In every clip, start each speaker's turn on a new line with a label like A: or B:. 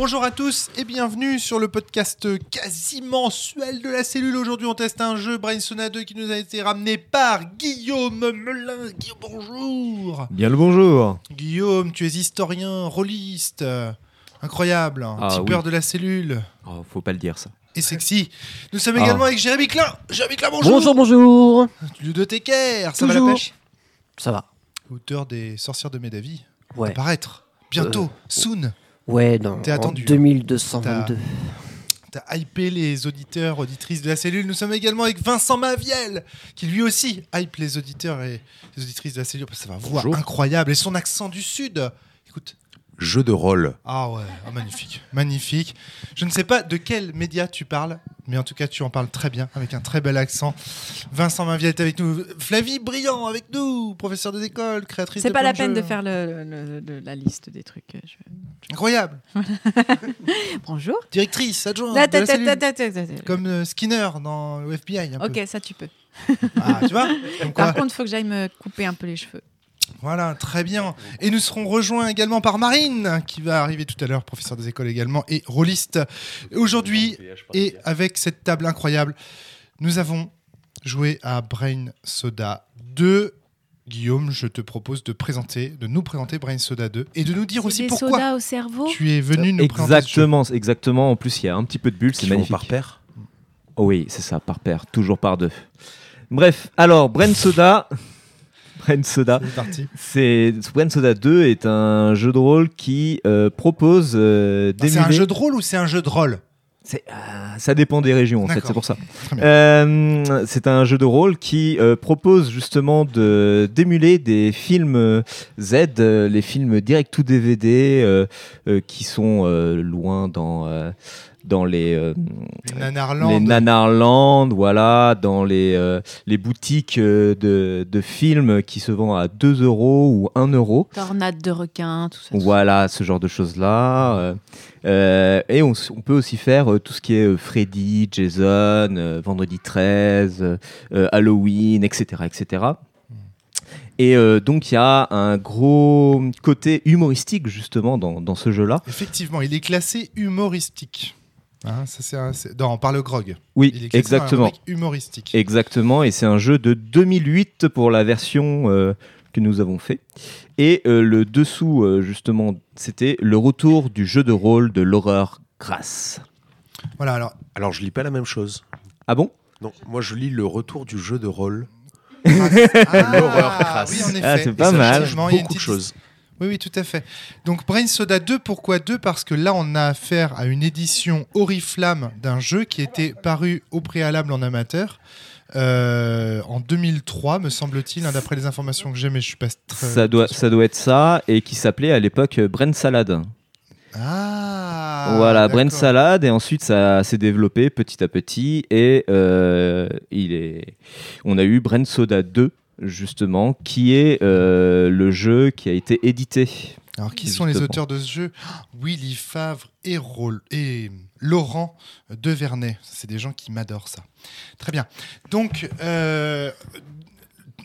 A: Bonjour à tous et bienvenue sur le podcast quasi mensuel de la cellule. Aujourd'hui, on teste un jeu Brainsona 2 qui nous a été ramené par Guillaume Melin. Guillaume, bonjour.
B: Bien le bonjour.
A: Guillaume, tu es historien, rôliste. euh, Incroyable, un
B: Ah,
A: tipeur
B: oui.
A: de la cellule.
B: Oh, faut pas le dire ça.
A: Et sexy. Nous sommes
B: Ah.
A: également avec Jérémy Klein. Jérémy Klein, bonjour.
C: Bonjour, bonjour.
A: Ludo Tecker, ça va la pêche?
C: Ça va.
A: Auteur des Sorcières de Médavie.
C: Ouais.
A: Apparaître. Bientôt, soon.
C: Ouais,
A: T'es
C: en
A: attendu.
C: 2222.
A: T'as hypé les auditeurs, auditrices de la cellule. Nous sommes également avec Vincent Maviel, qui lui aussi hype les auditeurs et les auditrices de la cellule. parce que Ça va voix incroyable. Et son accent du Sud.
D: Jeu de rôle.
A: Ah ouais, ah, magnifique. Magnifique. Je ne sais pas de quel média tu parles, mais en tout cas, tu en parles très bien, avec un très bel accent. Vincent Maviel est avec nous. Flavie Brillant avec nous, professeur des écoles, créatrice
E: C'est pas la peine
A: jeux.
E: de faire le, le- le- la liste des trucs. Je-
A: Incroyable.
E: Bonjour.
A: Directrice, adjointe de la Comme euh, Skinner dans le FBI. un peu.
E: Ok, ça tu peux.
A: Ah, tu vois quoi.
E: Par contre, il faut que j'aille me couper un peu les cheveux.
A: Voilà, très bien. Et nous serons rejoints également par Marine, qui va arriver tout à l'heure, professeur des écoles également, et rôliste. Aujourd'hui, et avec cette table incroyable, nous avons joué à Brain Soda 2. Guillaume, je te propose de présenter, de nous présenter Brain Soda 2 et de nous dire
E: C'est
A: aussi
E: des
A: pourquoi
E: sodas au cerveau.
A: tu es venu nous présenter. ce jeu.
B: Exactement, exactement. En plus, il y a un petit peu de bulles, c'est magnifique.
D: par paire.
B: Oh oui, c'est ça, par paire, toujours par deux. Bref, alors, Bren Soda. Bren Soda.
A: C'est parti.
B: C'est Bren Soda 2 est un jeu de rôle qui euh, propose euh,
A: Ah, C'est un
B: d'émuler-
A: jeu de rôle ou c'est un jeu de rôle?
B: C'est- ah, ça dépend des régions en fait,
A: D'accord.
B: c'est pour ça. Euh, c'est un jeu de rôle qui euh, propose justement de d'émuler des films euh, Z, euh, les films direct to DVD euh, euh, qui sont euh, loin dans euh, dans les euh,
A: Les Nanarland.
B: les Nanarland, voilà, dans les, euh, les boutiques euh, de, de films qui se vendent à 2 euros ou 1 euro.
E: Tornade de requin, tout ça.
B: Voilà, ce genre de choses-là. Euh, et on, peut aussi faire euh, tout ce qui est euh, Freddy, Jason, euh, Vendredi 13, euh, euh, Halloween, etc. etc. Et euh, donc il y a un gros côté humoristique justement dans, dans ce jeu-là.
A: Effectivement, il est classé humoristique. Hein, ça, c'est un- c'est- dans- par le grog.
B: Oui,
A: Il
B: exactement.
A: humoristique.
B: Exactement, et c'est un jeu de 2008 pour la version euh, que nous avons fait. Et euh, le dessous, euh, justement, c'était le retour du jeu de rôle de l'horreur grasse.
A: Voilà, alors
D: Alors, je lis pas la même chose.
B: Ah bon?
D: Non, moi, je lis le retour du jeu de rôle.
A: Ah,
D: L'horreur crasse.
A: Oui, en effet.
B: Ah, c'est pas
D: ça
B: mal.
D: Beaucoup de choses.
A: Oui, oui, tout à fait. Donc, Brain Soda 2, pourquoi 2 Parce que là, on a affaire à une édition Oriflamme d'un jeu qui était paru au préalable en amateur euh, en 2003, me semble-t-il, hein, d'après les informations que j'ai, mais je suis pas très.
B: ça, doit, ça doit être ça, et qui s'appelait à l'époque Brain Salad.
A: Ah
B: voilà, Brain. Salad, et ensuite ça s'est développé petit à petit, et euh, il est... on a eu Brain Soda 2, justement, qui est euh, le jeu qui a été édité
A: Alors, qui sont les auteurs de ce jeu? Willy Favre et, Rol- et Laurent Devernay. C'est des gens qui m'adorent ça. Très bien. Donc, euh,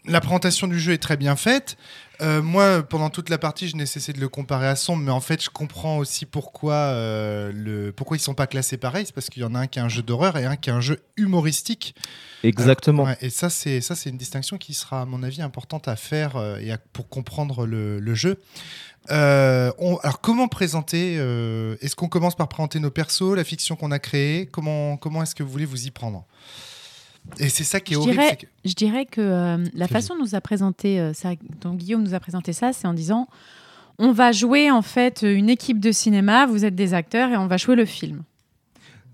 A: la présentation du jeu est très bien faite. Euh, moi, pendant toute la partie, je n'ai cessé de le comparer à Sombre, mais en fait, je comprends aussi pourquoi, euh, le, pourquoi ils sont pas classés pareil. C'est parce qu'il y en a un qui est un jeu d'horreur et un qui est un jeu humoristique.
B: Exactement.
A: Ouais, et ça, c'est ça, c'est une distinction qui sera, à mon avis, importante à faire euh, et à- pour comprendre le, le jeu. Euh, on- alors, comment présenter euh, Est-ce qu'on commence par présenter nos persos, la fiction qu'on a créée? Comment, comment est-ce que vous voulez vous y prendre? Et c'est ça qui est
E: Je
A: horrible.
E: dirais-
A: que-
E: Je dirais que euh, la façon dont nous a présenté euh, ça, dont Guillaume nous a présenté ça, c'est en disant on va jouer en fait une équipe de cinéma, vous êtes des acteurs et on va jouer le film.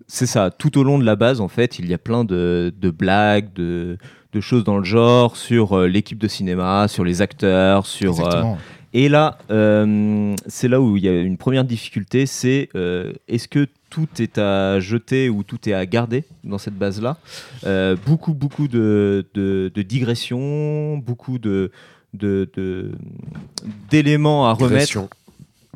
B: C'est ça, tout au long de la base, en fait, il y a plein de, de blagues, de, de choses dans le genre sur euh, l'équipe de cinéma, sur les acteurs, sur... euh,
A: Exactement.
B: et là, euh, c'est là où il y a une première difficulté, c'est euh, est-ce que tout est à jeter ou tout est à garder dans cette base-là Euh, Beaucoup, beaucoup de, de, de digressions, beaucoup de d'éléments à remettre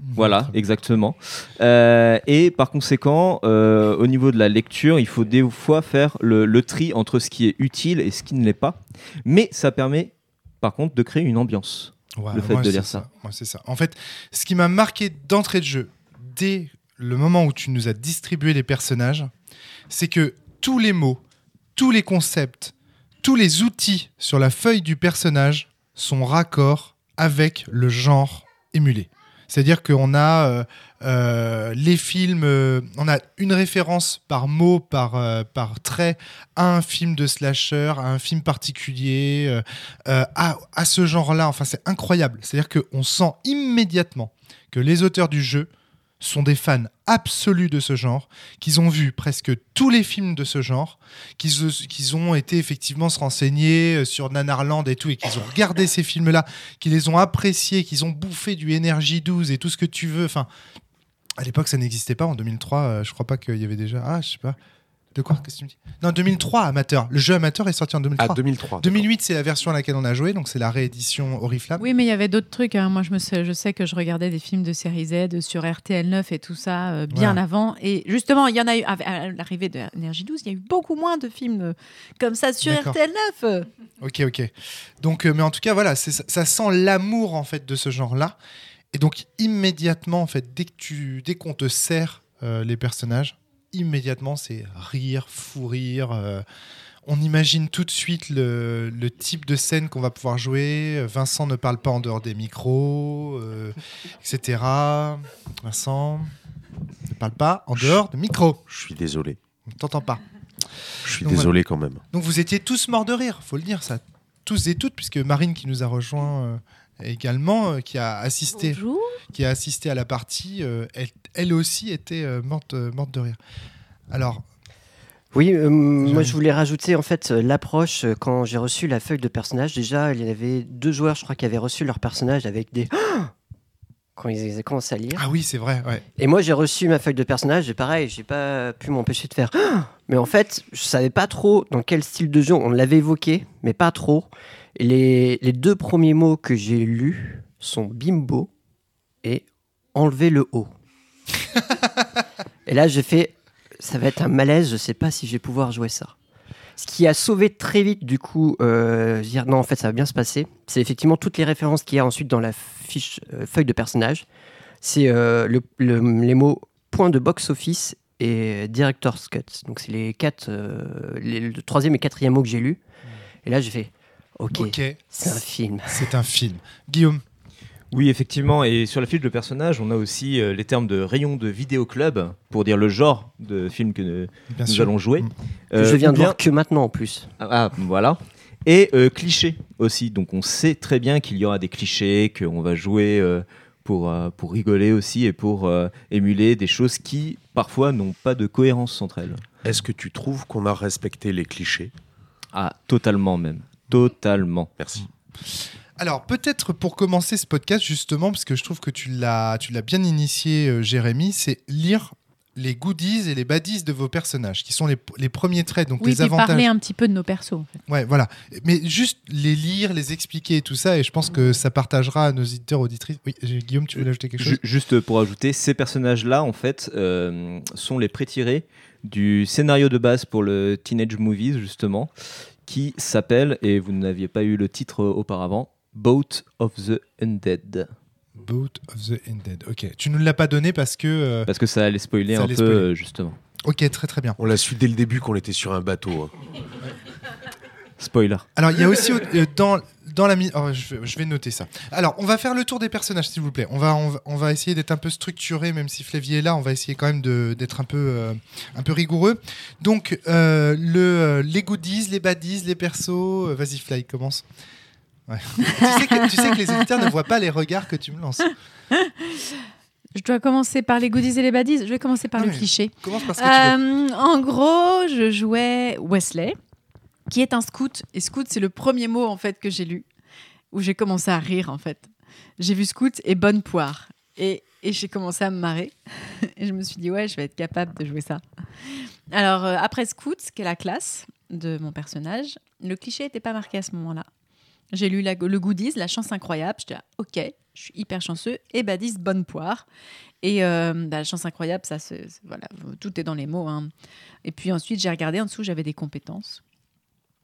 B: voilà, exactement. Euh, et par conséquent, euh, au niveau de la lecture, il faut des fois faire le, le tri entre ce qui est utile et ce qui ne l'est pas. Mais ça permet, par contre, de créer une ambiance.
A: Ouais,
B: le fait
A: moi,
B: de lire
A: ça. C'est ça. En fait, ce qui m'a marqué d'entrée de jeu, dès le moment où tu nous as distribué les personnages, c'est que tous les mots, tous les concepts, tous les outils sur la feuille du personnage sont raccords avec le genre émulé. C'est-à-dire qu'on a euh, euh, les films, euh, on a une référence par mot, par, par trait à un film de slasher, à un film particulier, à, à ce genre-là. Enfin, c'est incroyable. C'est-à-dire qu'on sent immédiatement que les auteurs du jeu sont des fans absolus de ce genre, qu'ils ont vu presque tous les films de ce genre, qu'ils ont été effectivement se renseigner euh, sur Nanarland et tout, et qu'ils ont regardé ces films-là, qu'ils les ont appréciés, qu'ils ont bouffé du Energy 12 et tout ce que tu veux. Enfin, à l'époque, ça n'existait pas. En 2003, euh, je crois pas qu'il y avait déjà. Ah, je sais pas. De quoi Qu'est-ce que tu me dis Non, 2003, amateur. Le jeu amateur est sorti en 2003.
D: Ah, 2003.
A: 2008, c'est la version à laquelle on a joué, donc c'est la réédition Oriflamme.
E: Oui, mais il y avait d'autres trucs. hein. Moi, je, me sais, je sais que je regardais des films de série Z sur RTL 9 et tout ça euh, bien
A: Voilà.
E: avant. Et justement, il y en a eu, à à l'arrivée de Énergie 12, il y a eu beaucoup moins de films euh, comme ça sur
A: D'accord.
E: RTL 9.
A: Ok, ok. Donc, euh, mais en tout cas, voilà, c'est- ça, ça sent l'amour en fait de ce genre-là. Et donc immédiatement, en fait, dès que tu, dès qu'on te sert euh, les personnages, immédiatement, c'est rire, fou rire. euh, on imagine tout de suite le, le type de scène qu'on va pouvoir jouer. Vincent ne parle pas en dehors des micros, euh, etc. Vincent ne parle pas en dehors des micros.
D: Je suis désolé.
A: On ne t'entend pas.
D: Je suis
A: Donc,
D: désolé quand même.
A: Donc vous étiez tous morts de rire, faut le dire ça. Tous et toutes, puisque Marine qui nous a rejoint euh, également, euh, qui a assisté,
E: Bonjour.
A: qui a assisté à la partie, euh, elle, elle aussi était euh, morte, euh, morte de rire. Alors,
C: Oui, euh, moi je voulais rajouter en fait l'approche euh, quand j'ai reçu la feuille de personnage. Déjà, il y avait deux joueurs, je crois, qui avaient reçu leur personnage avec des quand ils commencé à lire.
A: ah oui, c'est vrai, ouais.
C: Et moi j'ai reçu ma feuille de personnage et pareil, j'ai pas pu m'empêcher de faire. Mais en fait, je savais pas trop dans quel style de jeu. On l'avait évoqué, mais pas trop. Les, les deux premiers mots que j'ai lus sont bimbo et enlever le haut. et là, j'ai fait, ça va être un malaise. Je sais pas si je vais pouvoir jouer ça. Ce qui a sauvé très vite, du coup, euh, dire non, en fait, ça va bien se passer. C'est effectivement toutes les références qu'il y a ensuite dans la fiche euh, feuille de personnage. C'est euh, le- le- les mots point de box-office et director's cut. Donc, c'est les quatre, euh, les- le troisième et quatrième mot que j'ai lu. Et là, j'ai fait, ok,
A: Ok,
C: c'est un film.
A: c'est un film. Guillaume,
B: Oui, effectivement. Et sur la fiche de personnage, on a aussi euh, les termes de rayon de vidéoclub pour dire le genre de film que euh, nous
A: sûr.
B: allons jouer.
A: Mm.
C: Que
B: Euh,
C: je viens de
B: bien-
C: voir que maintenant en plus.
B: Ah, ah, voilà. Et euh, clichés aussi. Donc on sait très bien qu'il y aura des clichés, qu'on va jouer euh, pour, euh, pour rigoler aussi et pour euh, émuler des choses qui parfois n'ont pas de cohérence entre elles.
D: Est-ce que tu trouves qu'on a respecté les clichés?
B: Ah, totalement même. Totalement.
D: Merci.
A: Alors, peut-être pour commencer ce podcast, justement, parce que je trouve que tu l'as, tu l'as bien initié, euh, Jérémy, c'est lire les goodies et les baddies de vos personnages, qui sont les, les premiers traits, donc
E: Oui,
A: les avantages.
E: parler un petit peu de nos persos. en fait.
A: Ouais, voilà. Mais juste les lire, les expliquer et tout ça, et je pense que ça partagera à nos auditeurs auditrices. Oui, Guillaume, tu veux ajouter quelque chose?
B: Ju- juste pour ajouter, ces personnages-là, en fait, euh, sont les prétirés du scénario de base pour le Teenage Movies, justement, qui s'appelle, et vous n'aviez pas eu le titre auparavant, Boat of the Undead.
A: Boat of the Ended. Ok. Tu nous l'as pas donné parce que. euh,
B: Parce que ça allait spoiler
A: Ça
B: un
A: allait
B: peu,
A: spoiler.
B: euh, justement.
A: Ok, très très bien.
D: On l'a su dès le début qu'on était sur un bateau. hein.
B: Spoiler.
A: Alors, il y a aussi euh, dans, dans la oh, je, vais, je vais noter ça. Alors, on va faire le tour des personnages, s'il vous plaît. On va, on va, on va essayer d'être un peu structuré, même si Flavie est là. On va essayer quand même d'être un peu, euh, un peu rigoureux. Donc, euh, le, euh, les goodies, les baddies, les persos. Vas-y, Fly, commence. Ouais. tu, sais que, tu sais que les auditeurs ne voient pas les regards que tu me lances.
E: Je dois commencer par les goodies et les baddies. Je vais commencer par le cliché.
A: Commence par ce que tu veux.
E: Euh, en gros, je jouais Wesley, qui est un scout. Et scout, c'est le premier mot en fait que j'ai lu, où j'ai commencé à rire en fait. J'ai vu scout et bonne poire. Et, et j'ai commencé à me marrer. et je me suis dit, ouais, je vais être capable de jouer ça. Alors, euh, après scout, qui est la classe de mon personnage, le cliché n'était pas marqué à ce moment-là. J'ai lu la- le goodies, la chance incroyable. J'étais là, ok, je suis hyper chanceux. Et badis, bonne poire. Et euh, bah, la chance incroyable, ça, voilà, tout est dans les mots. hein. Et puis ensuite, j'ai regardé en dessous, j'avais des compétences.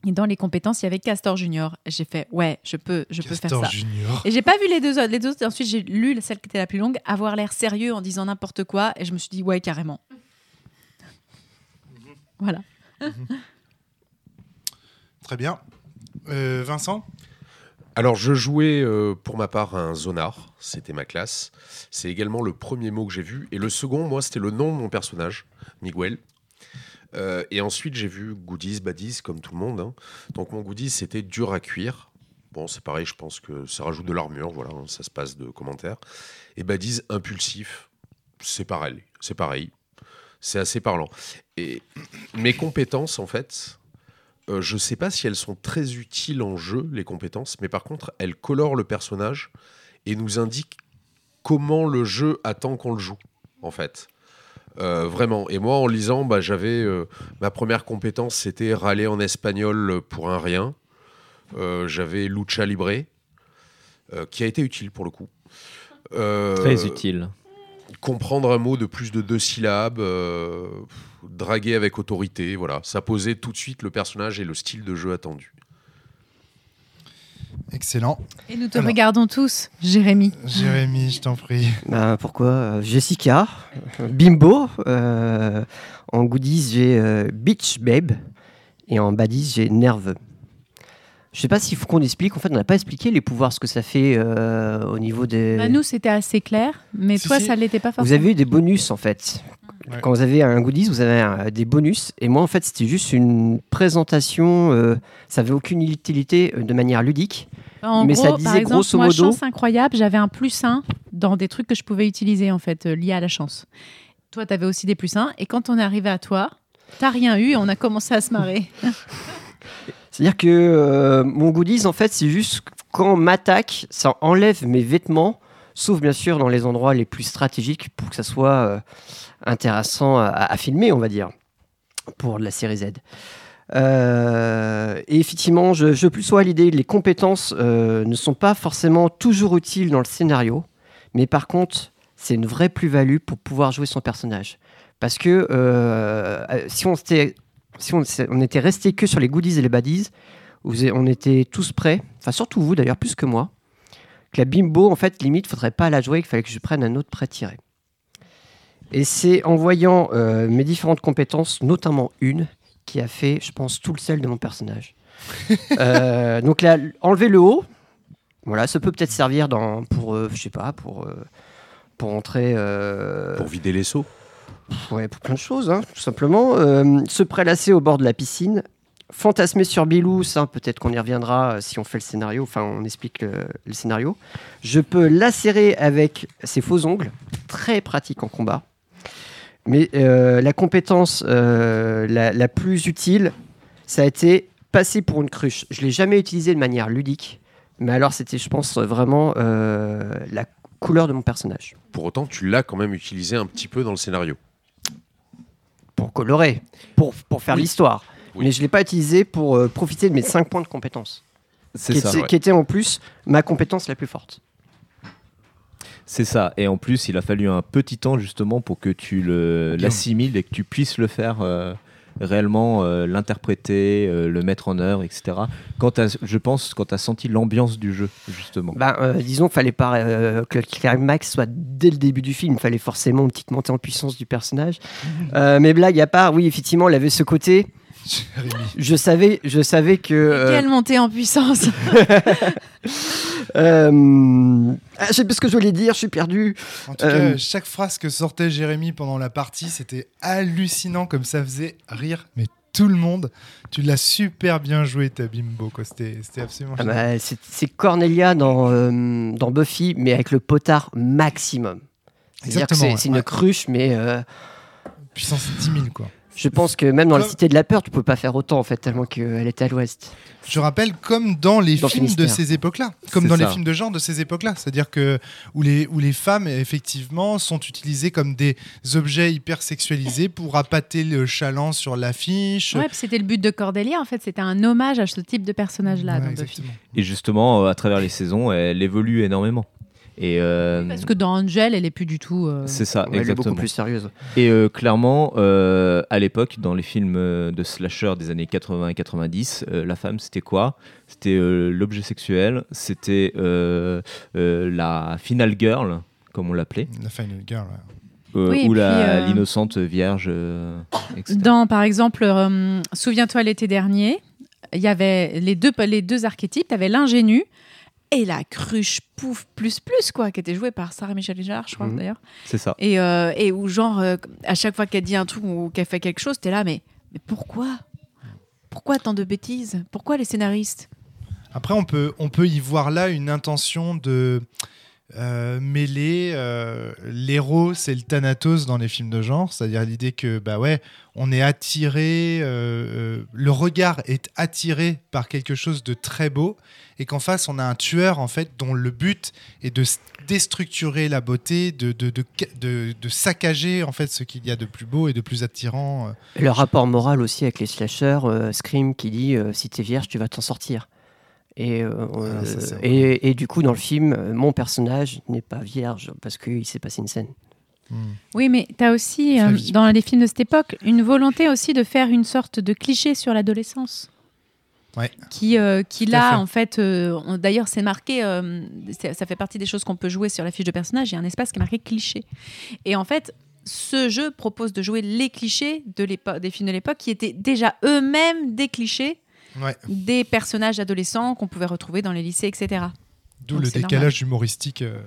E: Et dans les compétences, il y avait Castor Junior. J'ai fait, ouais, je peux, je peux faire
A: Castor
E: ça.
A: Junior.
E: Et j'ai pas vu les deux autres. Les deux autres, ensuite, j'ai lu celle qui était la plus longue, avoir l'air sérieux en disant n'importe quoi. Et je me suis dit, ouais, carrément. Voilà.
A: Très bien. Euh, Vincent?
D: Alors, je jouais euh, pour ma part un zonar, c'était ma classe. C'est également le premier mot que j'ai vu. Et le second, moi, c'était le nom de mon personnage, Miguel. Euh, et ensuite, j'ai vu goodies, baddies, comme tout le monde. hein. Donc, mon goodies, c'était dur à cuire. Bon, c'est pareil, je pense que ça rajoute de l'armure, voilà, hein, ça se passe de commentaires. Et baddies, impulsif, c'est pareil, c'est pareil. C'est assez parlant. Et mes compétences, en fait, euh, je sais pas si elles sont très utiles en jeu, les compétences, mais par contre, elles colorent le personnage et nous indiquent comment le jeu attend qu'on le joue, en fait. Euh, vraiment. Et moi, en lisant, bah, j'avais euh, ma première compétence, c'était râler en espagnol pour un rien. Euh, j'avais lucha libre, qui a été utile pour le coup.
B: Très utile.
D: comprendre un mot de plus de deux syllabes, draguer avec autorité, voilà. Ça posait tout de suite le personnage et le style de jeu attendu.
A: Excellent.
E: Et nous te
A: Alors.
E: regardons tous, Jérémy.
A: Jérémy, je t'en prie.
C: Ben, pourquoi Euh, Jessica, euh, Bimbo. euh, en goodies, j'ai euh, Beach Babe. Et en baddies, j'ai Nerveux. Je sais pas s'il faut qu'on explique. En fait, on n'a pas expliqué les pouvoirs, ce que ça fait euh, au niveau des.
E: Bah, nous, c'était assez clair, mais
A: Si,
E: toi,
A: si.
E: ça l'était pas forcément.
C: Vous avez eu des bonus en fait.
A: Ouais.
C: Quand vous avez un goodies, vous avez un- des bonus. Et moi, en fait, c'était juste une présentation. euh, ça avait aucune utilité euh, de manière ludique.
E: En
C: Mais
E: gros,
C: ça
E: par
C: disait
E: exemple,
C: grosso
E: moi,
C: modo-
E: chance incroyable, j'avais un plus 1 dans des trucs que je pouvais utiliser, en fait, euh, liés à la chance. Toi, tu avais aussi des plus 1. Et quand on est arrivé à toi, t'as rien eu et on a commencé à se marrer.
C: C'est-à-dire que euh, mon goodies, en fait, c'est juste quand on m'attaque, ça enlève mes vêtements, sauf bien sûr dans les endroits les plus stratégiques pour que ça soit euh, intéressant à, à filmer, on va dire, pour la série Z. Euh, et effectivement, je, je plus sois à l'idée, les compétences euh, ne sont pas forcément toujours utiles dans le scénario, mais par contre, c'est une vraie plus-value pour pouvoir jouer son personnage. Parce que euh, si on s'était si on, on était resté que sur les goodies et les baddies, on était tous prêts, enfin surtout vous d'ailleurs, plus que moi, que la bimbo, en fait, limite, faudrait pas la jouer, qu'il fallait que je prenne un autre prêt tiré. Et c'est en voyant mes différentes compétences, notamment une, qui a fait, je pense, tout le sel de mon personnage. Euh, donc là, enlever le haut, voilà, ça peut peut-être servir dans, pour, euh, je sais pas, pour, euh, pour entrer...
D: Pour vider les seaux.
C: Ouais, pour plein de choses, hein, tout simplement. Se prélasser au bord de la piscine. Fantasmer sur Bilou, ça peut-être qu'on y reviendra si on fait le scénario, enfin on explique le, le scénario. Je peux lacérer avec ses faux ongles, très pratique en combat. Mais euh, la compétence euh, la, la plus utile, ça a été passer pour une cruche. Je l'ai jamais utilisé de manière ludique, mais alors c'était, je pense, vraiment euh, la couleur de mon personnage.
D: Pour autant, tu l'as quand même utilisé un petit peu dans le scénario.
C: pour colorer, pour, pour faire
D: Oui.
C: l'histoire.
D: Oui.
C: Mais je ne l'ai pas utilisé pour euh, profiter de mes 5 points de compétence,
B: C'est
C: qui,
B: ça.
C: était- qui était en plus ma compétence la plus forte.
B: C'est ça. Et en plus, il a fallu un petit temps justement pour que tu l'assimiles et que tu puisses le faire euh, réellement, euh, l'interpréter, euh, le mettre en œuvre, etc. Quand t'as- je pense quand tu as senti l'ambiance du jeu, justement.
C: Ben, disons fallait pas que le climax soit dès le début du film. Il fallait forcément une petite montée en puissance du personnage. Euh, mais blague à part, oui, effectivement, il avait ce côté.
A: Jérémy.
C: Je savais, je savais que. euh,
E: Quelle montée en puissance
C: euh, ah, je sais plus ce que je voulais dire, je suis perdu.
A: En tout
C: Euh,
A: cas, chaque phrase que sortait Jérémy pendant la partie, c'était hallucinant comme ça faisait rire, mais tout le monde. Tu l'as super bien joué, ta bimbo. C'était c'était absolument
C: Ah bah, c'est Cornelia dans, euh, dans Buffy, mais avec le potard maximum. C'est-à-dire que
A: Exactement,
C: c'est
A: ouais.
C: c'est une cruche, mais euh,
A: Puissance 10 000, quoi.
C: Je pense que même dans la Cité de la Peur, tu peux pas faire autant, en fait, tellement qu'elle était à l'ouest.
A: Je rappelle, comme dans les
C: Dans
A: films de ces époques-là, comme dans les films de genre de ces époques-là, c'est-à-dire que où les, où les femmes, effectivement, sont utilisées comme des objets hyper sexualisés pour appâter le chaland sur l'affiche.
E: Ouais, c'était le but de Cordelia, en fait. C'était un hommage à ce type de personnage-là
A: Ouais,
E: dans Buffy.
A: exactement.
B: Et justement, euh, à travers les saisons, elle évolue énormément. Et euh,
E: Parce que dans Angel, elle est plus du tout. euh,
B: c'est ça,
C: Ouais, elle est
B: exactement.
C: beaucoup plus sérieuse.
B: Et euh, clairement, euh, à l'époque, dans les films de slasher des années 80 et 90, euh, la femme, c'était quoi? C'était euh, l'objet sexuel, c'était euh, euh, la final girl, comme on l'appelait,
A: La Final Girl. ouais.
B: euh,
E: Oui,
B: ou la-
E: euh,
B: l'innocente vierge, euh, etc.
E: Dans, par exemple, euh, souviens-toi l'été dernier, il y avait les deux, les deux archétypes. Tu avais l'ingénu et la cruche pouf plus plus, quoi, qui était jouée par Sarah Michel Gellar, je crois,
C: Mhm.
E: d'ailleurs.
B: C'est ça.
E: Et, euh, et où, genre, euh, à chaque fois qu'elle dit un truc ou qu'elle fait quelque chose, t'es là, mais, mais pourquoi? Pourquoi tant de bêtises? Pourquoi les scénaristes?
A: Après, on peut, on peut y voir là une intention de euh, mêler euh, l'héros et le thanatos dans les films de genre, c'est-à-dire l'idée que bah ouais, on est attiré, euh, euh, le regard est attiré par quelque chose de très beau, et qu'en face on a un tueur en fait dont le but est de déstructurer la beauté, de, de, de, saccager en fait ce qu'il y a de plus beau et de plus attirant. euh.
C: Le rapport moral aussi avec les slashers, Scream qui dit si t'es vierge, tu vas t'en sortir. Et, euh,
A: Ah, ça,
C: euh, et, et du coup, dans le film, euh, mon personnage n'est pas vierge parce qu'il s'est passé une scène.
A: Hmm.
E: Oui, mais tu as aussi, euh, dans les films de cette époque, une volonté aussi de faire une sorte de cliché sur l'adolescence.
A: Ouais.
E: Qui, euh, qui là,
A: fait.
E: en fait, euh, on- d'ailleurs, c'est marqué, euh, ça fait partie des choses qu'on peut jouer sur la fiche de personnage. Il y a un espace qui est marqué cliché. Et en fait, ce jeu propose de jouer les clichés de l'époque, des films de l'époque qui étaient déjà eux-mêmes des clichés
A: Ouais.
E: des personnages adolescents qu'on pouvait retrouver dans les lycées, etc.
A: D'où le décalage humoristique. euh,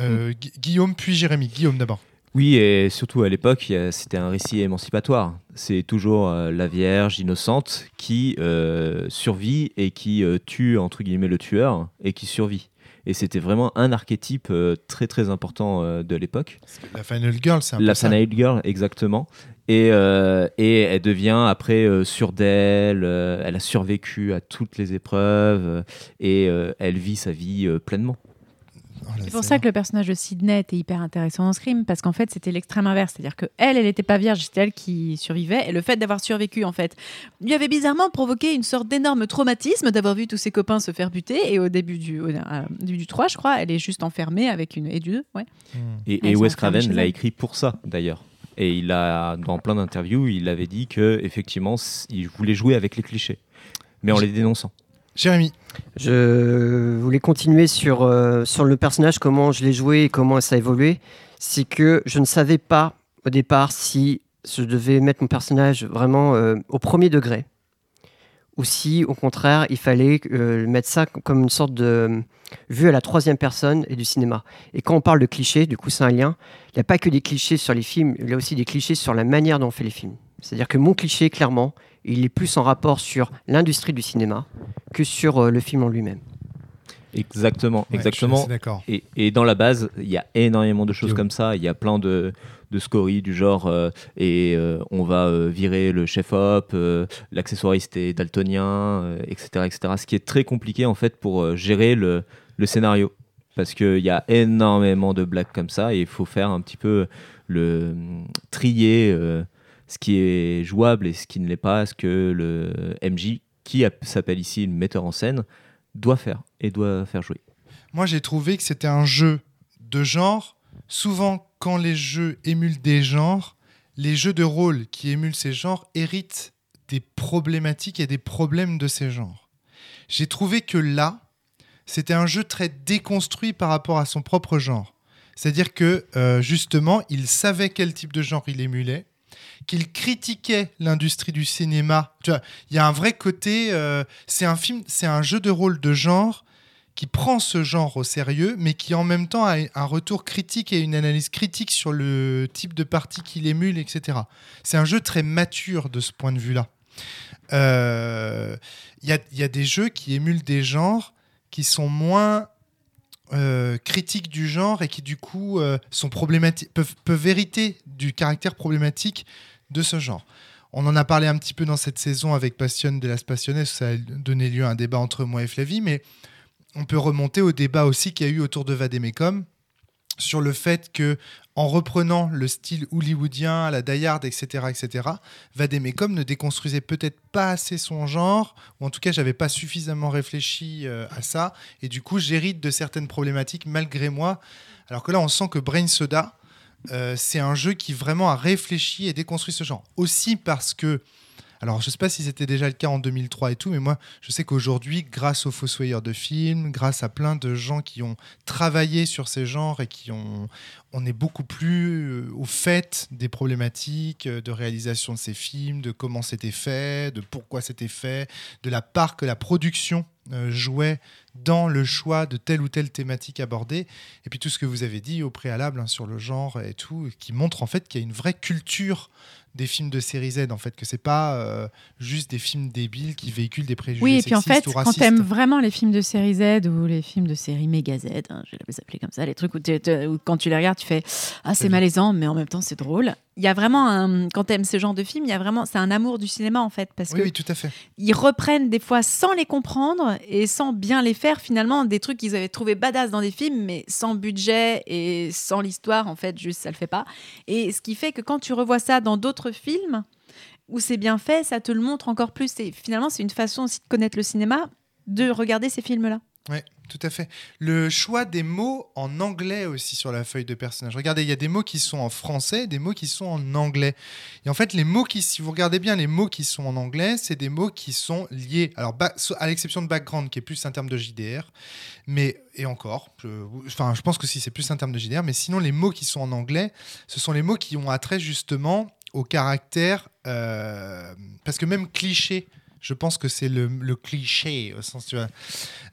A: euh, Gu- Guillaume puis Jérémy. Guillaume d'abord.
B: Oui, et surtout à l'époque, c'était un récit émancipatoire. C'est toujours euh, la Vierge innocente qui euh, survit et qui euh, tue, entre guillemets, le tueur et qui survit. Et c'était vraiment un archétype euh, très très important euh, de l'époque.
A: La Final Girl, c'est un
B: La
A: peu ça.
B: Final Girl, exactement. Et, euh, et elle devient après euh, sûre d'elle, euh, elle a survécu à toutes les épreuves euh, et euh, elle vit sa vie euh, pleinement.
A: Oh,
E: C'est pour ça que le personnage de Sydney était hyper intéressant dans Scream, parce qu'en fait, c'était l'extrême inverse. C'est-à-dire que elle, elle n'était pas vierge, c'était elle qui survivait. Et le fait d'avoir survécu, en fait, lui avait bizarrement provoqué une sorte d'énorme traumatisme d'avoir vu tous ses copains se faire buter. Et au début du, au- euh, du 3, je crois, elle est juste enfermée avec une. Et du 2, ouais.
A: Hmm.
B: Et, et Wes Craven l'a écrit pour ça, d'ailleurs. Et il a, dans plein d'interviews, il avait dit que effectivement, il voulait jouer avec les clichés, mais en les dénonçant.
A: Jérémy.
C: Je voulais continuer sur, euh, sur le personnage, comment je l'ai joué et comment ça a évolué. C'est que je ne savais pas au départ si je devais mettre mon personnage vraiment euh, au premier degré ou si au contraire il fallait euh, mettre ça comme une sorte de euh, vue à la troisième personne et du cinéma. Et quand on parle de clichés, du coup c'est un lien, il n'y a pas que des clichés sur les films, il y a aussi des clichés sur la manière dont on fait les films. C'est-à-dire que mon cliché, clairement, il est plus en rapport sur l'industrie du cinéma que sur euh, le film en lui-même.
B: Exactement,
A: Ouais, je suis
B: exactement.
A: d'accord.
B: Et, et dans la base, il y a énormément de choses comme ça. Il y a plein de, de scories du genre euh, et euh, on va euh, virer le chef-op, l'accessoiriste est daltonien, etc., etc. Ce qui est très compliqué en fait pour gérer le, le scénario. Parce qu'il y a énormément de blagues comme ça et il faut faire un petit peu le trier ce qui est jouable et ce qui ne l'est pas, ce que le MJ, qui s'appelle ici le metteur en scène, doit faire et doit faire jouer.
A: Moi, j'ai trouvé que c'était un jeu de genre. Souvent, quand les jeux émulent des genres, les jeux de rôle qui émulent ces genres héritent des problématiques et des problèmes de ces genres. J'ai trouvé que là, c'était un jeu très déconstruit par rapport à son propre genre. C'est-à-dire que, euh, justement, il savait quel type de genre il émulait, qu'il critiquait l'industrie du cinéma. Il y a un vrai côté. euh, c'est un film, c'est un jeu de rôle de genre qui prend ce genre au sérieux, mais qui en même temps a un retour critique et une analyse critique sur le type de partie qu'il émule, etc. C'est un jeu très mature de ce point de vue-là. Euh, Il y, a, des jeux qui émulent des genres qui sont moins euh, critiques du genre et qui du coup euh, sont problématiques, peuvent, peuvent hériter du caractère problématique de ce genre. On en a parlé un petit peu dans cette saison avec Passion de las Passiones, ça a donné lieu à un débat entre moi et Flavie, mais on peut remonter au débat aussi qu'il y a eu autour de Vademecum, sur le fait que en reprenant le style hollywoodien, la Die Hard, etc., etc., Vademecum ne déconstruisait peut-être pas assez son genre, ou en tout cas, j'avais pas suffisamment réfléchi euh, à ça, et du coup, j'hérite de certaines problématiques malgré moi. Alors que là, on sent que Brain Soda, euh, c'est un jeu qui vraiment a réfléchi et déconstruit ce genre. Aussi parce que alors, je ne sais pas si c'était déjà le cas en 2003 et tout, mais moi, je sais qu'aujourd'hui, grâce aux fossoyeurs de films, grâce à plein de gens qui ont travaillé sur ces genres et qui ont, on est beaucoup plus euh, au fait des problématiques euh, de réalisation de ces films, de comment c'était fait, de pourquoi c'était fait, de la part que la production euh, jouait dans le choix de telle ou telle thématique abordée, et puis tout ce que vous avez dit au préalable hein, sur le genre et tout, qui montre en fait qu'il y a une vraie culture des films de série Z en fait que c'est pas euh, juste des films débiles qui véhiculent des préjugés
E: Oui, et puis en fait, quand t'aimes vraiment les films de série Z ou les films de série méga Z, hein, je vais les appeler comme ça, les trucs où, quand tu les regardes, tu fais Ah, c'est malaisant, mais en même temps, c'est drôle. Il y a vraiment un. Quand t'aimes ce genre de film, il y a vraiment. C'est un amour du cinéma, en fait, parce
A: oui,
E: que
A: oui, tout à fait.
E: ils reprennent des fois sans les comprendre et sans bien les faire finalement des trucs qu'ils avaient trouvé badass dans des films mais sans budget et sans l'histoire en fait juste ça le fait pas et ce qui fait que quand tu revois ça dans d'autres films où c'est bien fait ça te le montre encore plus et finalement c'est une façon aussi de connaître le cinéma de regarder ces films là
A: Ouais, tout à fait. Le choix des mots en anglais aussi sur la feuille de personnage. Regardez, il y a des mots qui sont en français, des mots qui sont en anglais. Et en fait, les mots qui, si vous regardez bien les mots qui sont en anglais, c'est des mots qui sont liés. Alors, à l'exception de background, qui est plus un terme de JDR, mais et encore, je, enfin, je pense que si c'est plus un terme de JDR, mais sinon les mots qui sont en anglais, ce sont les mots qui ont attrait justement au caractère, euh, parce que même cliché. Je pense que c'est le, le cliché au sens tu vois.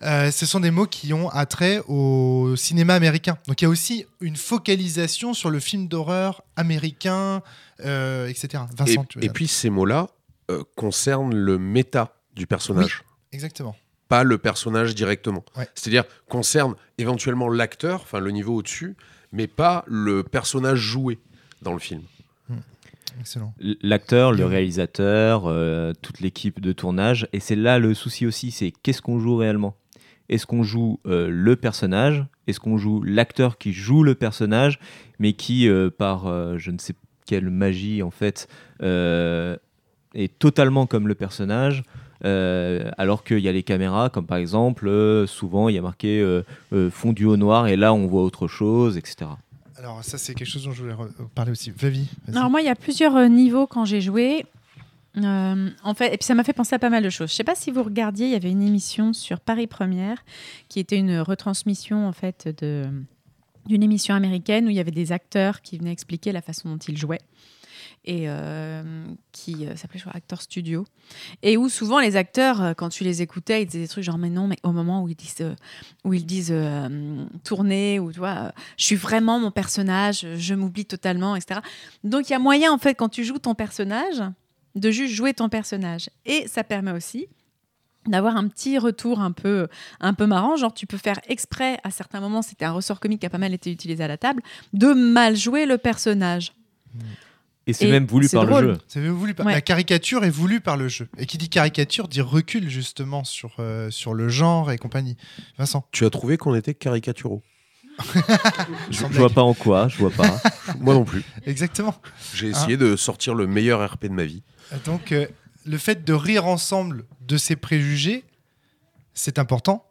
A: Euh, ce sont des mots qui ont attrait au cinéma américain. Donc il y a aussi une focalisation sur le film d'horreur américain, euh, etc.
D: Et,
A: Vincent, tu
D: et puis ces mots-là euh, concernent le méta du personnage.
A: Exactement.
D: pas le personnage directement.
A: Ouais.
D: C'est-à-dire concerne éventuellement l'acteur, enfin le niveau au-dessus, mais pas le personnage joué dans le film.
A: Excellent.
B: L'acteur, le réalisateur, euh, toute l'équipe de tournage. Et c'est là le souci aussi, c'est qu'est-ce qu'on joue réellement? Est-ce qu'on joue euh, le personnage? Est-ce qu'on joue l'acteur qui joue le personnage, mais qui, euh, par je ne sais quelle magie, en fait, est totalement comme le personnage euh, alors qu'il y a les caméras, comme par exemple, euh, souvent il y a marqué euh, fondu au noir et là on voit autre chose, etc.
A: Alors ça c'est quelque chose dont je voulais re- parler aussi. Vavi.
E: Alors moi, il y a plusieurs euh, niveaux quand j'ai joué. Euh, en fait, et puis ça m'a fait penser à pas mal de choses. Je sais pas si vous regardiez, il y avait une émission sur Paris Première qui était une retransmission en fait d'une émission américaine où il y avait des acteurs qui venaient expliquer la façon dont ils jouaient et euh, qui euh, s'appelait Acteur Studio. Et où souvent les acteurs euh, quand tu les écoutais ils disaient des trucs genre mais non mais au moment où ils disent euh, où ils disent tourner ou tu vois je suis vraiment mon personnage je m'oublie totalement etc donc il y a moyen en fait quand tu joues ton personnage de juste jouer ton personnage. Et ça permet aussi d'avoir un petit retour un peu un peu marrant. Genre tu peux faire exprès à certains moments c'était un ressort comique qui a pas mal été utilisé à la table de mal jouer le personnage
B: Et c'est même voulu par
E: drôle.
B: le jeu.
A: C'est voulu par-
E: Ouais.
A: La caricature est voulue par le jeu. Et qui dit caricature dit recul justement sur, euh, sur le genre et compagnie. Vincent.
D: Tu as trouvé qu'on était caricaturaux
B: Je, je vois pas en quoi, je vois pas.
D: Moi non plus.
A: Exactement.
D: J'ai essayé de sortir le meilleur RP de ma vie.
A: Donc, euh, le fait de rire ensemble de ces préjugés, c'est important.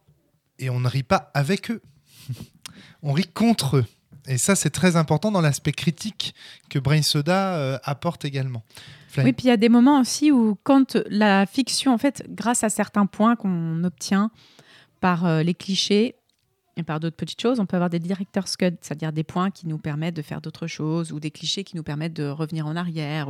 A: Et on ne rit pas avec eux. on rit contre eux. Et ça, c'est très important dans l'aspect critique que Brain Soda euh, apporte également.
E: Oui, puis il y a des moments aussi où, quand la fiction, en fait, grâce à certains points qu'on obtient par euh, les clichés et par d'autres petites choses, on peut avoir des director's cut, c'est-à-dire des points qui nous permettent de faire d'autres choses ou des clichés qui nous permettent de revenir en arrière.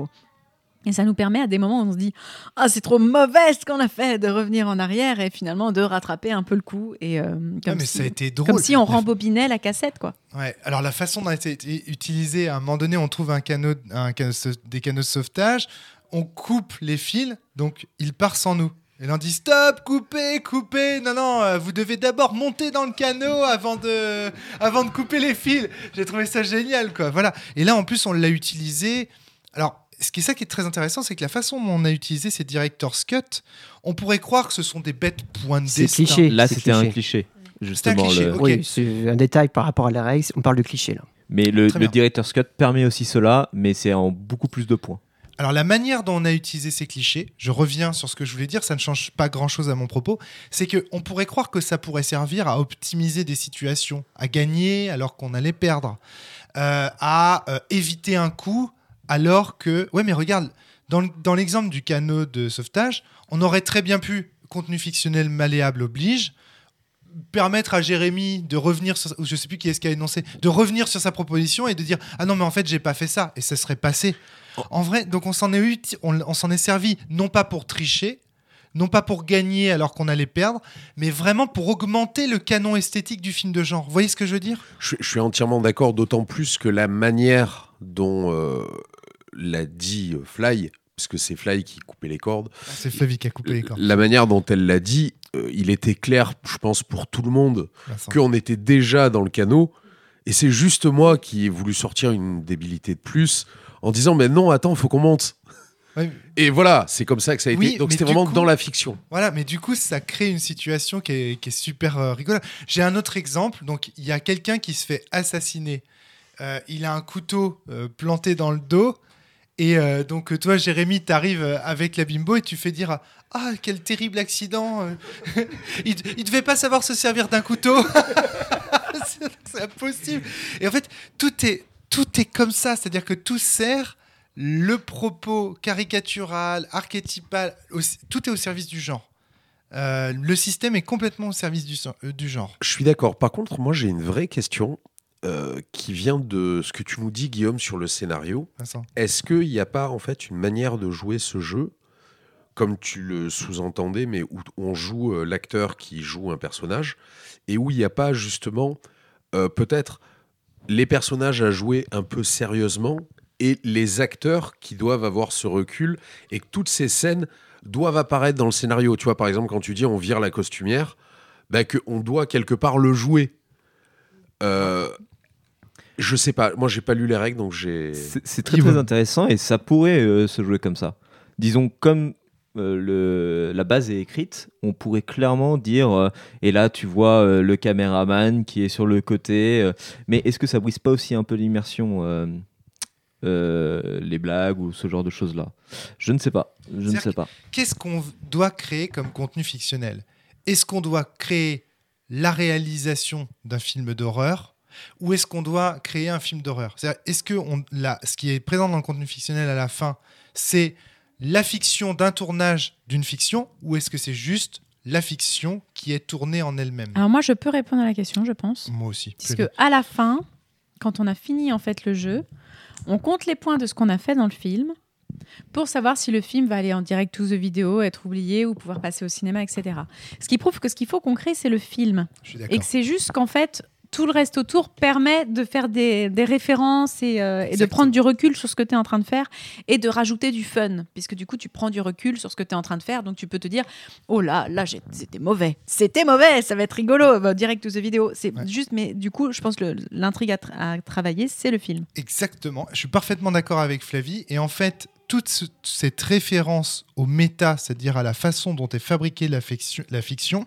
E: Et ça nous permet à des moments où on se dit Ah, c'est trop mauvais ce qu'on a fait de revenir en arrière et finalement de rattraper un peu le coup. Et, euh,
A: Ouais,
E: comme,
A: mais
E: si,
A: ça a été drôle.
E: comme si on rembobinait la cassette, quoi.
A: Ouais, alors la façon dont a été utilisé, à un moment donné, on trouve un canot, un canot des canaux de sauvetage, on coupe les fils, donc il part sans nous. Et là on dit stop, coupez, coupez, non, non, euh, vous devez d'abord monter dans le canot avant de, avant de couper les fils. J'ai trouvé ça génial, quoi. Voilà. Et là en plus on l'a utilisé. Alors, ce qui est ça qui est très intéressant, c'est que la façon dont on a utilisé ces director's cut, on pourrait croire que ce sont des bêtes points de
C: C'est
A: destin.
C: cliché.
B: Là, c'était un
C: cliché.
B: cliché. justement.
A: cliché,
B: le-
A: ok.
C: Oui, c'est un détail par rapport à la règle. On parle de cliché là.
B: Mais le, le director's cut permet aussi cela, mais c'est en beaucoup plus de points.
A: Alors la manière dont on a utilisé ces clichés, je reviens sur ce que je voulais dire, ça ne change pas grand-chose à mon propos, c'est que on pourrait croire que ça pourrait servir à optimiser des situations, à gagner alors qu'on allait perdre, euh, à euh, éviter un coup alors que... Ouais mais regarde, dans, le- dans l'exemple du canot de sauvetage, on aurait très bien pu, contenu fictionnel malléable oblige, permettre à Jérémy de revenir sur, je sais plus qui est-ce qui a énoncé, de revenir sur sa proposition et de dire ah non mais en fait j'ai pas fait ça et ça serait passé. En vrai, donc on s'en est uti- on, s'en est servi non pas pour tricher, non pas pour gagner alors qu'on allait perdre, mais vraiment pour augmenter le canon esthétique du film de genre. Vous voyez ce que je veux dire?
D: Je, je suis entièrement d'accord, d'autant plus que la manière dont euh, l'a dit euh, Fly, parce que c'est Fly qui coupait les cordes,
A: C'est Flavie qui a coupé les cordes.
D: la manière dont elle l'a dit, euh, il était clair, je pense, pour tout le monde, qu'on était déjà dans le canot. Et c'est juste moi qui ai voulu sortir une débilité de plus en disant Mais non, attends, faut qu'on monte.
A: Ouais,
D: Et voilà, c'est comme ça que ça a été. Donc c'était vraiment
A: coup-
D: dans la fiction.
A: Voilà, mais du coup, ça crée une situation qui est, qui est super euh, rigolote. J'ai un autre exemple. Donc, il y a quelqu'un qui se fait assassiner. Euh, il a un couteau planté dans le dos. Et euh, donc, euh, toi, Jérémy, t'arrives euh, avec la bimbo et tu fais dire Ah, quel terrible accident il, il devait pas savoir se servir d'un couteau. C'est- impossible. Et en fait, tout est, tout est comme ça. C'est-à-dire que tout sert le propos caricatural, archétypal, tout est au service du genre. Le système est complètement au service du, du genre.
D: Je suis d'accord. Par contre, moi, j'ai une vraie question euh, qui vient de ce que tu nous dis, Guillaume, sur le scénario. Est-ce qu'il n'y a pas en fait une manière de jouer ce jeu, comme tu le sous-entendais, mais où on joue euh, l'acteur qui joue un personnage, et où il n'y a pas justement euh, peut-être les personnages à jouer un peu sérieusement et les acteurs qui doivent avoir ce recul et que toutes ces scènes doivent apparaître dans le scénario. Tu vois, par exemple, quand tu dis on vire la costumière, bah, qu'on doit quelque part le jouer. Euh, je sais pas, moi j'ai pas lu les règles donc j'ai.
B: C'est très très intéressant et ça pourrait euh, se jouer comme ça. Disons, comme euh, le, la base est écrite, on pourrait clairement dire, euh, et là tu vois euh, le caméraman qui est sur le côté, euh, mais est-ce que ça brise pas aussi un peu l'immersion, euh, euh, les blagues ou ce genre de choses-là? Je ne sais pas, je ne sais pas.
A: Qu'est-ce qu'on doit créer comme contenu fictionnel? Est-ce qu'on doit créer la réalisation d'un film d'horreur ou est-ce qu'on doit créer un film d'horreur? C'est-à-dire, Est-ce que on, ce qui est présent dans le contenu fictionnel à la fin, c'est la fiction d'un tournage d'une fiction ou est-ce que c'est juste la fiction qui est tournée en elle-même?
E: Alors moi, je peux répondre à la question, je pense.
A: Moi aussi.
E: Puisque à la fin, quand on a fini en fait le jeu, on compte les points de ce qu'on a fait dans le film pour savoir si le film va aller en direct to the vidéo, être oublié ou pouvoir passer au cinéma, etc. Ce qui prouve que ce qu'il faut qu'on crée, c'est le film.
A: Je suis
E: Et que c'est juste qu'en fait, tout le reste autour permet de faire des, des références et, euh, et de prendre du recul sur ce que tu es en train de faire et de rajouter du fun. Puisque du coup, tu prends du recul sur ce que tu es en train de faire. Donc tu peux te dire Oh là, là, j'ai- c'était mauvais. C'était mauvais, ça va être rigolo. Bah, direct to the vidéo. C'est
A: Ouais.
E: juste, mais du coup, je pense que l'intrigue à, tra- à travailler, c'est le film.
A: Exactement. Je suis parfaitement d'accord avec Flavie. Et en fait, toute ce- cette référence au méta, c'est-à-dire à la façon dont est fabriquée la fiction, la fiction,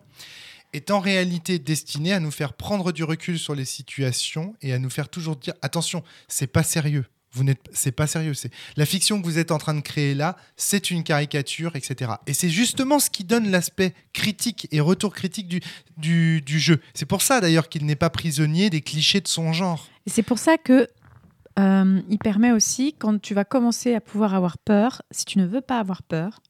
A: est en réalité destinée à nous faire prendre du recul sur les situations et à nous faire toujours dire attention, c'est pas sérieux. Vous n'êtes, c'est pas sérieux. C'est la fiction que vous êtes en train de créer là, c'est une caricature, etc. Et c'est justement ce qui donne l'aspect critique et retour critique du, du, du jeu. C'est pour ça d'ailleurs qu'il n'est pas prisonnier des clichés de son genre.
E: Et c'est pour ça que euh, il permet aussi, quand tu vas commencer à pouvoir avoir peur, si tu ne veux pas avoir peur,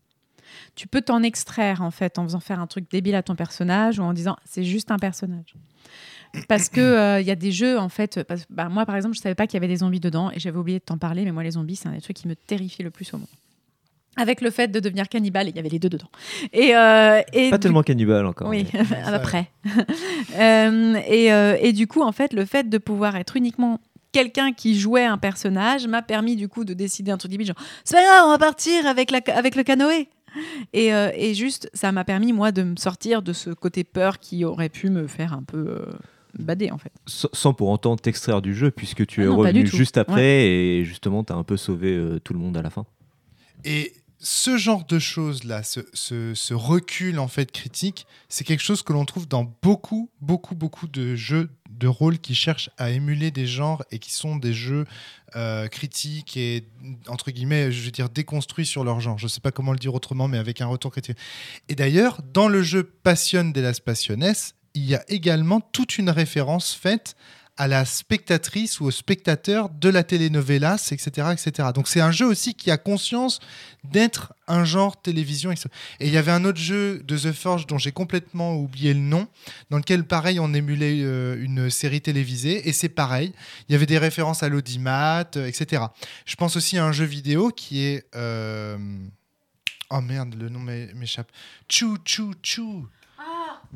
E: tu peux t'en extraire en fait en faisant faire un truc débile à ton personnage ou en disant c'est juste un personnage. Parce que euh, il y a des jeux en fait. parce- bah, moi par exemple, je savais pas qu'il y avait des zombies dedans et j'avais oublié de t'en parler, mais moi les zombies c'est un des trucs qui me terrifie le plus au monde. Avec le fait de devenir cannibale, il y avait les deux dedans. Et, euh, et
B: Pas
E: du-
B: tellement cannibale encore.
E: oui,
B: mais-
E: après. Euh, et, euh, et du coup, en fait, le fait de pouvoir être uniquement quelqu'un qui jouait un personnage m'a permis du coup de décider un truc débile, genre c'est pas grave, on va partir avec, la, avec le canoë. Et, euh, et juste, ça m'a permis moi de me sortir de ce côté peur qui aurait pu me faire un peu euh, bader en fait.
B: Sans sans pour autant t'extraire du jeu, puisque tu
E: Ah
B: es
E: non,
B: revenu juste après et justement t'as un peu sauvé euh, tout le monde à la fin.
A: Et ce genre de choses-là, ce, recul en fait critique, c'est quelque chose que l'on trouve dans beaucoup, beaucoup, beaucoup de jeux de rôle qui cherchent à émuler des genres et qui sont des jeux euh, critiques et entre guillemets, je veux dire déconstruits sur leur genre. Je sais pas comment le dire autrement, mais avec un retour critique. Et d'ailleurs, dans le jeu Passion de las Passiones, il y a également toute une référence faite à la spectatrice ou au spectateur de la telenovelas, etc. etc. Donc c'est un jeu aussi qui a conscience d'être un genre télévision. Et il y avait un autre jeu de The Forge dont j'ai complètement oublié le nom, dans lequel pareil on émulait euh, une série télévisée, et c'est pareil, il y avait des références à l'audimat, euh, etc. Je pense aussi à un jeu vidéo qui est... euh, Oh merde, le nom m'é- m'échappe. Chou, chou, chou.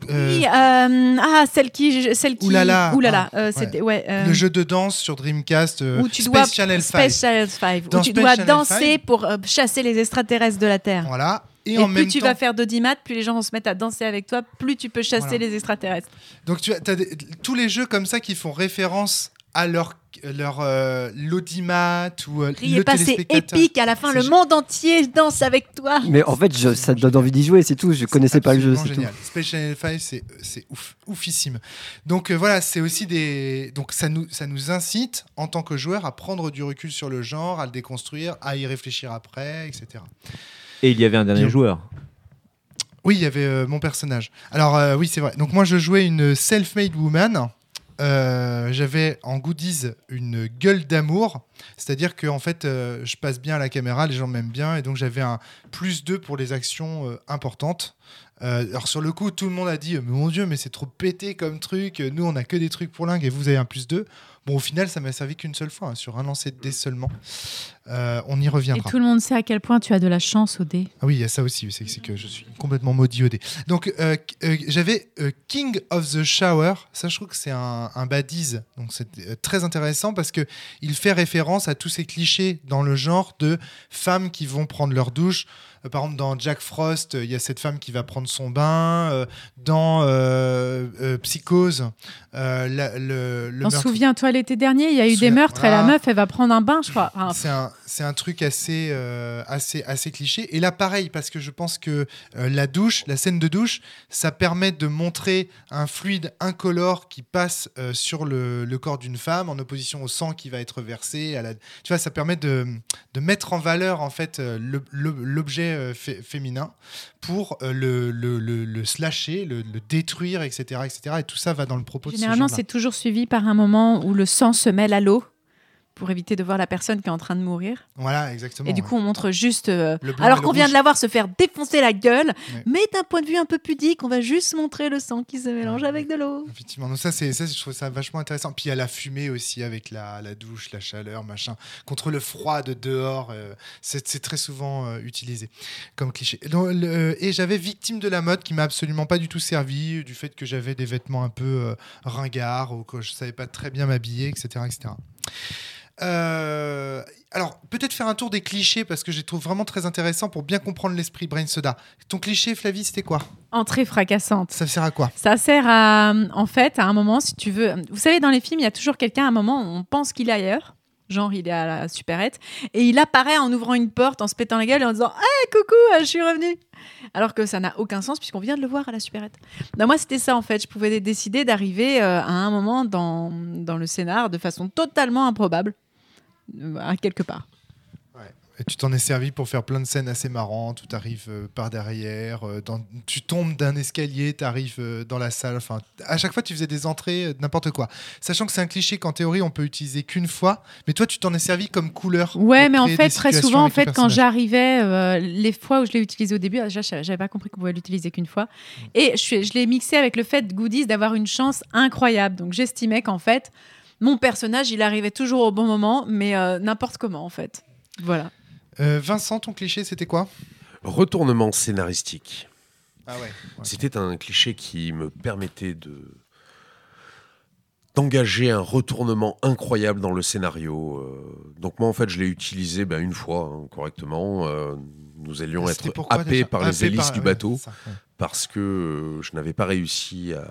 A: Euh,
E: Oui, euh, ah, celle qui. Celle qui
A: Oulala.
E: Oulala,
A: Ah,
E: euh,
A: ouais. Le jeu de danse sur Dreamcast,
E: où tu dois.
A: Space Channel 5.
E: Space Channel 5,
A: Dans
E: où tu
A: Space
E: dois
A: Channel
E: danser
A: 5.
E: pour chasser les extraterrestres de la Terre.
A: Voilà. Et,
E: Et,
A: en
E: plus
A: même
E: tu
A: temps,
E: vas faire d'audimat, plus les gens vont se mettre à danser avec toi, plus tu peux chasser
A: Voilà.
E: les extraterrestres.
A: Donc tu as, des- tous les jeux comme ça qui font référence à leur, leur euh, l'audimat ou euh,
E: Riez
A: le
E: pas, c'est épique. À la fin, le monde entier danse avec toi.
C: Mais en fait, je- ça donne envie d'y jouer, c'est tout. Je connaissais pas le jeu, c'est tout.
A: génial. Space Channel 5, c'est c'est ouf, oufissime. Donc euh, voilà, c'est aussi des donc ça nous ça nous incite en tant que joueur à prendre du recul sur le genre, à le déconstruire, à y réfléchir après, etc.
B: Et il y avait un dernier
A: Bien.
B: joueur.
A: Oui, il y avait euh, mon personnage. Alors euh, oui, c'est vrai. Donc moi, je jouais une self-made woman. Euh, J'avais en goodies une gueule d'amour, c'est-à-dire que en fait, euh, je passe bien à la caméra, les gens m'aiment bien, et donc j'avais un plus 2 pour les actions euh, importantes. Euh, alors sur le coup, tout le monde a dit, euh, mais mon Dieu, mais c'est trop pété comme truc. Nous, on a que des trucs pour lingue, et vous avez un plus 2. Bon, au final, ça m'a servi qu'une seule fois, hein, sur un lancer de dés seulement. Euh, on y
E: Et
A: reviendra.
E: tout le monde sait à quel point tu as de la chance au dé.
A: Ah oui, il y a ça aussi, c'est que je suis complètement maudit au dé. Donc, euh, euh, j'avais euh, King of the Shower. Ça, je trouve que c'est un, un badise. Donc, c'est euh, très intéressant parce que il fait référence à tous ces clichés dans le genre de femmes qui vont prendre leur douche. Euh, par exemple, dans Jack Frost, euh, il y a cette femme qui va prendre son bain. Euh, dans Psychose, la- le, le meurtre-
E: souviens-toi l'été dernier, il y a eu des meurtres et la meuf, elle va prendre un bain, je crois. Enfin,
A: C'est un, c'est un truc assez, euh, assez, assez cliché. Et là, pareil, parce que je pense que euh, la douche, la scène de douche, ça permet de montrer un fluide incolore qui passe euh, sur le, le corps d'une femme en opposition au sang qui va être versé. À la... Tu vois, ça permet de, de mettre en valeur en fait l'objet fé- féminin pour le, le, slasher, le, détruire, etc., etc. Et tout ça va dans le propos
E: Généralement, c'est toujours suivi par un moment où le sang se mêle à l'eau pour éviter de voir la personne qui est en train de mourir.
A: Voilà, exactement.
E: Et du
A: ouais.
E: coup, on montre juste. euh, alors qu'on vient de la voir se faire défoncer la gueule,
A: Ouais.
E: mais d'un point de vue un peu pudique, on va juste montrer le sang qui se mélange
A: Ouais.
E: avec de l'eau.
A: Effectivement, donc ça, c'est, ça, je trouve ça vachement intéressant. Puis il y a la fumée aussi avec la, la douche, la chaleur, machin. Contre le froid de dehors, euh, c'est, c'est très souvent euh, utilisé comme cliché. Donc, le- et j'avais victime de la mode qui m'a absolument pas du tout servi, du fait que j'avais des vêtements un peu ringards ou que je savais pas très bien m'habiller, etc. etc. Euh, alors, peut-être faire un tour des clichés parce que je les trouve vraiment très intéressant pour bien comprendre l'esprit Brain Soda. Ton cliché, Flavie, c'était quoi?
E: Entrée fracassante.
A: Ça sert à quoi?
E: Ça sert à, en fait, à un moment, si tu veux. Vous savez, dans les films, il y a toujours quelqu'un, à un moment, où on pense qu'il est ailleurs. Genre, il est à la supérette. Et il apparaît en ouvrant une porte, en se pétant la gueule et en disant Hey, coucou, euh, je suis revenu. Alors que ça n'a aucun sens puisqu'on vient de le voir à la supérette. Non, moi, c'était ça, en fait. Je pouvais dé- décider d'arriver euh, à un moment dans, dans le scénar de façon totalement improbable, euh, quelque part.
A: Et tu t'en es servi pour faire plein de scènes assez marrantes où tu arrives par derrière, euh, dans- tu tombes d'un escalier, tu arrives dans la salle. Enfin, à chaque fois, tu faisais des entrées, euh, n'importe quoi. Sachant que c'est un cliché qu'en théorie, on peut utiliser qu'une fois. Mais toi, tu t'en es servi comme couleur.
E: Ouais, mais en fait, très souvent, en fait, quand j'arrivais, euh, les fois où je l'ai utilisé au début, déjà, je- j'avais pas compris qu'on pouvait l'utiliser qu'une fois. Et je, l'ai mixé avec le fait, Goodies, d'avoir une chance incroyable. Donc, j'estimais qu'en fait, mon personnage, il arrivait toujours au bon moment, mais euh, n'importe comment, en fait. Voilà.
A: Euh, Vincent, ton cliché, c'était quoi?
D: Retournement scénaristique.
A: Ah ouais.
D: C'était un cliché qui me permettait de d'engager un retournement incroyable dans le scénario. euh. donc moi en fait je l'ai utilisé ben, une fois hein, correctement. Euh, nous allions
A: C'était
D: être happés par les hélices
A: par-
D: du
A: ouais,
D: bateau
A: ça,
D: parce que je n'avais pas réussi à,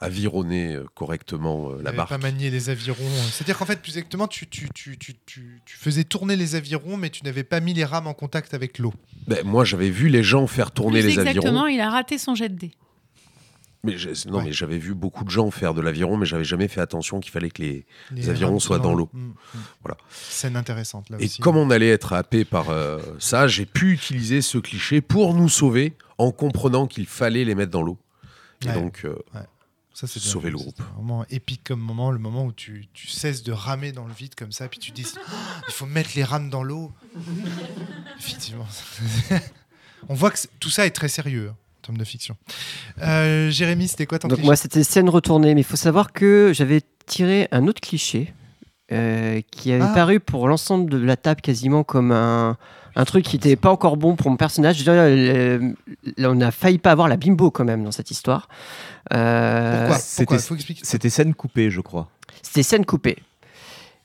D: avironner euh, correctement euh, la barque.
A: pas manié les avirons. C'est-à-dire qu'en fait, plus exactement, tu, tu, tu, tu, tu, tu faisais tourner les avirons, mais tu n'avais pas mis les rames en contact avec l'eau.
D: Ben, moi, j'avais vu les gens faire tourner
F: Plus
D: les
F: exactement,
D: avirons.
F: il a raté son jet de dés.
D: Mais non,
A: Ouais.
D: mais j'avais vu beaucoup de gens faire de l'aviron, mais j'avais jamais fait attention qu'il fallait que les.
A: Les
D: avirons soient dans l'eau.
A: Mm, mm.
D: Voilà.
A: Scène intéressante là
D: Et
A: aussi.
D: comme on allait être happé par euh, ça, j'ai pu utiliser ce cliché pour nous sauver en comprenant qu'il fallait les mettre dans l'eau. Et
A: Ouais.
D: donc, euh,
A: Ça, c'est
D: sauver le groupe.
A: Vraiment épique comme moment, le moment où tu, tu cesses de ramer dans le vide comme ça, puis tu dis Oh, il faut mettre les rames dans l'eau. Effectivement. on voit que tout ça est très sérieux hein, en termes de fiction. Euh, Jérémy, c'était quoi ton
C: Donc
A: cliché?
C: moi c'était scène retournée, mais il faut savoir que j'avais tiré un autre cliché euh, qui avait
A: Ah.
C: paru pour l'ensemble de la table quasiment comme un, un truc qui n'était pas encore bon pour mon personnage. Euh, on a failli pas avoir la bimbo quand même dans cette histoire. Euh,
A: Pourquoi?
B: C'était-
A: Pourquoi?
B: Scène coupée, je crois.
C: C'était scène coupée.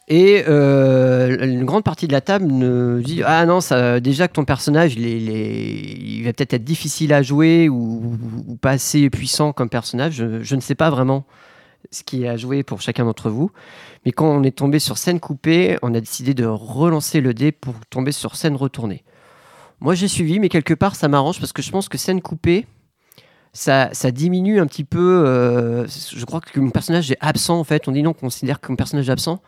C: Et euh, une grande partie de la table me dit Ah non, ça, déjà que ton personnage, il, est- il est- il va peut-être être difficile à jouer ou, ou pas assez puissant comme personnage. Je, je ne sais pas vraiment ce qui est à jouer pour chacun d'entre vous. Mais quand on est tombé sur scène coupée, on a décidé de relancer le dé pour tomber sur scène retournée. Moi, j'ai suivi, mais quelque part, ça m'arrange parce que je pense que scène coupée, ça, ça diminue un petit peu. euh, je crois que mon personnage est absent en fait. On dit non, on considère que mon personnage est absent.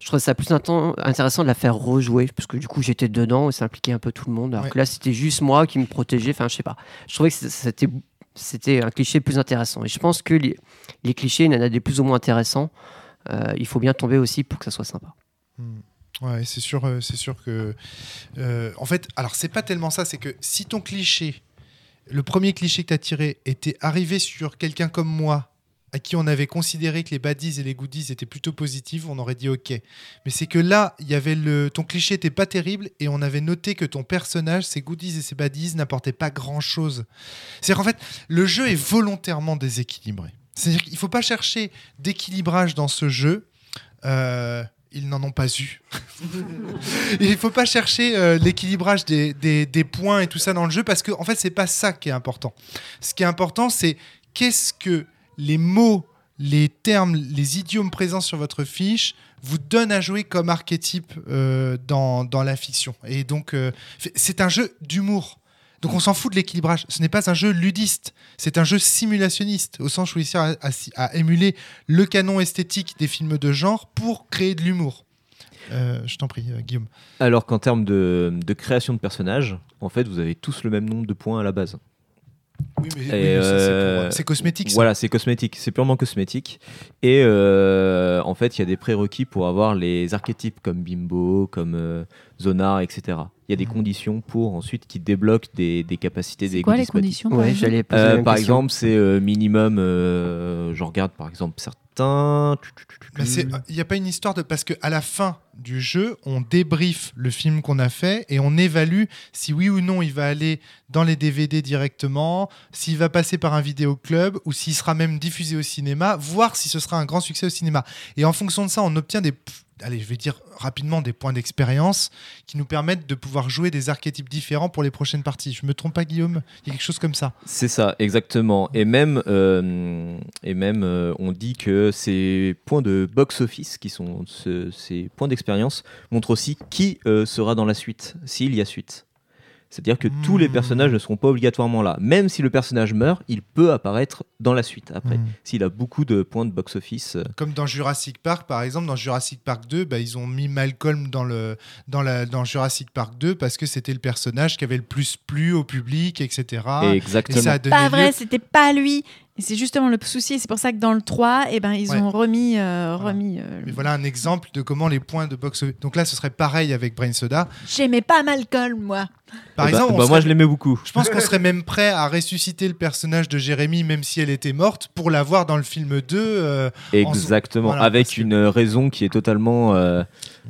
C: Je trouve ça plus intéressant de la faire rejouer parce que du coup j'étais dedans et ça impliquait un peu tout le monde. Alors
A: Ouais.
C: que là c'était juste moi qui me protégeais. Enfin, je sais pas. Je trouvais que c'était c'était un cliché plus intéressant. Et je pense que les, clichés, il y en a des plus ou moins intéressants. Euh, il faut bien tomber aussi pour que ça soit sympa.
A: Hmm. Ouais, c'est sûr, euh, c'est sûr que. euh, en fait, alors c'est pas tellement ça, c'est que si ton cliché, le premier cliché que tu as tiré, était arrivé sur quelqu'un comme moi, à qui on avait considéré que les baddies et les goodies étaient plutôt positifs, on aurait dit ok. Mais c'est que là, y avait le, ton cliché était pas terrible et on avait noté que ton personnage, ses goodies et ses baddies n'apportaient pas grand chose. C'est qu'en fait, le jeu est volontairement déséquilibré. C'est-à-dire qu'il faut pas chercher d'équilibrage dans ce jeu. Euh, ils n'en ont pas eu. Il ne faut pas chercher euh, l'équilibrage des, des- des points et tout ça dans le jeu parce que en fait c'est pas ça qui est important. Ce qui est important c'est qu'est-ce que les mots, les termes, les idiomes présents sur votre fiche vous donnent à jouer comme archétype euh, dans, dans la fiction. Et donc euh, c'est un jeu d'humour. Donc on s'en fout de l'équilibrage. Ce n'est pas un jeu ludiste, c'est un jeu simulationniste, au sens où il sert à, à- émuler le canon esthétique des films de genre pour créer de l'humour. Euh, je t'en prie, Guillaume.
B: Alors qu'en termes de, de création de personnages, en fait, vous avez tous le même nombre de points à la base.
A: Oui, mais, oui,
B: euh,
A: c'est cosmétique. ça.
B: Voilà, c'est cosmétique, c'est purement cosmétique. Et euh, en fait, il y a des prérequis pour avoir les archétypes comme Bimbo, comme euh, Zonar, etc. Il y a des
A: Mhm.
B: conditions pour ensuite qui débloquent des, des capacités des
E: quoi les conditions par
C: Ouais,
B: Euh, Par exemple, c'est euh, minimum, euh, je regarde par exemple certains.
A: C'est- Il n'y a pas une histoire de. Parce qu'à la fin du jeu, on débrief le film qu'on a fait et on évalue si oui ou non il va aller dans les DVD directement, s'il va passer par un vidéoclub ou s'il sera même diffusé au cinéma, voir si ce sera un grand succès au cinéma. Et en fonction de ça, on obtient des. Allez, je vais dire rapidement des points d'expérience qui nous permettent de pouvoir jouer des archétypes différents pour les prochaines parties. Je me trompe pas, Guillaume? Il y a quelque chose comme ça.
B: C'est ça, exactement. Et même, euh, et même euh, on dit que ces points de box-office, qui sont ce- ces points d'expérience, montrent aussi qui euh, sera dans la suite, s'il y a suite. C'est-à-dire que tous les
A: Hmm.
B: personnages ne seront pas obligatoirement là. Même si le personnage meurt, il peut apparaître dans la suite après,
A: Hmm.
B: s'il a beaucoup de points de box-office. euh.
A: Comme dans Jurassic Park, par exemple, dans Jurassic Park 2, bah, ils ont mis Malcolm dans, le, dans, la, dans Jurassic Park 2 parce que c'était le personnage qui avait le plus plu au public, etc. Et
B: Exactement.
A: ça a donné
E: Pas
A: lieu-
E: vrai, c'était pas lui. Et c'est justement le souci. C'est pour ça que dans le 3, eh ben, ils
A: Ouais.
E: ont remis. euh, remis euh,
A: Mais voilà un exemple de comment les points de box Donc là, ce serait pareil avec Brain Soda.
E: J'aimais pas Malcolm, moi.
A: Par
B: Eh ben-
A: exemple, on
B: bah, moi je l'aimais beaucoup.
A: je pense qu'on serait même prêt à ressusciter le personnage de Jérémy, même si elle était morte, pour la voir dans le film 2. euh,
B: Exactement,
A: voilà,
B: avec
A: que-
B: une raison qui est totalement euh,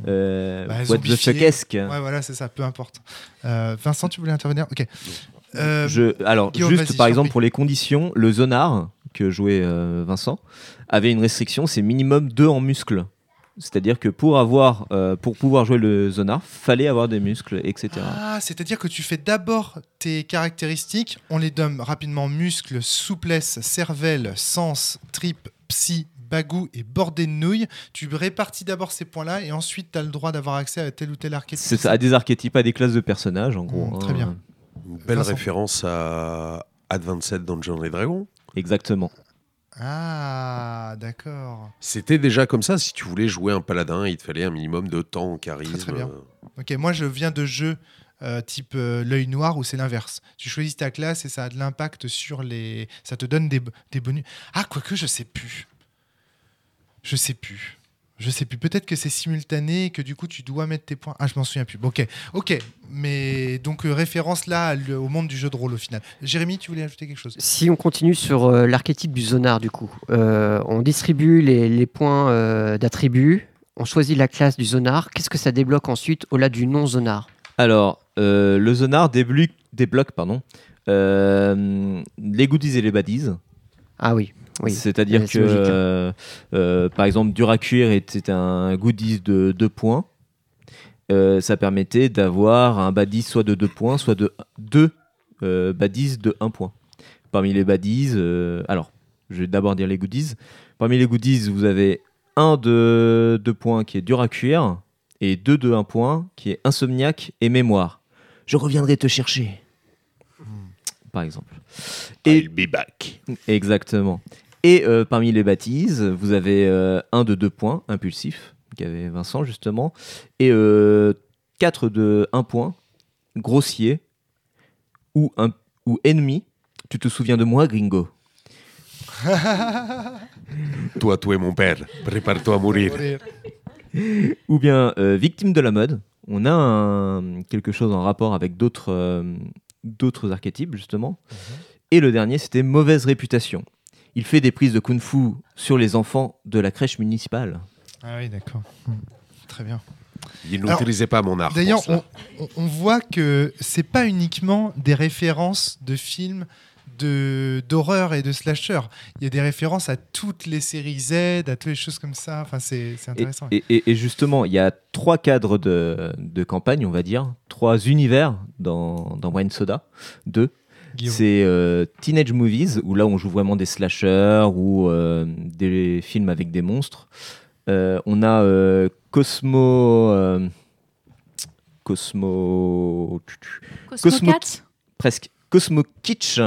B: euh,
A: Bah,
B: what the
A: zombifiée.
B: fuck-esque.
A: Ouais, voilà, c'est ça, peu importe. Euh, Vincent, tu voulais intervenir? Ok. Euh,
B: Je, alors,
A: Guillaume,
B: juste par exemple pour les conditions, le zonar que jouait euh, Vincent avait une restriction, c'est minimum 2 en muscles. C'est-à-dire que pour avoir, euh, pour pouvoir jouer le Zonar, fallait avoir des muscles, etc.
A: Ah, c'est-à-dire que tu fais d'abord tes caractéristiques, on les donne rapidement muscles, souplesse, cervelle, sens, trip, psy, bagou et bordé de nouilles. Tu répartis d'abord ces points-là et ensuite tu as le droit d'avoir accès à tel ou tel archétype.
B: C'est ça, à des archétypes, à des classes de personnages, en gros.
A: Mm,
B: hein.
A: très bien.
D: Une belle
A: Vincent.
D: référence à Advanced Dungeons and Dragons.
B: Exactement.
A: Ah, d'accord.
D: C'était déjà comme ça. Si tu voulais jouer un paladin, il te fallait un minimum de temps, charisme.
A: Très, très bien. Ok, moi je viens de jeux euh, type euh, l'œil noir où c'est l'inverse. Tu choisis ta classe et ça a de l'impact sur les. Ça te donne des, des bonus. Ah, quoique, je sais plus. Je sais plus. Je sais plus. Peut-être que c'est simultané et que du coup tu dois mettre tes points. Ah, je m'en souviens plus. Bon, ok, ok. Mais donc euh, référence là le- au monde du jeu de rôle au final. Jérémy, tu voulais ajouter quelque chose?
C: Si on continue sur euh, l'archétype du zonar, du coup, euh, on distribue les, les points euh, d'attributs, on choisit la classe du zonar. Qu'est-ce que ça débloque ensuite au-delà du non-zonar
B: Alors, euh, le Zonar débloque, débloque pardon, euh, les goodies et les baddies.
C: Ah oui, oui.
B: C'est-à-dire que, euh, euh, par exemple, dur à cuire était un goodies de 2 points. Euh, ça permettait d'avoir un baddies soit de 2 points, soit de 2 euh, baddies de 1 point. Parmi les baddies, euh, alors, je vais d'abord dire les goodies. Parmi les goodies, vous avez un de 2 points qui est dur à cuire et deux de 1 point qui est insomniaque et mémoire. Je reviendrai te chercher. Par exemple. Et
D: I'll be back.
B: Exactement. Et euh, parmi les baptises, vous avez euh, un de deux points, impulsif, qu'avait Vincent justement, et euh, quatre de un point, grossier, ou, un, ou ennemi. Tu te souviens de moi, gringo?
D: Toi, toi et mon père, prépare-toi à mourir.
B: Ou bien euh, victime de la mode. On a un- quelque chose en rapport avec d'autres euh, d'autres archétypes, justement. Et le dernier, c'était mauvaise réputation. Il fait des prises de kung-fu sur les enfants de la crèche municipale.
A: Ah oui, d'accord. Hmm. Très bien.
D: Il n'utilisait pas mon art.
A: D'ailleurs, on, voit que c'est pas uniquement des références de films de d'horreur et de slasher. Il y a des références à toutes les séries Z, à toutes les choses comme ça. Enfin, c'est intéressant.
B: et- et- et justement, il y a trois cadres de, de campagne, on va dire, trois univers dans, dans Wine Soda. Deux,
A: Guillaume.
B: C'est euh, Teenage Movies, où là on joue vraiment des slashers ou euh, des films avec des monstres. Euh, on a euh, Cosmo. euh, Cosmo.
E: Cosmo
B: Cosmo-
E: Cat
B: Presque. Cosmo Kitsch.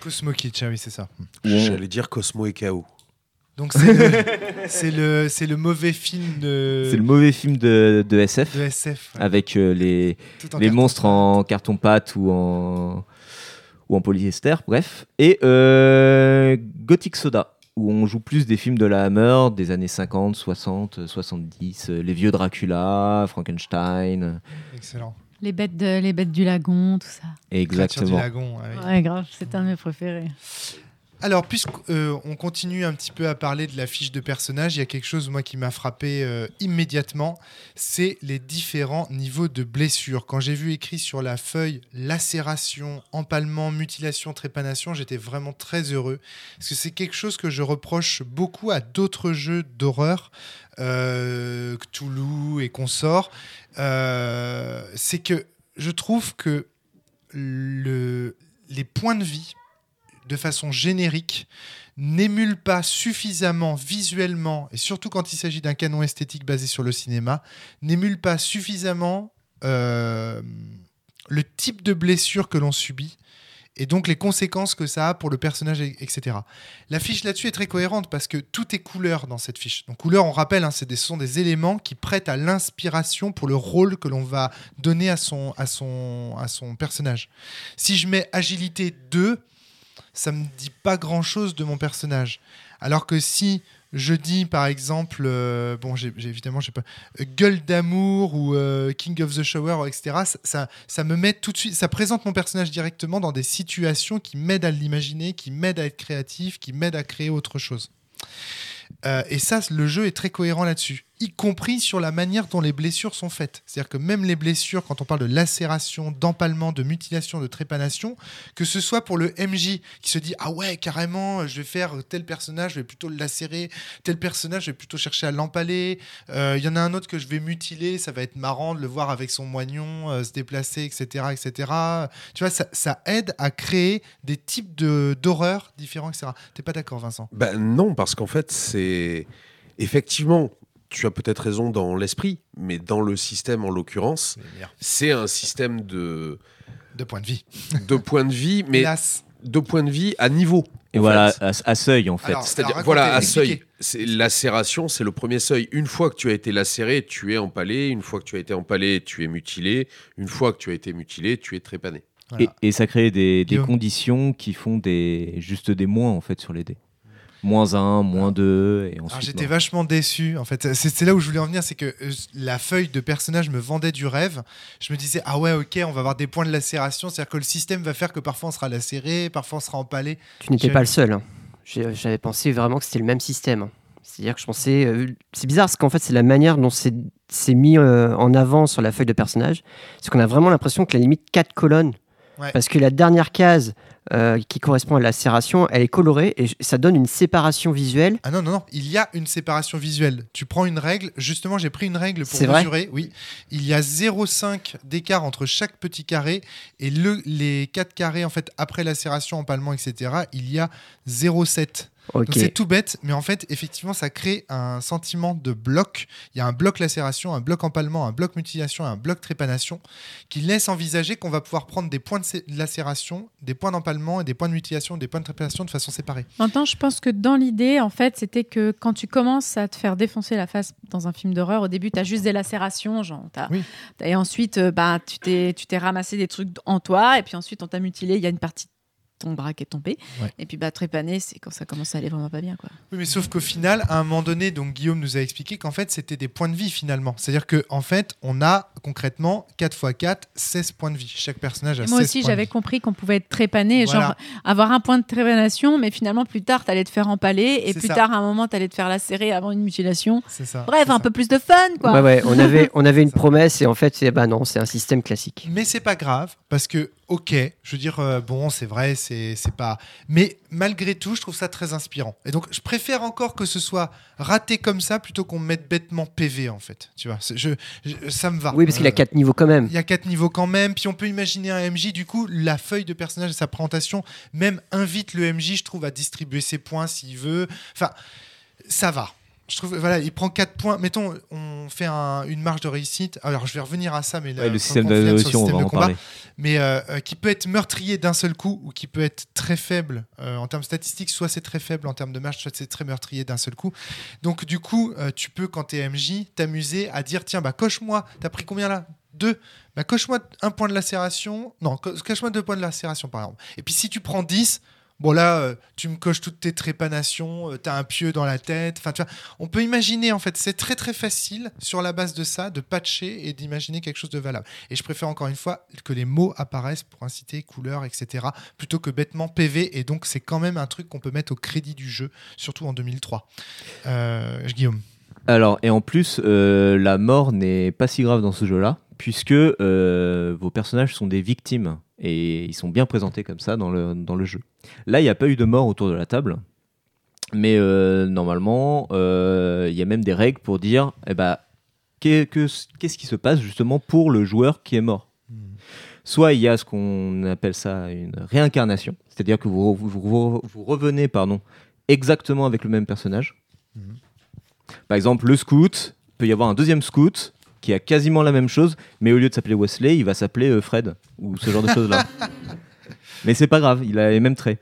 A: Cosmo Kitsch, ah oui, c'est ça.
B: on-
D: J'allais dire Cosmo et Chaos.
A: Donc c'est le, c'est le, le mauvais film de,
B: C'est le mauvais film de, de SF.
A: de SF. ouais.
B: Avec euh, les, les
A: carton.
B: monstres en carton-pâte ou en, ou en polyester, bref. Et euh, Gothic Soda, où on joue plus des films de la Hammer des années 50, 60, 70, euh, les vieux Dracula, Frankenstein.
A: Excellent.
E: les bêtes, de, les bêtes du lagon, tout ça.
A: Créature du
B: Exactement.
A: lagon.
E: Ouais, grave, c'est un de mes préférés.
A: Alors, puisqu'on continue un petit peu à parler de la fiche de personnage, il y a quelque chose, moi, qui m'a frappé euh, immédiatement, c'est les différents niveaux de blessures. Quand j'ai vu écrit sur la feuille lacération, empalement, mutilation, trépanation, j'étais vraiment très heureux, parce que c'est quelque chose que je reproche beaucoup à d'autres jeux d'horreur, euh, Cthulhu et consorts, Euh, c'est que je trouve que le, les points de vie de façon générique n'émule pas suffisamment visuellement, et surtout quand il s'agit d'un canon esthétique basé sur le cinéma, n'émule pas suffisamment euh, le type de blessure que l'on subit et donc les conséquences que ça a pour le personnage, et- etc. La fiche là-dessus est très cohérente parce que tout est couleur dans cette fiche. Donc couleur, on rappelle, hein, ce sont des éléments qui prêtent à l'inspiration pour le rôle que l'on va donner à son, à, son, à son personnage. Si je mets agilité 2, ça me dit pas grand chose de mon personnage. Alors que si je dis par exemple, euh, bon, j'ai évidemment, j'ai pas euh, gueule d'amour ou euh, King of the Shower, etc. Ça, ça, ça me met tout de suite, ça présente mon personnage directement dans des situations qui m'aident à l'imaginer, qui m'aident à être créatif, qui m'aident à créer autre chose. Euh, et ça, le jeu est très cohérent là-dessus. Y compris sur la manière dont les blessures sont faites. C'est-à-dire que même les blessures, quand on parle de lacération, d'empalement, de mutilation, de trépanation, que ce soit pour le MJ qui se dit ah ouais carrément, je vais faire tel personnage, je vais plutôt le lacérer, tel personnage, je vais plutôt chercher à l'empaler. Euh, Il y en a un autre que je vais mutiler, ça va être marrant de le voir avec son moignon euh, se déplacer, etc., etc. Tu vois, ça, ça aide à créer des types de d'horreurs différents, etc. T'es pas d'accord, Vincent?
D: Ben non, parce qu'en fait, c'est. Effectivement, tu as peut-être raison dans l'esprit, mais dans le système en l'occurrence, c'est un système de,
A: De point de vie.
D: de point de vie, mais
A: Hélas.
D: de point de vie à niveau.
B: Et voilà,
D: fait.
B: à, à seuil en fait.
D: C'est-à-dire, voilà, à seuil. Lacération, c'est le premier seuil. Une fois que tu as été lacéré, tu es empalé. Une fois que tu as été empalé, tu es mutilé. Une fois que tu as été mutilé, tu es trépané.
A: Voilà.
B: Et, et ça crée des, des conditions qui font des, juste des moins en fait sur les dés. Moins 1, moins 2, et
A: Alors
B: ensuite.
A: j'étais vachement déçu en fait. C'est là où je voulais en venir, c'est que euh, la feuille de personnage me vendait du rêve. Je me disais ah ouais ok on va avoir des points de lacération, c'est-à-dire que le système va faire que parfois on sera lacéré, parfois on sera empalé.
C: Tu n'étais pas le seul. hein. J'avais pensé vraiment que c'était le même système. C'est-à-dire que je pensais. euh, c'est bizarre parce qu'en fait, c'est la manière dont c'est c'est mis euh, en avant sur la feuille de personnage. C'est qu'on a vraiment l'impression que la limite quatre colonnes.
A: Ouais.
C: Parce que la dernière case euh, qui correspond à la serration, elle est colorée et ça donne une séparation visuelle.
A: Ah non non non, il y a une séparation visuelle. Tu prends une règle, justement j'ai pris une règle pour
C: vrai
A: mesurer. Oui, il y a 0,5 d'écart entre chaque petit carré et le, les quatre carrés en fait après lacération, empalement etc. Il y a 0,7. C'est tout bête, mais en fait, effectivement, ça crée un sentiment de bloc. Il y a un bloc lacération, un bloc empalement, un bloc mutilation et un bloc trépanation qui laisse envisager qu'on va pouvoir prendre des points de lacération, des points d'empalement et des points de mutilation, des points de trépanation de façon séparée.
E: Maintenant, je pense que dans l'idée, en fait, c'était que quand tu commences à te faire défoncer la face dans un film d'horreur, au début, tu as juste des lacérations, genre,
A: Oui.
E: et ensuite, euh, bah, tu t'es tu t'es ramassé des trucs en toi, et puis ensuite, on t'a mutilé, il y a une partie ton bras qui est
A: Ouais.
E: et puis bah, trépané, c'est quand ça commence à aller vraiment pas bien. Quoi.
A: Oui, mais sauf qu'au final, à un moment donné, donc Guillaume nous a expliqué qu'en fait, c'était des points de vie finalement. C'est-à-dire qu'en en fait, on a concrètement 4 x 4, 16 points de vie. Chaque personnage a
E: Et moi
A: 16
E: aussi, j'avais compris qu'on pouvait être trépané,
A: Voilà.
E: genre avoir un point de trépanation, mais finalement, plus tard, t'allais te faire empaler, et plus
A: ça.
E: tard, à un moment, t'allais te faire lacérer avant une mutilation.
A: Ça.
E: Bref, un
A: ça.
E: peu plus de fun, quoi.
C: Ouais, ouais, on avait, on avait une
A: Ça.
C: promesse et en fait, c'est bah non, c'est un système classique.
A: Mais c'est pas grave parce que ok, je veux dire euh, bon, c'est vrai, c'est pas. Mais malgré tout, je trouve ça très inspirant. Et donc, je préfère encore que ce soit raté comme ça plutôt qu'on me mette bêtement PV en fait. Tu vois, je, je- ça me va.
C: Oui, parce qu'il a
A: Euh,
C: quatre niveaux quand même.
A: Il y a quatre niveaux quand même, puis on peut imaginer un MJ. Du coup, la feuille de personnage et sa présentation même invite le MJ, je trouve, à distribuer ses points s'il veut. Enfin, ça va. Je trouve, voilà, il prend 4 points. Mettons, on fait un- une marge de réussite. Alors, je vais revenir à ça, mais là,
B: Ouais, le système
A: le
B: on va
A: de
B: en
A: combat
B: parler.
A: mais euh, euh, qui peut être meurtrier d'un seul coup ou qui peut être très faible euh, en termes statistiques, soit c'est très faible en termes de match, soit c'est très meurtrier d'un seul coup. Donc du coup, euh, tu peux quand t'es MJ t'amuser à dire tiens bah coche-moi, t'as pris combien là? Deux. Bah coche-moi un point de lacération. Non, co- coche-moi deux points de lacération par exemple. Et puis si tu prends 10 Bon là, euh, tu me coches toutes tes trépanations, euh, t'as un pieu dans la tête. Enfin, tu vois, on peut imaginer en fait, c'est très très facile sur la base de ça de patcher et d'imaginer quelque chose de valable. Et je préfère encore une fois que les mots apparaissent pour inciter couleurs, etc. plutôt que bêtement PV. Et donc, c'est quand même un truc qu'on peut mettre au crédit du jeu, surtout en 2003. Euh, Guillaume.
B: Alors, et en plus, la mort n'est pas si grave dans ce jeu-là, puisque euh, vos personnages sont des victimes et ils sont bien présentés comme ça dans le, dans le jeu. Là, il n'y a pas eu de mort autour de la table, mais euh, normalement, euh, il y a même des règles pour dire eh ben, qu'est- que- qu'est-ce qui se passe justement pour le joueur qui est mort? Soit il y a ce qu'on appelle ça une réincarnation, c'est-à-dire que vous, vous, vous- vous revenez pardon, exactement avec le même personnage. Par exemple, le scout, il peut y avoir un deuxième scout qui a quasiment la même chose, mais au lieu de s'appeler Wesley, il va s'appeler euh, Fred, ou ce genre de choses-là. mais c'est pas grave, il a les mêmes traits.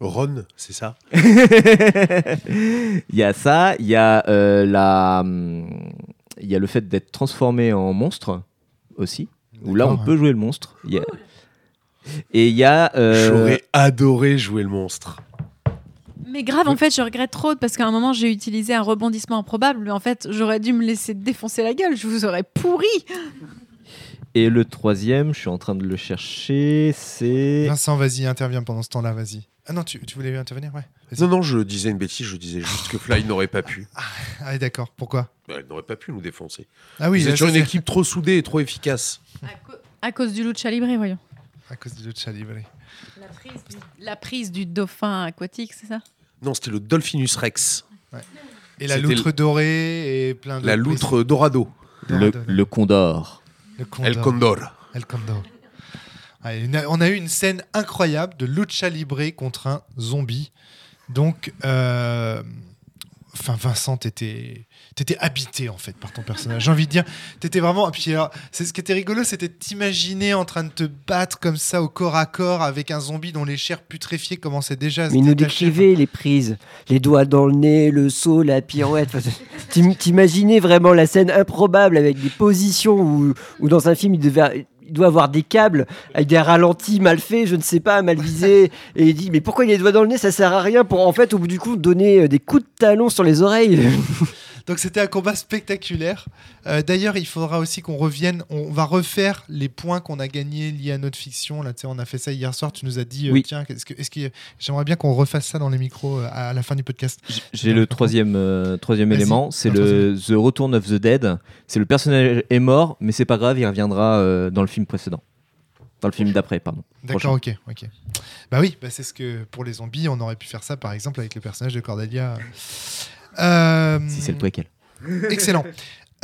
D: Ron, c'est ça?
B: Il y a ça, il y a euh, la, hum, il y a le fait d'être transformé en monstre aussi, où là on peut jouer le monstre. Il y a- Et il y a euh,
D: J'aurais adoré jouer le monstre.
E: Mais grave, en fait, je regrette trop parce qu'à un moment, j'ai utilisé un rebondissement improbable, mais en fait, j'aurais dû me laisser défoncer la gueule. Je vous aurais pourri.
B: et le troisième, je suis en train de le chercher, c'est
A: Vincent, vas-y, interviens pendant ce temps-là, vas-y. Ah non, tu, tu voulais intervenir, ouais.
D: Non, non, je disais une bêtise, je disais juste que Fly n'aurait pas pu.
A: Ah, d'accord. Pourquoi?
D: Bah, il n'aurait pas pu nous défoncer.
A: Ah oui,
D: Vous êtes sur une équipe trop soudée et trop efficace.
E: À, co- à cause du lucha libre, voyons.
A: à cause de Lucha Libre.
E: La prise du, la prise du dauphin aquatique, c'est ça?
D: Non, c'était le Dolphinus Rex,
A: Et la loutre dorée et plein de.
D: la loutre Dorado,
B: Le, le condor.
A: Le condor.
D: El Condor.
A: El Condor. On a eu une scène incroyable de lucha libre contre un zombie. Donc, euh, enfin, Vincent, t'étais, t'étais habité en fait par ton personnage. J'ai envie de dire, t'étais vraiment. et Puis alors, c'est ce qui était rigolo, c'était t'imaginer en train de te battre comme ça au corps à corps avec un zombie dont les chairs putréfiées commençaient déjà à se
C: Mais il nous
A: détacher.
C: décrivait les prises, les doigts dans le nez, le saut, la pirouette. Enfin, t'im- T'imaginais vraiment la scène improbable avec des positions où, où dans un film il devait. Il doit avoir des câbles avec des ralentis mal faits, je ne sais pas, mal visés. Et il dit Mais pourquoi il a les doigts dans le nez? Ça sert à rien pour en fait, au bout du coup, donner euh, des coups de talon sur les oreilles.
A: Donc c'était un combat spectaculaire. Euh, D'ailleurs, il faudra aussi qu'on revienne. On va refaire les points qu'on a gagnés liés à notre fiction. Là, tu sais, on a fait ça hier soir. Tu nous as dit, euh,
B: Oui.
A: tiens, est-ce que, j'aimerais bien qu'on refasse ça dans les micros euh, à la fin du podcast.
B: J'ai le troisième, troisième élément, c'est le The Return of the Dead. C'est le personnage est mort, mais c'est pas grave, il reviendra dans le film précédent. Dans le film d'après, pardon.
A: D'accord, ok, ok. Bah oui, bah c'est ce que pour les zombies, on aurait pu faire ça, par exemple, avec le personnage de Cordelia. Euh,
B: Si c'est le préquel.
A: Excellent.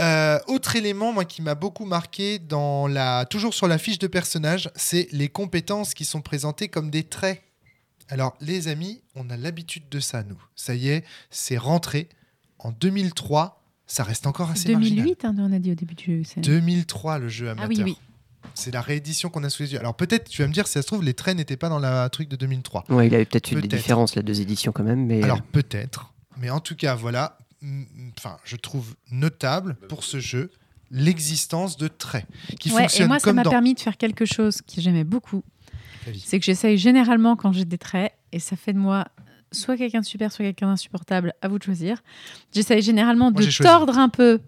A: Euh, autre élément, moi, qui m'a beaucoup marqué dans la, toujours sur la fiche de personnage, c'est les compétences qui sont présentées comme des traits. Alors, les amis, on a l'habitude de ça, nous. Ça y est, c'est rentré. En 2003, ça reste encore assez marginal.
E: 2008, hein, on a dit au début du jeu. c'est-
A: 2003, le jeu amateur.
E: Ah oui, oui.
A: C'est la réédition qu'on a sous les yeux. Alors, peut-être, tu vas me dire, si ça se trouve, les traits n'étaient pas dans la truc de 2003.
C: Ouais, il avait peut-être eu des différences, là, deux éditions quand même. Mais
A: Alors peut-être, mais en tout cas voilà, enfin je trouve notable pour ce jeu l'existence de traits qui
E: Ouais, et
A: fonctionnent
E: moi, ça
A: comme
E: m'a
A: dans
E: permis de faire quelque chose que j'aimais beaucoup. C'est que j'essaye généralement quand j'ai des traits, et ça fait de moi soit quelqu'un de super, soit quelqu'un d'insupportable, à vous de choisir. J'essaye généralement
A: Moi,
E: de tordre un peu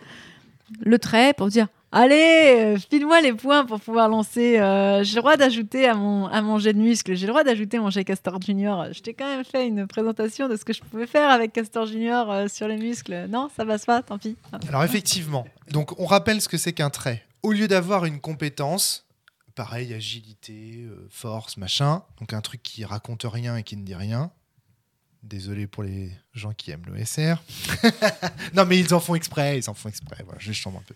E: le trait pour dire Allez, euh, file-moi les points pour pouvoir lancer. euh, j'ai le droit d'ajouter à mon, à mon jet de muscle, j'ai le droit d'ajouter mon jet Castor Junior. Je t'ai quand même fait une présentation de ce que je pouvais faire avec Castor Junior euh, sur les muscles. Non, ça passe pas, tant pis.
A: Alors effectivement, donc on rappelle ce que c'est qu'un trait. Au lieu d'avoir une compétence, pareil agilité, force, machin, donc un truc qui raconte rien et qui ne dit rien. Désolé pour les gens qui aiment l'OSR. non, mais ils en font exprès, ils en font exprès. Voilà, je chambre un peu.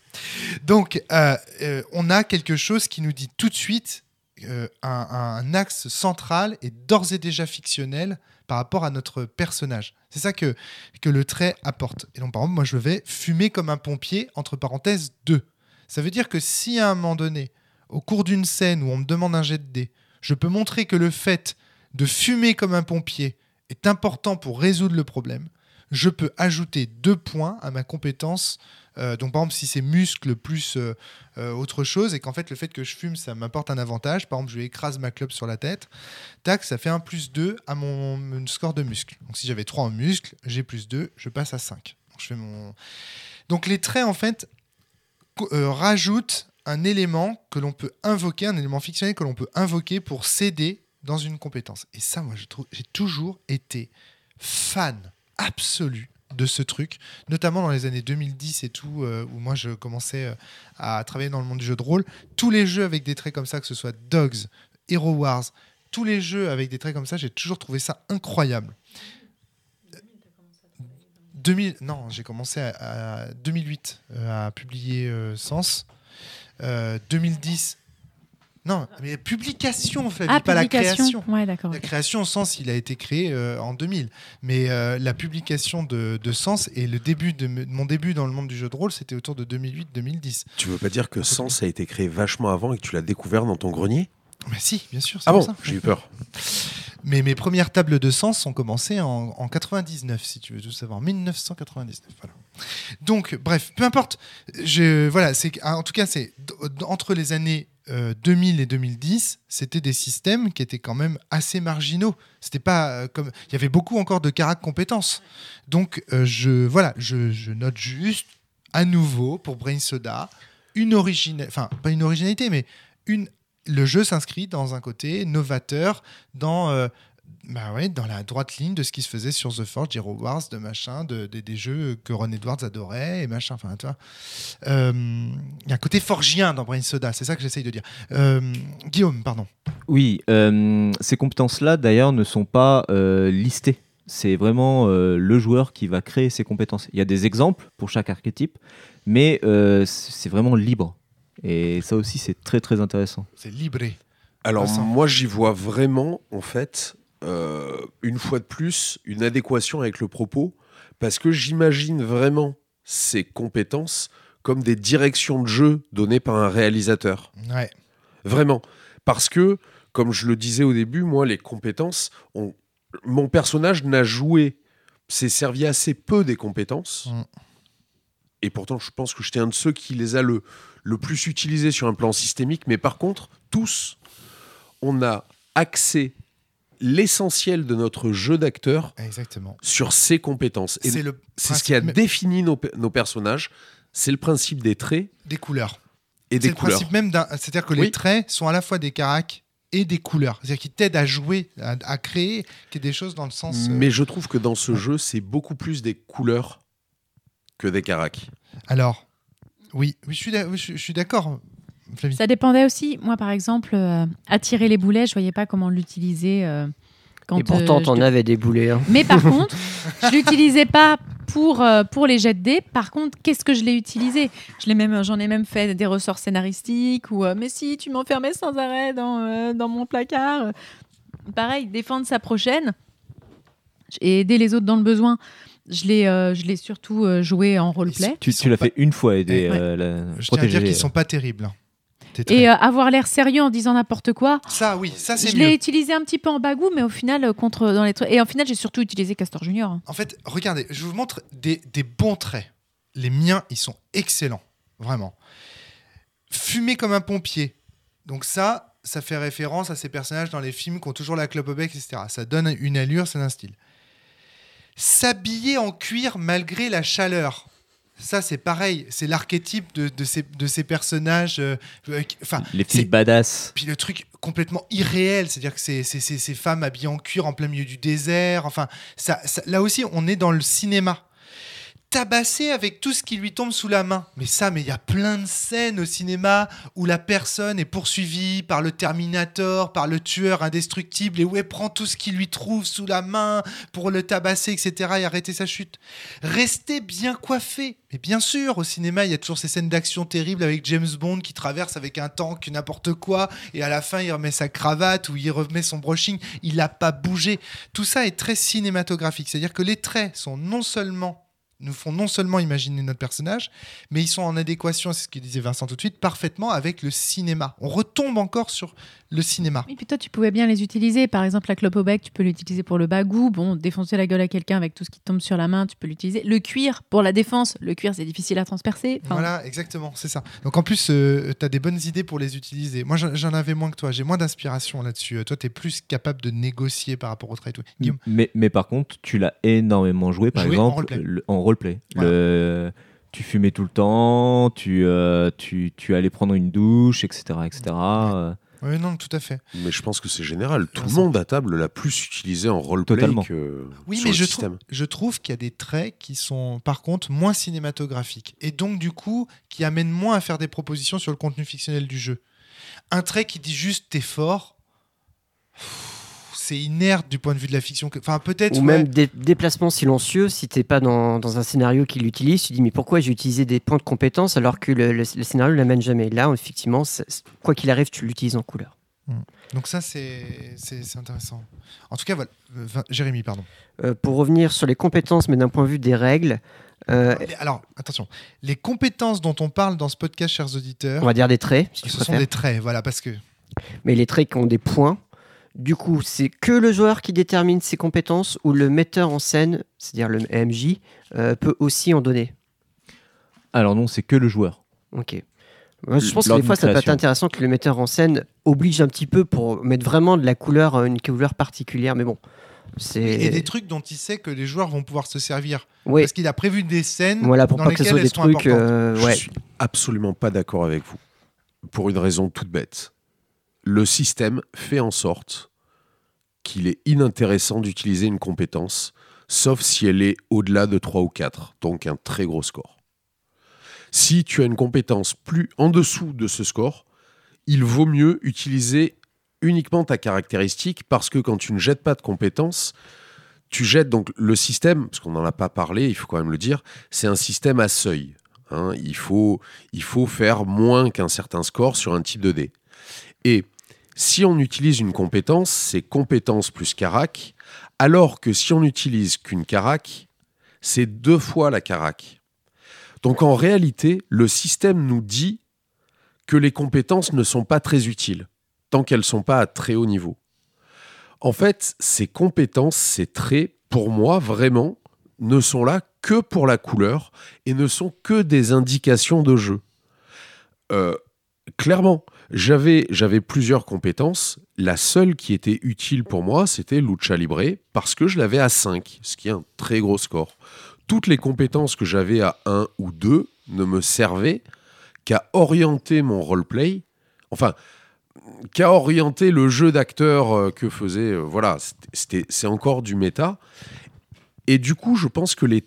A: Donc, euh, euh, on a quelque chose qui nous dit tout de suite euh, un, axe central est d'ores et déjà fictionnel par rapport à notre personnage. C'est ça que, que le trait apporte. Et donc, par exemple, moi, je vais fumer comme un pompier, entre parenthèses, 2. Ça veut dire que si à un moment donné, au cours d'une scène où on me demande un jet de dés, je peux montrer que le fait de fumer comme un pompier est important pour résoudre le problème, je peux ajouter deux points à ma compétence. Euh, donc, par exemple, si c'est muscle plus euh, euh, autre chose, et qu'en fait, le fait que je fume, ça m'apporte un avantage. Par exemple, je écrase ma clope sur la tête. Tac, ça fait un plus 2 à mon, score de muscle. Donc, si j'avais 3 en muscle, j'ai plus 2, je passe à 5. Donc, je fais mon... donc les traits, en fait, rajoutent un élément que l'on peut invoquer, un élément fictionnel que l'on peut invoquer pour s'aider dans une compétence. Et ça, moi, j'ai toujours été fan absolu de ce truc, notamment dans les années 2010 et tout, euh, où moi je commençais euh, à travailler dans le monde du jeu de rôle. Tous les jeux avec des traits comme ça, que ce soit Dogs, Hero Wars, tous les jeux avec des traits comme ça, j'ai toujours trouvé ça incroyable. 2000, non, j'ai commencé à, à 2008 euh, à publier euh, Sens. Euh, 2010, non, mais publication, Flavie,
E: Ah,
A: pas la
E: publication.
A: création.
E: Ouais, d'accord.
A: La création, Sens, il a été créé euh, en 2000. Mais euh, la publication de, de Sens et le début de, mon début dans le monde du jeu de rôle, c'était autour de 2008-2010.
D: Tu veux pas dire que Sens a été créé vachement avant et que tu l'as découvert dans ton grenier?
A: Mais si, bien sûr. c'est
D: Ah bon. J'ai eu peur.
A: Mais mes premières tables de Sens ont commencé en, en 99, si tu veux tout savoir. 1999, voilà. Donc, bref, peu importe. Je, voilà, c'est que- en tout cas, c'est entre les années euh, 2000 et 2010, c'était des systèmes qui étaient quand même assez marginaux. C'était pas euh, comme il y avait beaucoup encore de carac compétences. Donc, euh, je voilà, je, je note juste à nouveau pour Brain Soda une originalité, enfin pas une originalité, mais une le jeu s'inscrit dans un côté novateur, dans, euh, bah ouais, dans la droite ligne de ce qui se faisait sur The Forge, Hero Wars, de machin, de, de- des jeux que Ron Edwards adorait et machin. Enfin, tu vois. Euh, Il y a un côté forgien dans Brain Soda, c'est ça que j'essaye de dire. Euh, Guillaume, pardon.
B: Oui, euh, ces compétences-là, d'ailleurs, ne sont pas euh, listées. C'est vraiment euh, le joueur qui va créer ces compétences. Il y a des exemples pour chaque archétype, mais euh, c'est vraiment libre. Et ça aussi, c'est très très intéressant.
A: C'est libré.
D: Alors moi j'y vois vraiment en fait euh, une fois de plus une adéquation avec le propos parce que j'imagine vraiment ces compétences comme des directions de jeu données par un réalisateur.
A: Ouais.
D: Vraiment. Parce que, comme je le disais au début, moi, les compétences, on- mon personnage n'a joué, s'est servi assez peu des compétences.
A: Mm.
D: Et pourtant, je pense que j'étais un de ceux qui les a le, le plus utilisés sur un plan systémique. Mais par contre, tous, on a axé l'essentiel de notre jeu d'acteur sur ces compétences. Et
A: C'est le
D: c'est ce qui a défini nos, nos personnages. C'est le principe des traits
A: des couleurs.
D: et
A: C'est
D: des
A: le
D: couleurs.
A: principe même d'un. C'est-à-dire que les traits sont à la fois des caracs et des couleurs. C'est-à-dire qu'ils t'aident à jouer, à, à créer des choses dans le sens. euh,
D: Mais je trouve que dans ce jeu, c'est beaucoup plus des couleurs que des caracs.
A: Alors, oui, suis- je suis d'accord, Flavie.
E: Ça dépendait aussi. Moi, par exemple, euh, attirer les boulets, je voyais pas comment l'utiliser. euh, quand,
C: Et pourtant,
E: euh,
C: t'en
E: je-
C: avais des boulets. hein.
E: Mais par contre, je l'utilisais pas pour, euh, pour les jets de dés. Par contre, qu'est-ce que je l'ai utilisé? Je l'ai même, J'en ai même fait des ressorts scénaristiques ou euh, mais si tu m'enfermais sans arrêt dans, euh, dans mon placard. Pareil, défendre sa prochaine et aider les autres dans le besoin. Je l'ai euh, je l'ai surtout euh, joué en roleplay.
B: Tu, l'as
A: pas-
B: fait une fois aider
A: Ouais.
B: euh, la-
A: Je tiens à
B: protéger.
A: dire qu'ils sont pas terribles. hein,
E: Et euh, avoir l'air sérieux en disant n'importe quoi.
A: Ça, oui, ça c'est
E: Je l'ai utilisé un petit peu en bagou, mais au final, euh, contre dans les trucs. Et en final, j'ai surtout utilisé Castor Junior. hein.
A: En fait, regardez, je vous montre des, des bons traits. Les miens, ils sont excellents, vraiment. Fumer comme un pompier. Donc ça, ça fait référence à ces personnages dans les films qui ont toujours la clope au bec, etc. Ça donne une allure, c'est un style. S'habiller en cuir malgré la chaleur. Ça, c'est pareil. C'est l'archétype de, de ces, de ces personnages. euh, euh, Enfin,
B: Les petits badass.
A: puis le truc complètement irréel, c'est-à-dire que c'est c'est- c'est- ces femmes habillées en cuir en plein milieu du désert. Enfin, ça, ça- là aussi, on est dans le cinéma. Tabassé avec tout ce qui lui tombe sous la main. Mais ça, mais il y a plein de scènes au cinéma où la personne est poursuivie par le Terminator, par le tueur indestructible, et où elle prend tout ce qui lui trouve sous la main pour le tabasser, etc., et arrêter sa chute. Rester bien coiffé. Mais bien sûr, au cinéma, il y a toujours ces scènes d'action terribles avec James Bond qui traverse avec un tank, n'importe quoi, et à la fin, il remet sa cravate ou il remet son brushing. Il n'a pas bougé. Tout ça est très cinématographique. C'est-à-dire que les traits sont non seulement nous font non seulement imaginer notre personnage, mais ils sont en adéquation, c'est ce que disait Vincent tout de suite, parfaitement avec le cinéma. On retombe encore sur le cinéma.
E: Et puis toi, tu pouvais bien les utiliser. Par exemple, la clope au bec, tu peux l'utiliser pour le bagou. Bon, défoncer la gueule à quelqu'un avec tout ce qui te tombe sur la main, tu peux l'utiliser. Le cuir, pour la défense. Le cuir, c'est difficile à transpercer. Enfin,
A: Voilà, exactement, c'est ça. Donc en plus, tu as des bonnes idées pour les utiliser. Moi, j'en avais moins que toi. J'ai moins d'inspiration là-dessus. Euh, Toi, tu es plus capable de négocier par rapport au trait et tout. Guillaume
B: Mais, mais par contre, tu l'as énormément joué, par
A: Joué en
B: exemple,
A: roleplay.
B: le- en roleplay.
A: Voilà.
B: Le- tu fumais tout le temps, tu, euh, tu, tu allais prendre une douche, etc. etc.
A: Oui, non, tout à fait.
D: Mais je pense que c'est général. Tout le monde à table l'a plus utilisé en roleplay
B: Totalement.
D: que
A: Oui,
D: sur
A: mais
D: le
A: je,
D: système.
A: trouve- je trouve qu'il y a des traits qui sont, par contre, moins cinématographiques. Et donc, du coup, qui amènent moins à faire des propositions sur le contenu fictionnel du jeu. Un trait qui dit juste t'es fort, pff, c'est inerte du point de vue de la fiction. que- Enfin, peut-être.
C: Ou
A: ouais.
C: même des déplacements silencieux, si t'es pas dans, dans un scénario qui l'utilise, tu dis mais pourquoi j'ai utilisé des points de compétence alors que le, le- le scénario ne l'amène jamais? Là, effectivement, quoi qu'il arrive, tu l'utilises en couleur.
A: Donc, ça, c'est intéressant. En tout cas, voilà. Euh, Jérémy, pardon.
C: Euh, pour revenir sur les compétences, mais d'un point de vue des règles, euh,
A: Les- Alors, attention. Les compétences dont on parle dans ce podcast, chers auditeurs,
C: on va dire des traits, si tu
A: ce sont des traits. Voilà, parce que.
C: mais les traits qui ont des points. Du coup, c'est que le joueur qui détermine ses compétences ou le metteur en scène, c'est-à-dire le MJ, euh, peut aussi en donner.
B: Alors non, c'est que le joueur.
C: Ok. Moi, je pense que des fois, ça peut être intéressant que le metteur en scène oblige un petit peu pour mettre vraiment de la couleur, euh, une couleur particulière. Mais bon, c'est.
A: Et des trucs dont il sait que les joueurs vont pouvoir se servir.
C: Oui,
A: Parce qu'il a prévu des scènes
C: voilà, pour
A: dans
C: pas que ce soit
A: elles
C: des
A: sont
C: trucs.
A: importantes.
C: euh,
D: Je suis absolument pas d'accord avec vous. Pour une raison toute bête. Le système fait en sorte qu'il est inintéressant d'utiliser une compétence, sauf si elle est au-delà de 3 ou 4, donc un très gros score. Si tu as une compétence plus en dessous de ce score, il vaut mieux utiliser uniquement ta caractéristique parce que quand tu ne jettes pas de compétences, tu jettes donc le système, parce qu'on n'en a pas parlé, il faut quand même le dire, c'est un système à seuil. hein. il, faut, il faut faire moins qu'un certain score sur un type de dé. Et si on utilise une compétence, c'est compétence plus carac, alors que si on n'utilise qu'une carac, c'est deux fois la carac. Donc en réalité, le système nous dit que les compétences ne sont pas très utiles, tant qu'elles ne sont pas à très haut niveau. En fait, ces compétences, ces traits, pour moi, vraiment, ne sont là que pour la couleur et ne sont que des indications de jeu. Euh, clairement, j'avais, j'avais plusieurs compétences. La seule qui était utile pour moi, c'était Lucha Libre, parce que je l'avais à 5, ce qui est un très gros score. Toutes les compétences que j'avais à 1 ou 2 ne me servaient qu'à orienter mon roleplay. Enfin, qu'à orienter le jeu d'acteur euh, que faisait. euh, voilà, c'était- c'est encore du méta. Et du coup, je pense que les,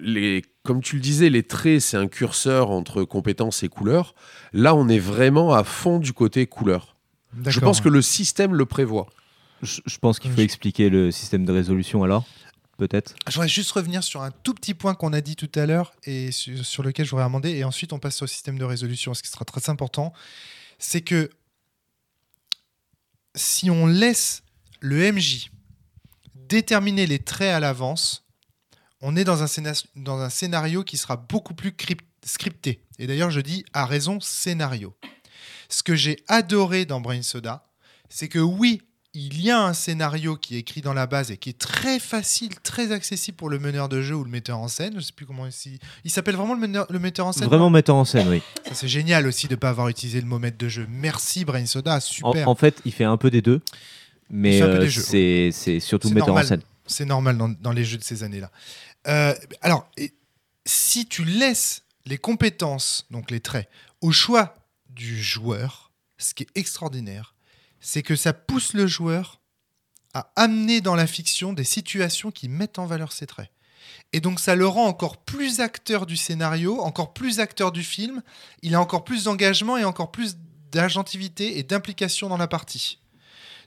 D: les, comme tu le disais, les traits, c'est un curseur entre compétences et couleurs. Là, on est vraiment à fond du côté couleur. Je pense
A: ouais.
D: que le système le prévoit.
B: Je, je pense qu'il faut
A: Je-
B: expliquer le système de résolution alors, peut-être.
A: Je voudrais juste revenir sur un tout petit point qu'on a dit tout à l'heure et sur, sur lequel je voudrais amender, et ensuite on passe au système de résolution, ce qui sera très important. C'est que si on laisse le MJ déterminer les traits à l'avance, on est dans un, scéna- dans un scénario qui sera beaucoup plus scripté. Et d'ailleurs, je dis à raison scénario. Ce que j'ai adoré dans Brain Soda, c'est que oui, il y a un scénario qui est écrit dans la base et qui est très facile, très accessible pour le meneur de jeu ou le metteur en scène. Je sais plus comment il, il s'appelle vraiment le meneur, le metteur en scène.
B: Vraiment metteur en scène, oui.
A: C'est génial aussi de ne pas avoir utilisé le mot maître de jeu. Merci Brain Soda, super.
B: en fait, il fait un peu des deux, mais euh, c'est surtout metteur en scène.
A: C'est normal dans, dans les jeux de ces années-là. Euh, alors, si tu laisses les compétences, donc les traits, au choix du joueur, ce qui est extraordinaire, c'est que ça pousse le joueur à amener dans la fiction des situations qui mettent en valeur ses traits. Et donc ça le rend encore plus acteur du scénario, encore plus acteur du film. Il a encore plus d'engagement et encore plus d'agentivité et d'implication dans la partie.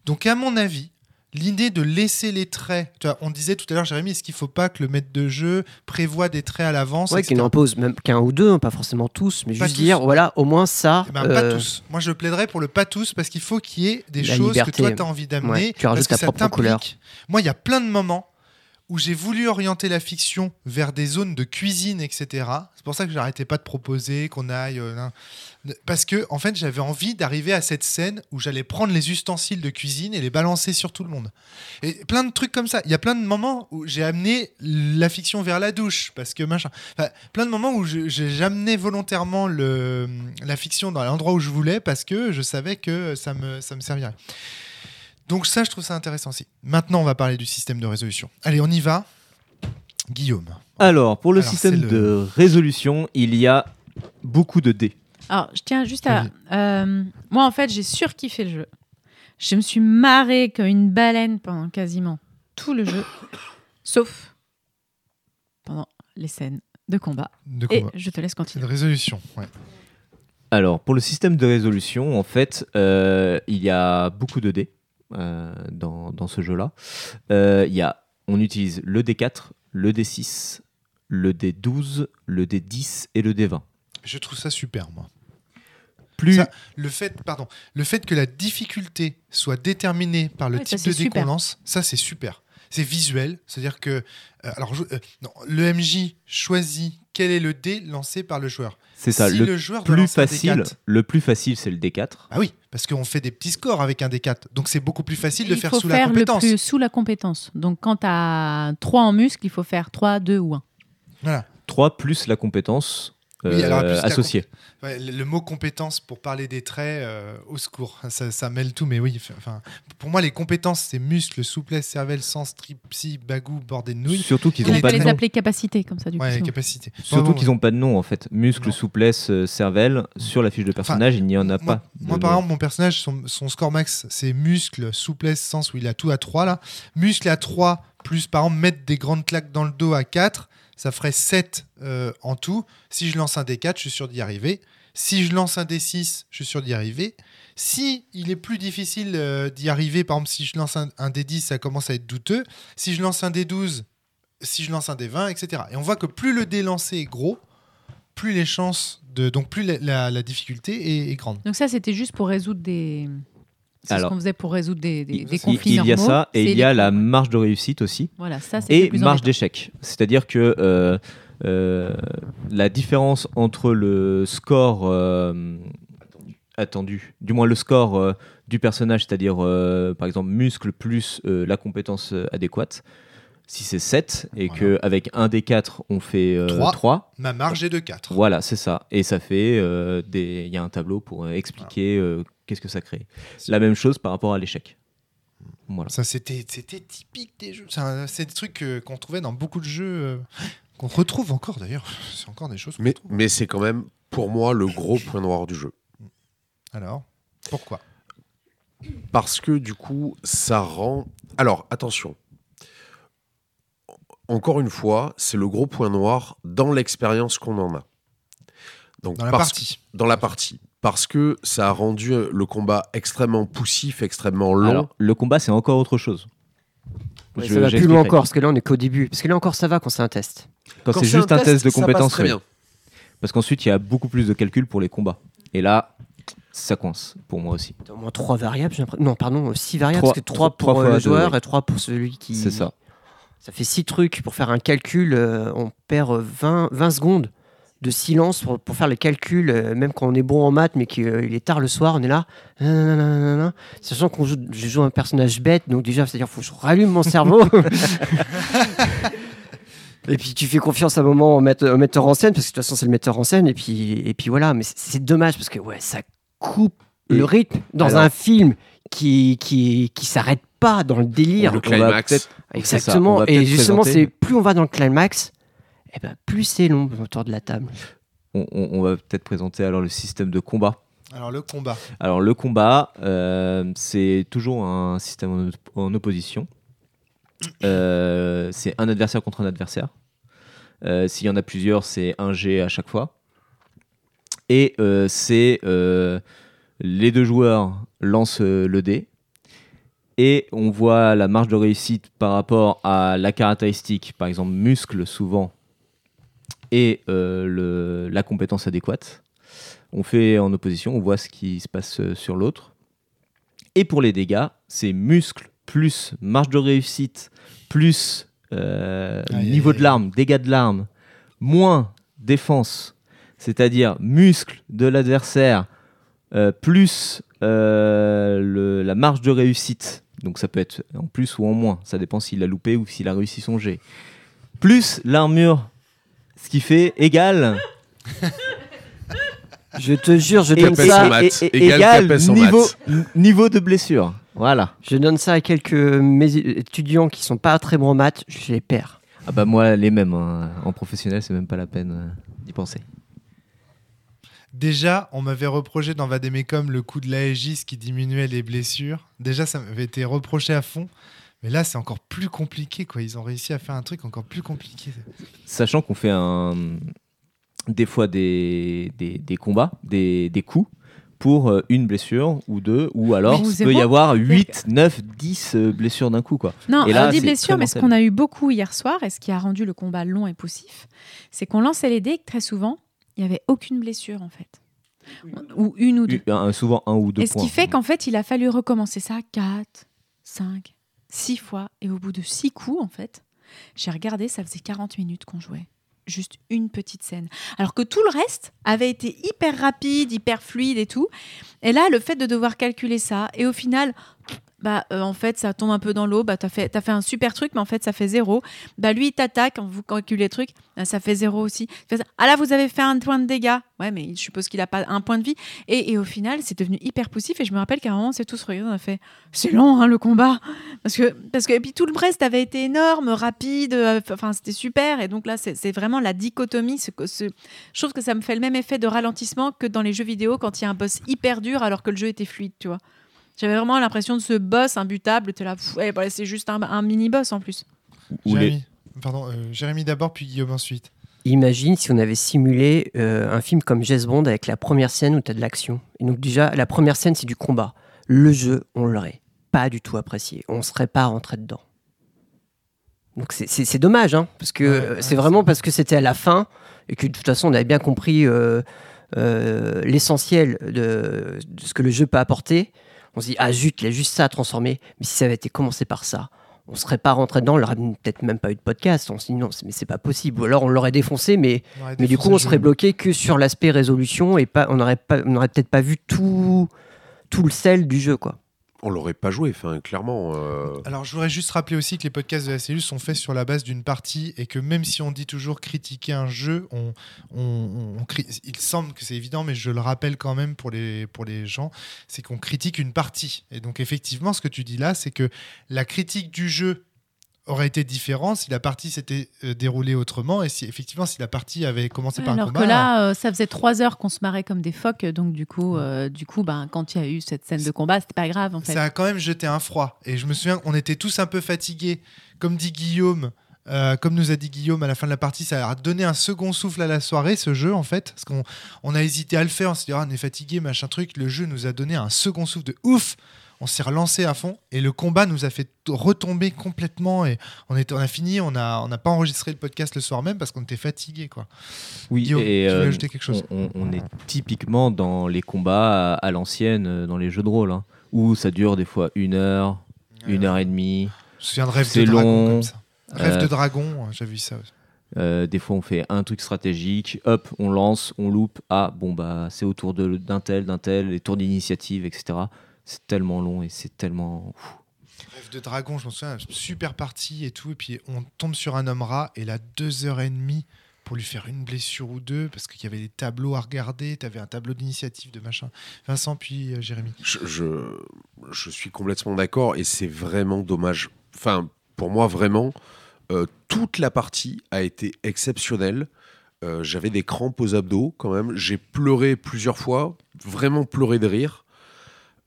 A: Donc à mon avis, l'idée de laisser les traits, tu vois, on disait tout à l'heure Jérémy, est-ce qu'il faut pas que le maître de jeu prévoit des traits à l'avance etc.
C: qu'il n'en pose même qu'un ou deux, hein, pas forcément tous, mais
A: Pas
C: juste
A: tous.
C: dire, voilà, au moins ça.
A: Eh ben, Pas
C: euh,
A: tous. Moi, je plaiderais pour le pas tous parce qu'il faut qu'il y ait des
C: La
A: choses
C: liberté.
A: que toi, tu as envie d'amener.
C: Ouais, tu
A: parce
C: rajoutes
A: que
C: ta propre couleur.
A: Moi, il y a plein de moments où j'ai voulu orienter la fiction vers des zones de cuisine, etc. C'est pour ça que j'arrêtais pas de proposer qu'on aille. euh. Parce que, en fait, j'avais envie d'arriver à cette scène où j'allais prendre les ustensiles de cuisine et les balancer sur tout le monde. Et plein de trucs comme ça. Il y a plein de moments où j'ai amené la fiction vers la douche, parce que machin. Enfin, plein de moments où je- j'amenais volontairement le, la fiction dans l'endroit où je voulais, parce que je savais que ça me, ça me servirait. Donc ça, je trouve ça intéressant aussi. Maintenant, on va parler du système de résolution. Allez, on y va. Guillaume.
B: Alors, pour le
A: Alors,
B: système
A: le-
B: de résolution, il y a beaucoup de dés.
E: Alors, je tiens juste à. euh, moi, en fait, j'ai surkiffé le jeu. Je me suis marrée comme une baleine pendant quasiment tout le jeu, sauf pendant les scènes de combat.
A: De
E: Et
A: combat.
E: je te laisse
A: C'est de
E: continuer.
A: résolution. ouais.
B: Alors, pour le système de résolution, en fait, euh, il y a beaucoup de dés euh, dans, dans ce jeu-là. Euh, il y a, on utilise le D4, le D6, le D12, le D10 et le D20.
A: Je trouve ça super, moi.
B: Plus,
A: Ça, Le fait, pardon, le fait que la difficulté soit déterminée par le
E: Ouais, ça,
A: type de dé qu'on
E: super.
A: lance, ça c'est super. C'est visuel, c'est-à-dire que euh, alors je- euh, non, le MJ choisit quel est le dé lancé par le joueur.
B: c'est ça,
A: si
B: le,
A: le joueur
B: plus facile,
A: D4,
B: le plus facile, c'est le D4.
A: ah oui, parce qu'on fait des petits scores avec un D4, donc c'est beaucoup plus facile de
E: il
A: faire
E: faut
A: sous
E: faire
A: la compétence.
E: le plus sous la compétence. Donc, quand tu as 3 en muscle, il faut faire 3, 2 ou 1.
A: Voilà.
B: 3 plus la compétence
A: Oui, alors, en plus, la
B: associés.
A: Ouais, le, le mot compétence pour parler des traits, euh, au secours. Ça, ça mêle tout, mais oui. Enfin, pour moi, les compétences, c'est muscles, souplesse, cervelle, sens, tripsy, bagou, bordé de nouilles.
B: Surtout qu'ils
E: On
B: n'ont pas de
E: les
B: nom.
E: appeler capacités comme ça du coup.
A: Ouais,
E: sinon.
A: capacité.
B: Surtout
A: Bon,
B: qu'ils n'ont pas de nom en fait. Muscle,
A: Non.
B: souplesse, euh, cervelle. Sur la fiche de personnage, il n'y en a
A: moi,
B: pas.
A: Moi, par
B: nom.
A: exemple, mon personnage, son, son score max, c'est muscle, souplesse, sens, où il a tout à 3 là. Muscle à 3, plus par exemple, mettre des grandes claques dans le dos à 4, ça ferait 7 euh, en tout. Si je lance un D4, je suis sûr d'y arriver. Si je lance un D6, je suis sûr d'y arriver. Si il est plus difficile euh, d'y arriver, par exemple, si je lance un, un D10, ça commence à être douteux. Si je lance un D12, si je lance un D20, etc. Et on voit que plus le dé lancé est gros, plus les chances de. Donc, plus la, difficulté est grande.
E: Donc ça, c'était juste pour résoudre des. C'est ce qu'on faisait pour résoudre des, des,
B: Il,
E: des
B: il-
E: conflits
B: il y a ça et il y a la marge de réussite aussi.
E: Voilà, ça
B: et
E: plus
B: marge d'échec. C'est-à-dire que euh, euh, la différence entre le score euh, attendu, du moins le score du personnage, c'est-à-dire par exemple muscle plus la compétence adéquate, si c'est 7 et
A: Voilà.
B: qu'avec un des 4 on fait euh,
A: Trois.
B: 3,
A: Ma marge est de 4.
B: voilà, c'est ça. Et ça fait euh, des. Il y a un tableau pour euh, expliquer euh, qu'est-ce que ça crée. La même chose par rapport à l'échec. Voilà.
A: Ça, c'était, c'était typique des jeux. C'est, des trucs euh, qu'on trouvait dans beaucoup de jeux, euh, qu'on retrouve encore d'ailleurs. C'est encore des choses
D: Mais, mais c'est quand même, pour moi, le gros point noir du jeu.
A: Alors, pourquoi?
D: Parce que du coup, ça rend. Alors, attention. Encore une fois, c'est le gros point noir dans l'expérience qu'on en a. Donc,
A: Dans la
D: parce-
A: partie.
D: Dans la partie. Parce que ça a rendu euh, le combat extrêmement poussif, extrêmement long.
B: Alors, le combat, c'est encore autre chose.
C: Ouais,
B: Je-
C: ça va plus loin encore, parce que là on est qu'au début. Parce que là encore ça va quand c'est un test.
B: Quand,
D: Quand
B: c'est juste un test, de
D: ça passe
B: compétence,
D: très
B: oui.
D: bien.
B: Parce qu'ensuite, il y a beaucoup plus de calculs pour les combats. Et là, ça coince, pour moi aussi.
C: Au moins trois variables. j'ai l'impression- Non, pardon, six variables.
B: Trois-
C: parce que trois
B: trois
C: pour
B: fois
C: euh, le
B: deux,
C: joueur
B: oui.
C: et trois pour celui qui.
B: C'est ça.
C: Ça fait six trucs pour faire un calcul. euh, on perd euh, 20, 20 secondes de silence pour, pour faire le calcul, euh, même quand on est bon en maths, mais qu'il est tard le soir, on est là. nanana. Sachant qu'on joue, je joue un personnage bête, donc déjà, c'est-à-dire faut que je rallume mon cerveau. et puis tu fais confiance à un moment au metteur, au metteur en scène, parce que de toute façon c'est le metteur en scène, et puis, et puis voilà. Mais c'est- dommage parce que ouais, ça coupe le rythme dans
B: alors-
C: un film qui, qui, qui s'arrête pas dans le délire.
D: Le
B: on va
D: climax.
B: ça, on
C: Exactement.
B: va
C: Et justement, c'est plus on va dans le climax, et ben plus c'est long autour de la table.
B: On, on- on va peut-être présenter alors le système de combat.
A: Alors, le combat.
B: Alors, le combat, euh, c'est toujours un système en, op- en opposition. Euh, c'est un adversaire contre un adversaire. Euh, S'il y en a plusieurs, c'est un G à chaque fois. Et euh, c'est euh, les deux joueurs lancent euh, le dé. Et on voit la marge de réussite par rapport à la caractéristique, par exemple muscle souvent, et euh, le- la compétence adéquate. On fait en opposition, on voit ce qui se passe euh, sur l'autre. Et pour les dégâts, c'est muscle plus marge de réussite plus euh, niveau de l'arme, dégâts de l'arme, moins défense, c'est-à-dire muscle de l'adversaire euh, plus le- la marge de réussite. Donc ça peut être en plus ou en moins, ça dépend s'il a loupé ou s'il a réussi son jet. Plus l'armure, ce qui fait égal
C: Je te jure, je donne ça.
B: et- et- égal
D: en
B: niveau, niveau de blessure. Voilà.
C: Je donne ça à quelques mes étudiants qui sont pas très bons en maths, je les perds.
B: Ah bah moi les mêmes hein. en professionnel c'est même pas la peine euh, d'y penser.
A: Déjà, on m'avait reproché dans Vademecum le coup de l'Aegis qui diminuait les blessures. Déjà, ça m'avait été reproché à fond. Mais là, c'est encore plus compliqué. quoi. Ils ont réussi à faire un truc encore plus compliqué.
B: Sachant qu'on fait un des fois des, des, des combats, des, des coups pour euh, une blessure ou deux ou alors il peut y avoir 8, 9, 10 euh, blessures d'un coup quoi.
E: Non,
B: Et là,
E: on dit
B: c'est
E: blessure,
B: très
E: mais ce qu'on a eu beaucoup hier soir, et ce qui a rendu le combat long et poussif, c'est qu'on lançait les dés très souvent, il n'y avait aucune blessure en fait. Ou une ou deux.
B: Un- souvent un ou deux
E: Et ce
B: points.
E: qui fait qu'en fait, il a fallu recommencer ça 4, 5, 6 fois. Et au bout de 6 coups, en fait, j'ai regardé, ça faisait 40 minutes qu'on jouait. Juste une petite scène. Alors que tout le reste avait été hyper rapide, hyper fluide et tout. Et là, le fait de devoir calculer ça, et au final, bah euh, en fait ça tombe un peu dans l'eau, bah t'as fait, as fait un super truc, mais en fait ça fait zéro. Bah lui il t'attaque, quand vous calculez les trucs, bah, ça fait zéro aussi. Ah là vous avez fait un point de dégâts, ouais mais je suppose qu'il a pas un point de vie. Et, et au final c'est devenu hyper poussif et je me rappelle qu'à un moment c'est tous regardé, on a fait, c'est long hein, le combat, parce que parce que et puis tout le reste avait été énorme, rapide, euh, enfin c'était super et donc là c'est c'est vraiment la dichotomie. Ce, ce, je trouve que ça me fait le même effet de ralentissement que dans les jeux vidéo quand il y a un boss hyper dur alors que le jeu était fluide, tu vois. J'avais vraiment l'impression de ce boss imbutable. T'es là, pff, ouais, bah, c'est juste un, un mini boss en plus.
B: Les-
A: Jérémy, pardon, euh, Jérémy d'abord, puis Guillaume ensuite.
C: Imagine si on avait simulé euh, un film comme James Bond avec la première scène où tu as de l'action. Et donc déjà, la première scène, c'est du combat. Le jeu, on l'aurait pas du tout apprécié. On serait pas rentré dedans. Donc c'est- dommage, hein, parce que
A: Ouais,
C: euh,
A: ouais,
C: c'est vraiment
A: vrai.
C: parce que c'était à la fin et que de toute façon, on avait bien compris euh, euh, l'essentiel de, de ce que le jeu peut apporter. On se dit, ah zut, il a juste ça à transformer. Mais si ça avait été commencé par ça, on serait pas rentré dedans, on l'aurait peut-être même pas eu de podcast. On se dit, non, mais c'est pas possible. Ou alors on l'aurait défoncé, mais du coup, on serait bloqué que sur l'aspect résolution et pas, on n'aurait pas, on n'aurait peut-être pas vu tout, tout le sel du jeu, quoi.
D: On l'aurait pas joué, clairement. euh,
A: Alors, je voudrais juste rappeler aussi que les podcasts de la cellule sont faits sur la base d'une partie et que même si on dit toujours critiquer un jeu, il semble que c'est évident, mais je le rappelle quand même pour les, pour les gens, c'est qu'on critique une partie. Et donc, effectivement, ce que tu dis là, c'est que la critique du jeu aurait été différente si la partie s'était euh, déroulée autrement et si effectivement si la partie avait commencé par un
E: Alors
A: combat.
E: que là, euh, ça faisait trois heures qu'on se marrait comme des phoques, donc du coup, euh, du coup, ben, quand il y a eu cette scène de combat, c'était pas grave en fait.
A: Ça a quand même jeté un froid. Et je me souviens qu'on était tous un peu fatigués. Comme dit Guillaume, euh, comme nous a dit Guillaume à la fin de la partie, ça a donné un second souffle à la soirée, ce jeu, en fait. Parce qu'on on a hésité à le faire. On s'est dit, ah, on est fatigué, machin truc. Le jeu nous a donné un second souffle de ouf. On s'est relancé à fond. Et le combat nous a fait retomber complètement. Et on, a fini. On n'a on pas enregistré le podcast le soir même parce qu'on était fatigué, quoi.
B: Oui,
A: Guillaume,
B: et
A: tu veux
B: euh,
A: ajouter quelque chose?
B: on, est typiquement dans les combats à, à l'ancienne, euh, dans les jeux de rôle, hein, où ça dure des fois une heure, une heure et demie.
A: Je me souviens de Rêve de Dragon
B: long.
A: comme ça. Rêve
B: Euh,
A: de Dragon, j'ai vu ça aussi.
B: Euh, des fois, on fait un truc stratégique, hop, on lance, on loupe. Ah, bon, bah, c'est autour de- d'un tel, d'un tel, les tours d'initiative, etc. C'est tellement long et c'est tellement.
A: Rêve de dragon, je m'en souviens, super partie et tout. Et puis on tombe sur un homme rat et là, deux heures et demie pour lui faire une blessure ou deux parce qu'il y avait des tableaux à regarder. Tu avais un tableau d'initiative de machin. Vincent, puis euh, Jérémy.
D: je, je, je suis complètement d'accord et c'est vraiment dommage. Enfin, pour moi, vraiment, euh, toute la partie a été exceptionnelle. Euh, J'avais des crampes aux abdos quand même. J'ai pleuré plusieurs fois, vraiment pleuré de rire,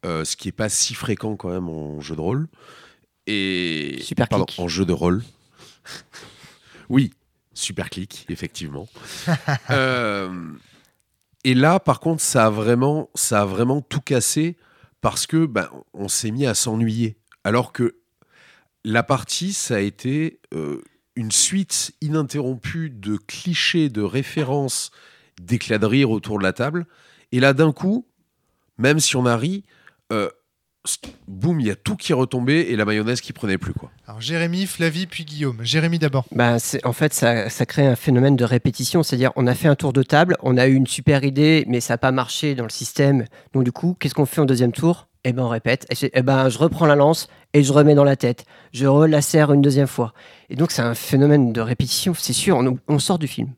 D: euh, ce qui n'est pas si fréquent quand même en jeu de rôle. Et
C: Super
D: Pardon,
C: clic.
D: en jeu de rôle. oui, super clic, effectivement. Euh, et là, par contre, ça a vraiment, ça a vraiment tout cassé parce que ben, on s'est mis à s'ennuyer. Alors que la partie, ça a été euh, une suite ininterrompue de clichés, de références, d'éclats de rire autour de la table. Et là, d'un coup, même si on a ri, euh, boum, il y a tout qui est retombé et la mayonnaise qui prenait plus. quoi.
A: Alors Jérémy, Flavie, puis Guillaume. Jérémy d'abord.
C: Bah, en fait, ça, ça crée un phénomène de répétition. C'est-à-dire, on a fait un tour de table, on a eu une super idée, mais ça n'a pas marché dans le système. Donc, du coup, qu'est-ce qu'on fait en deuxième tour? Eh ben, on répète. Et c'est- eh ben, je reprends la lance et je remets dans la tête. Je relacère une deuxième fois. Et donc, c'est un phénomène de répétition, c'est sûr. On, on sort du film.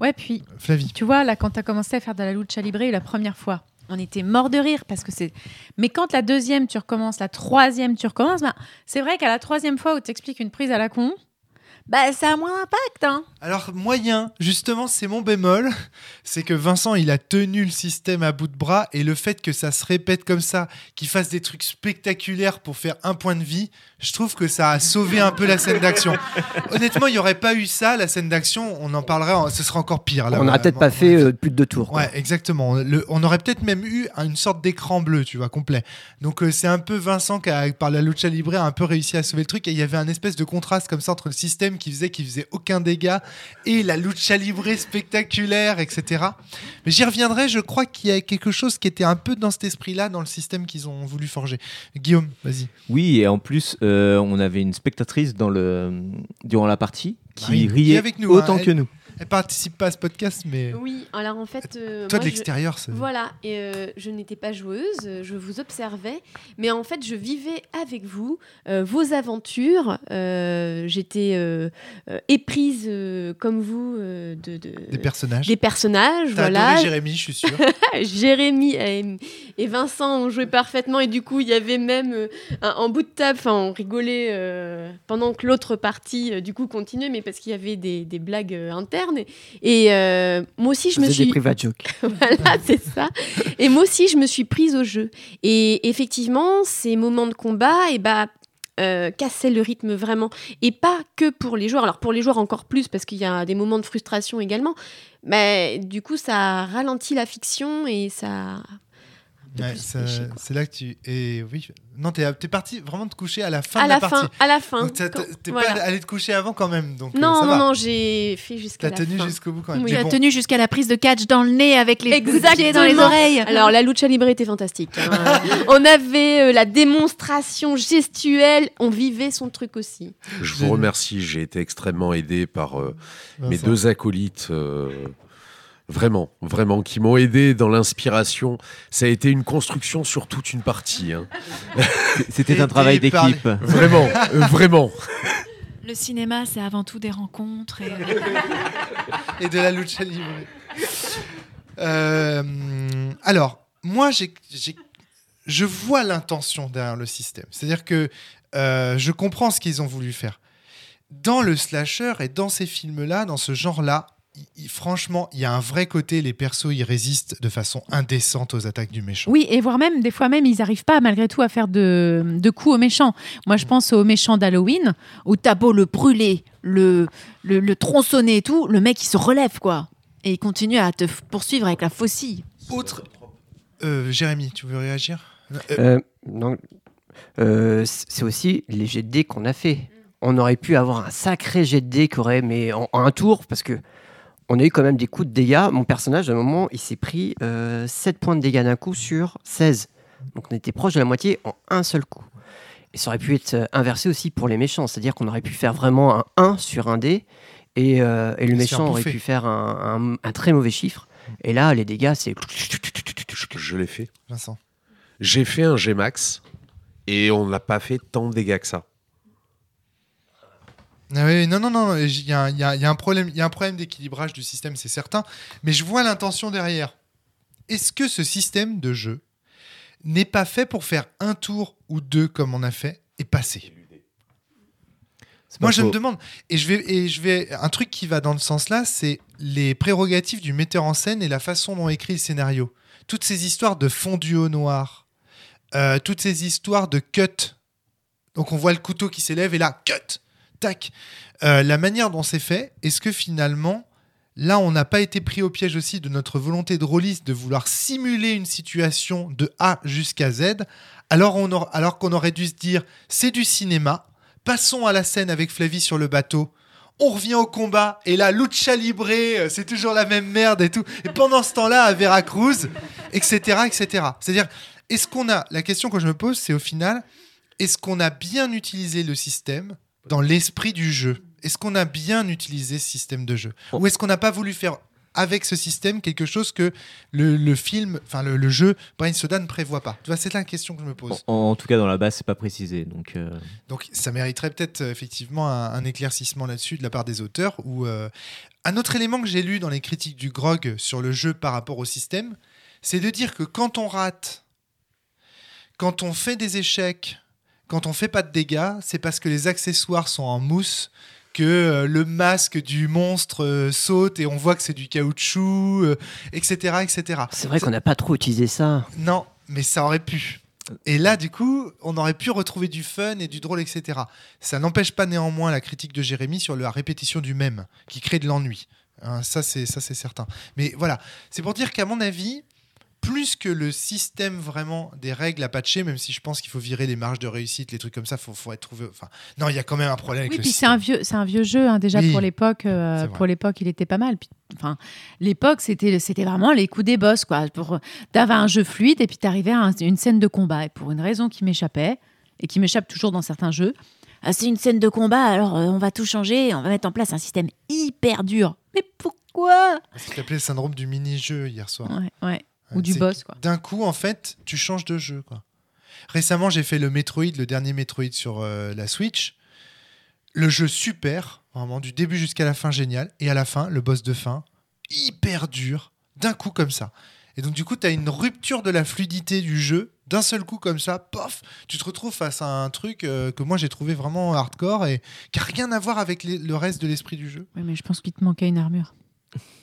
E: Ouais, puis
A: Flavie.
E: tu vois, là, quand tu as commencé à faire de la lucha libre la première fois, on était mort de rire parce que c'est. Mais quand la deuxième, tu recommences, la troisième, tu recommences, ben, c'est vrai qu'à la troisième fois où tu expliques une prise à la con, bah, ça a moins d'impact. Hein.
A: Alors moyen, justement, c'est mon bémol, c'est que Vincent, il a tenu le système à bout de bras et le fait que ça se répète comme ça, qu'il fasse des trucs spectaculaires pour faire un point de vie, je trouve que ça a sauvé un peu la scène d'action. Honnêtement, il n'y aurait pas eu ça, la scène d'action, on en parlerait, en- ce serait encore pire. là.
C: on n'aurait peut-être pas
A: ouais.
C: fait euh, plus de deux tours. quoi.
A: Ouais, exactement. Le- on aurait peut-être même eu une sorte d'écran bleu, tu vois, complet. Donc euh, c'est un peu Vincent qui, a, par la lucha libre, a un peu réussi à sauver le truc. Et il y avait un espèce de contraste comme ça entre le système qui faisait qu'il faisait aucun dégât et la lucha libre spectaculaire, etc. Mais j'y reviendrai. Je crois qu'il y a quelque chose qui était un peu dans cet esprit-là dans le système qu'ils ont voulu forger. Guillaume, vas-y.
B: Oui, et en plus, euh, on avait une spectatrice dans le... durant la partie qui
A: est
B: riait
A: avec nous,
B: autant
A: hein,
B: que nous.
A: Elle participe pas à ce podcast, mais
F: Oui, alors en fait. euh,
A: toi
F: moi,
A: de l'extérieur, c'est.
F: Voilà, et euh, je n'étais pas joueuse, je vous observais, mais en fait, je vivais avec vous euh, vos aventures. J'étais éprise, comme vous, de, de-
A: Des personnages.
F: des personnages. Voilà.
A: adoré Jérémy, je suis sûr.
F: Jérémy et, et Vincent ont joué parfaitement, et du coup, il y avait même un- en bout de table, enfin, on rigolait pendant que l'autre partie, du coup, continuait, mais parce qu'il y avait des, des blagues internes. Et, et, euh, moi aussi, je me suis.
C: des private jokes.
F: voilà, c'est ça. Et moi aussi, je me suis prise au jeu. Et effectivement, ces moments de combat, et bah, euh, cassaient le rythme vraiment. Et pas que pour les joueurs. Alors pour les joueurs encore plus, parce qu'il y a des moments de frustration également. Mais du coup, ça ralentit la fiction et ça.
A: Ouais, c'est là que tu. Et oui. Non, t'es t'es parti vraiment te coucher à la fin
F: À
A: de
F: la,
A: la, partie.
F: fin, à la fin.
A: T'as- t'as- t'es
F: voilà.
A: pas allé te coucher avant quand même. Donc, euh,
F: Non,
A: ça
F: non,
A: va.
F: non, j'ai fait jusqu'à
A: T'as
F: la
A: tenu
F: fin.
A: jusqu'au bout quand même.
F: Oui.
A: Mais
E: Tu as
A: bon,
E: tenu jusqu'à la prise de catch dans le nez avec les coups de pied
F: Exactement.
E: dans les oreilles.
F: Alors, la lucha libre était fantastique. hein. on avait euh, la démonstration gestuelle, on vivait son truc aussi.
D: Je vous remercie, j'ai été extrêmement aidé par euh, mes deux acolytes. Vraiment, vraiment, qui m'ont aidé dans l'inspiration. Ça a été une construction sur toute une partie. hein.
B: C'était un travail d'équipe.
D: Vraiment, euh, vraiment.
E: Le cinéma, c'est avant tout des rencontres. Et...
A: et de la lucha libre. Euh, alors, moi, je vois l'intention derrière le système. C'est-à-dire que euh, je comprends ce qu'ils ont voulu faire. Dans le slasher et dans ces films-là, dans ce genre-là, il- franchement, il y a un vrai côté, les persos, ils résistent de façon indécente aux attaques du méchant.
E: Oui, et voire même, des fois même, ils n'arrivent pas malgré tout à faire de, de coups aux méchants. Moi, je pense aux méchants d'Halloween, où t'as beau le brûler, le, le, le tronçonner et tout, le mec, il se relève, quoi. Et il continue à te poursuivre avec la faucille.
A: Autre... Euh, Jérémy, tu veux réagir? Euh,
C: Euh, non, euh, c'est aussi les jets de dés qu'on a fait. On aurait pu avoir un sacré jet de dés qui aurait, mais en, en un tour, parce que on a eu quand même des coups de dégâts. Mon personnage, à un moment, il s'est pris euh, 7 points de dégâts d'un coup sur 16. Donc on était proche de la moitié en un seul coup. Et ça aurait pu être euh, inversé aussi pour les méchants, c'est-à-dire qu'on aurait pu faire vraiment un 1 sur un dé, et, euh, et le méchant aurait pu faire un, un- un très mauvais chiffre. Et là, les dégâts, c'est...
D: Je, je l'ai fait.
A: Vincent.
D: J'ai fait un Gmax et on n'a pas fait tant de dégâts que ça.
A: Ah oui, non, non, non, il y, a y a- y a un problème, il y a un problème d'équilibrage du système, c'est certain, mais je vois l'intention derrière. Est-ce que ce système de jeu n'est pas fait pour faire un tour ou deux comme on a fait et passer? Moi,
B: pas
A: je me demande, et je vais, et je vais, un truc qui va dans le sens là, c'est les prérogatives du metteur en scène et la façon dont est écrit le scénario. Toutes ces histoires de fondu au noir, euh, toutes ces histoires de cut. Donc on voit le couteau qui s'élève et là, cut, tac. Euh, la manière dont c'est fait, est-ce que finalement, là, on n'a pas été pris au piège aussi de notre volonté de rôliste de vouloir simuler une situation de A jusqu'à Z, alors, on aura- alors qu'on aurait dû se dire, c'est du cinéma, passons à la scène avec Flavie sur le bateau. On revient au combat et là, lucha libre, euh, c'est toujours la même merde et tout. Et pendant ce temps-là, à Veracruz, etc., etc. C'est-à-dire, est-ce qu'on a la question que je me pose, c'est au final, est-ce qu'on a bien utilisé le système dans l'esprit du jeu Est-ce qu'on a bien utilisé ce système de jeu Ou est-ce qu'on n'a pas voulu faire avec ce système quelque chose que le, le film, enfin le, le jeu Brain Soda ne prévoit pas? C'est la question que je me pose.
B: En, en tout cas, dans la base, c'est pas précisé. Donc, euh,
A: Donc ça mériterait peut-être euh, effectivement un, un éclaircissement là-dessus de la part des auteurs. Ou euh, un autre élément que j'ai lu dans les critiques du grog sur le jeu par rapport au système, c'est de dire que quand on rate, quand on fait des échecs, quand on fait pas de dégâts, c'est parce que les accessoires sont en mousse, que euh, le masque du monstre euh, saute et on voit que c'est du caoutchouc, euh, etc., etc.
C: C'est vrai qu'on n'a pas trop utilisé ça.
A: Non, mais ça aurait pu. Et là, du coup, on aurait pu retrouver du fun et du drôle, etc. Ça n'empêche pas néanmoins la critique de Jérémy sur la répétition du même, qui crée de l'ennui. Hein, ça, c'est ça, c'est certain. Mais voilà, c'est pour dire qu'à mon avis, plus que le système vraiment des règles à patcher, même si je pense qu'il faut virer les marges de réussite, les trucs comme ça, faut, faut être trouvé. Enfin, non, il y a quand même un problème avec
E: Oui,
A: le
E: puis c'est
A: système.
E: un vieux, c'est un vieux jeu hein, déjà
A: Oui,
E: pour l'époque. euh, pour l'époque, il était pas mal. Puis, enfin, l'époque, c'était, c'était vraiment les coups des boss, quoi. Pour, t'avais un jeu fluide et puis t'arrivais à un- une scène de combat. Et pour une raison qui m'échappait et qui m'échappe toujours dans certains jeux, ah, c'est une scène de combat. Alors, euh, on va tout changer. On va mettre en place un système hyper dur. Mais pourquoi?
A: Ce qu'il appelait le syndrome du mini-jeu hier soir.
E: Ouais, ouais. Ou du boss, quoi.
A: D'un coup, en fait, tu changes de jeu. Quoi. Récemment, j'ai fait le Metroid, le dernier Metroid sur euh, la Switch. Le jeu super, vraiment du début jusqu'à la fin génial. Et à la fin, le boss de fin, hyper dur, d'un coup comme ça. Et donc du coup, tu as une rupture de la fluidité du jeu. D'un seul coup comme ça, pof, tu te retrouves face à un truc euh, que moi j'ai trouvé vraiment hardcore et qui n'a rien à voir avec les- le reste de l'esprit du jeu.
E: Oui, mais je pense qu'il te manquait une armure.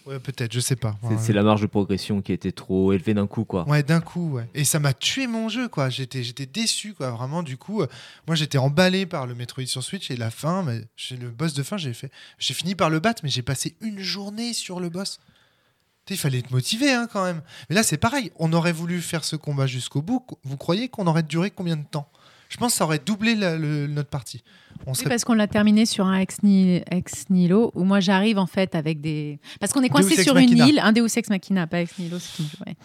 A: Ouais, peut-être, je sais pas.
B: C'est-
A: Ouais.
B: La marge de progression qui était trop élevée d'un coup, quoi.
A: Ouais, d'un coup, ouais. Et ça m'a tué mon jeu, quoi. J'étais, j'étais déçu, quoi. Vraiment, du coup, euh, moi, j'étais emballé par le Metroid sur Switch et la fin, mais j'ai le boss de fin, j'ai fait, j'ai fini par le battre, mais j'ai passé une journée sur le boss. Il fallait être motivé, hein, quand même. Mais là, c'est pareil. On aurait voulu faire ce combat jusqu'au bout. Vous croyez qu'on aurait duré combien de temps? Je pense que ça aurait doublé la- le- notre partie. On
E: Oui,
A: serait
E: parce qu'on l'a terminé sur un ex, ni- ex nihilo où moi j'arrive en fait avec des. Parce qu'on est coincé sur une
A: machina.
E: île, un Deus ex machina, pas ex nihilo, c'est une- ouais.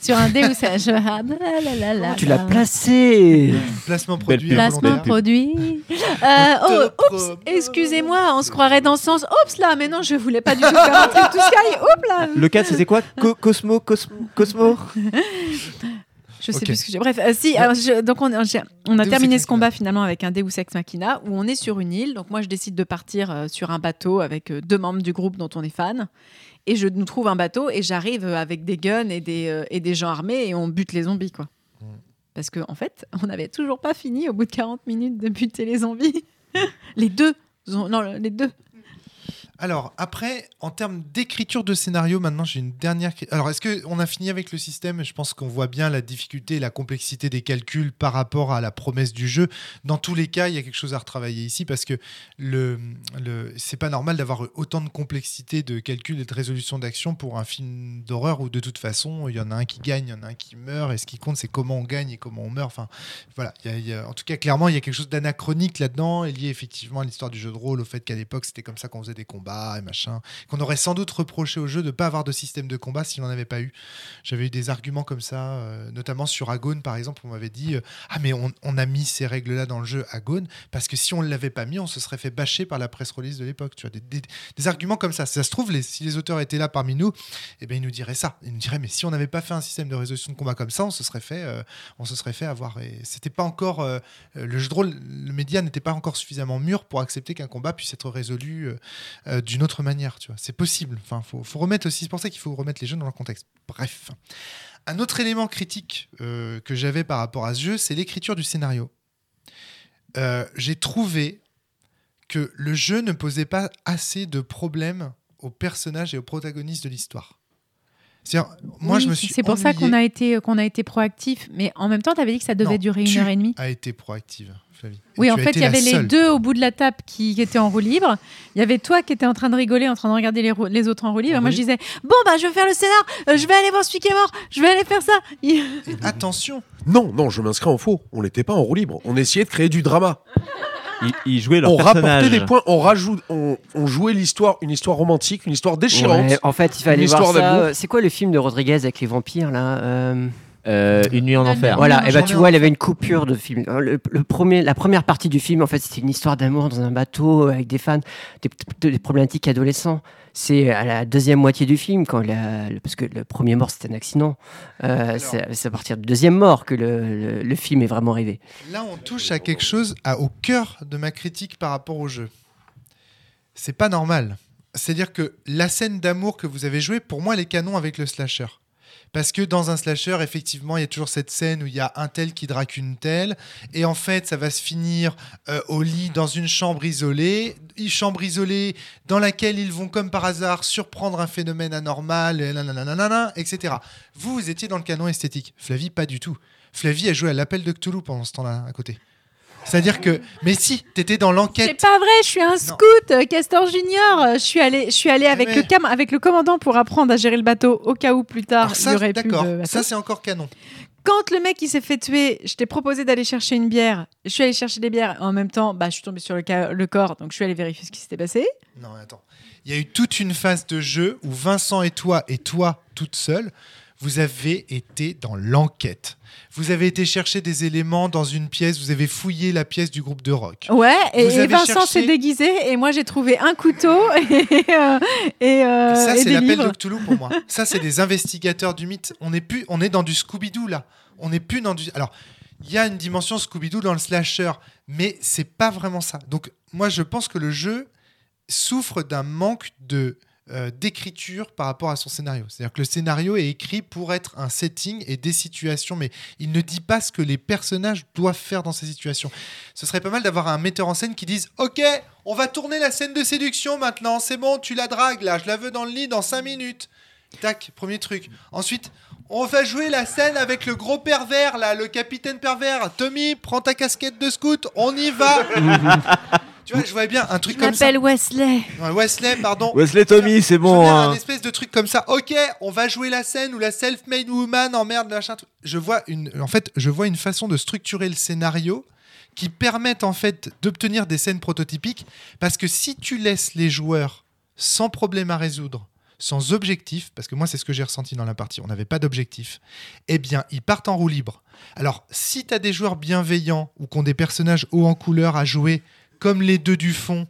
E: Sur un Deus ex. je- ah, là, là, là, là,
C: Tu l'as placé
A: placement produit.
E: Placement produit. Euh, oh, oups, excusez-moi, on se croirait dans ce sens. Oups là, mais non, je voulais pas du tout faire un truc tout sky. Oups là.
B: Le 4, c'était quoi? Co- Cosmo, Cosmo, Cosmo?
E: Je sais plus ce que j'ai. Bref, euh, si, alors, je- donc on, on a
A: Deus
E: terminé ce combat finalement avec un Deus Ex Machina où on est sur une île. Donc moi, je décide de partir euh, sur un bateau avec euh, deux membres du groupe dont on est fan. Et je nous trouve un bateau et j'arrive avec des guns et des, et des gens armés et on bute les zombies, quoi.
A: Mm.
E: Parce qu'en en fait, on n'avait toujours pas fini au bout de 40 minutes de buter les zombies. les deux. Non, les deux.
A: Alors, après, en termes d'écriture de scénario, maintenant j'ai une dernière. cri- Alors, est-ce qu'on a fini avec le système? Je pense qu'on voit bien la difficulté et la complexité des calculs par rapport à la promesse du jeu. Dans tous les cas, il y a quelque chose à retravailler ici parce que le, le, c'est pas normal d'avoir autant de complexité de calcul et de résolution d'action pour un film d'horreur où de toute façon, il y en a un qui gagne, il y en a un qui meurt et ce qui compte, c'est comment on gagne et comment on meurt. Voilà. en tout cas, clairement, il y a quelque chose d'anachronique là-dedans et lié effectivement à l'histoire du jeu de rôle, au fait qu'à l'époque, c'était comme ça qu'on faisait des combats et machin. Qu'on aurait sans doute reproché au jeu de ne pas avoir de système de combat s'il n'en avait pas eu. J'avais eu des arguments comme ça, euh, notamment sur Agone, par exemple, on m'avait dit euh, Ah, mais on, a mis ces règles-là dans le jeu Agone parce que si on ne l'avait pas mis, on se serait fait bâcher par la presse release de l'époque. Tu vois, des, arguments comme ça. Ça se trouve, si les auteurs étaient là parmi nous, eh ben, ils nous diraient ça. Ils nous diraient Mais si on n'avait pas fait un système de résolution de combat comme ça, on se serait fait, euh, on se serait fait avoir. C'était pas encore. le jeu de rôle, le média n'était pas encore suffisamment mûr pour accepter qu'un combat puisse être résolu euh, d'une autre manière. Tu vois, c'est possible. Enfin, faut, faut remettre aussi. C'est pour ça qu'il faut remettre les jeux dans leur contexte. Bref, un autre élément critique euh, que j'avais par rapport à ce jeu, c'est l'écriture du scénario. Euh, J'ai trouvé que le jeu ne posait pas assez de problèmes aux personnages et aux protagonistes de l'histoire. C'est-à-dire, moi,
E: Oui,
A: je me suis.
E: C'est pour ça qu'on a été qu'on a été proactif. Mais en même temps, tu avais dit que ça devait
A: Non,
E: durer une heure et demie.
A: a été proactive, Flavie. Et
E: Oui, en fait, il y avait les deux au bout de la table qui, qui étaient en roue libre. Il y avait toi qui étais en train de rigoler, en train de regarder les, autres en roue libre.
A: En
E: Et moi, je disais Bon, bah, je vais faire le scénar, euh, je vais aller voir celui qui est mort, je vais aller faire ça.
A: Et attention,
D: Non, non, je m'inscris en faux. On n'était pas en roue libre. On essayait de créer du drama.
B: Ils, ils jouaient leur
D: on
B: personnage.
D: rapportait des points, on rajoute, on, on jouait l'histoire, une histoire romantique, une histoire déchirante.
C: Ouais, en fait, il fallait
D: Une
C: voir ça. C'est quoi le film de Rodriguez avec les vampires là euh,
B: Euh, une nuit en
E: Non,
B: enfer.
E: non,
C: Voilà,
E: non,
C: et bah
A: j'en
C: tu vois, y avait une coupure de film. Euh, Le, le premier, la première partie du film, en fait, c'était une histoire d'amour dans un bateau avec des fans, des, des problématiques adolescents. C'est à la deuxième moitié du film, quand la- le- parce que le premier mort c'était un accident. Euh, c'est c'est à partir du deuxième mort que le, le- le film est vraiment arrivé.
A: Là, on touche à quelque chose à- au cœur de ma critique par rapport au jeu. C'est pas normal. C'est-à-dire que la scène d'amour que vous avez jouée, pour moi, elle est canon avec le slasher. Parce que dans un slasher, effectivement, il y a toujours cette scène où il y a un tel qui drague une telle, et en fait, ça va se finir euh, au lit dans une chambre isolée, une chambre isolée dans laquelle ils vont, comme par hasard, surprendre un phénomène anormal, etc. Vous, vous étiez dans le canon esthétique. Flavie, pas du tout. Flavie a joué à l'appel de Cthulhu pendant ce temps-là, à côté. C'est-à-dire que, mais si, t'étais dans
E: C'est
A: l'enquête.
E: pas vrai, je suis un scout, euh, Castor Junior. Je suis allé, je suis allé avec,
A: Ouais.
E: le cam- avec le commandant pour apprendre à gérer le bateau au cas où plus tard
A: Alors
E: il y
A: ça,
E: aurait plus de
A: ça c'est encore canon.
E: Quand le mec il s'est fait tuer, je t'ai proposé d'aller chercher une bière. Je suis allée chercher des bières. En même temps, bah, je suis tombée sur le, le corps, donc je suis allée vérifier ce qui s'était passé.
A: Non, attends. Il y a eu toute une phase de jeu où Vincent et toi, et toi toute seule, vous avez été dans l'enquête. Vous avez été chercher des éléments dans une pièce, vous avez fouillé la pièce du groupe de rock.
E: Ouais, et, Vincent
A: cherché-
E: s'est déguisé et moi j'ai trouvé un couteau et, euh, et, euh,
A: ça, c'est l'appel de Cthulhu pour moi. Ça, c'est des investigateurs du mythe. On est plus, on est dans du Scooby-Doo là. On n'est plus dans du. Alors, il y a une dimension Scooby-Doo dans le slasher, mais c'est pas vraiment ça. Donc, moi, je pense que le jeu souffre d'un manque de euh, d'écriture par rapport à son scénario. C'est-à-dire que le scénario est écrit pour être un setting et des situations, mais il ne dit pas ce que les personnages doivent faire dans ces situations. Ce serait pas mal d'avoir un metteur en scène qui dise Ok, on va tourner la scène de séduction maintenant, c'est bon, tu la dragues là, je la veux dans le lit dans 5 minutes. Tac, premier truc. Ensuite, on va jouer la scène avec le gros pervers là, le capitaine pervers. Tommy, prends ta casquette de scout, on y va. tu vois, je voyais bien un truc
E: Je
A: comme ça.
E: m'appelle Wesley.
A: Ouais, Wesley, pardon.
B: Wesley Tommy, c'est bon. hein.
A: un espèce de truc comme ça. Ok, on va jouer la scène où la self-made woman emmerde machin. Je vois une, en fait, je vois une façon de structurer le scénario qui permettent en fait d'obtenir des scènes prototypiques. Parce que si tu laisses les joueurs sans problème à résoudre, sans objectif, parce que moi c'est ce que j'ai ressenti dans la partie, on n'avait pas d'objectif, eh bien ils partent en roue libre. Alors si tu as des joueurs bienveillants ou qui ont des personnages hauts en couleur à jouer, comme les deux du fond,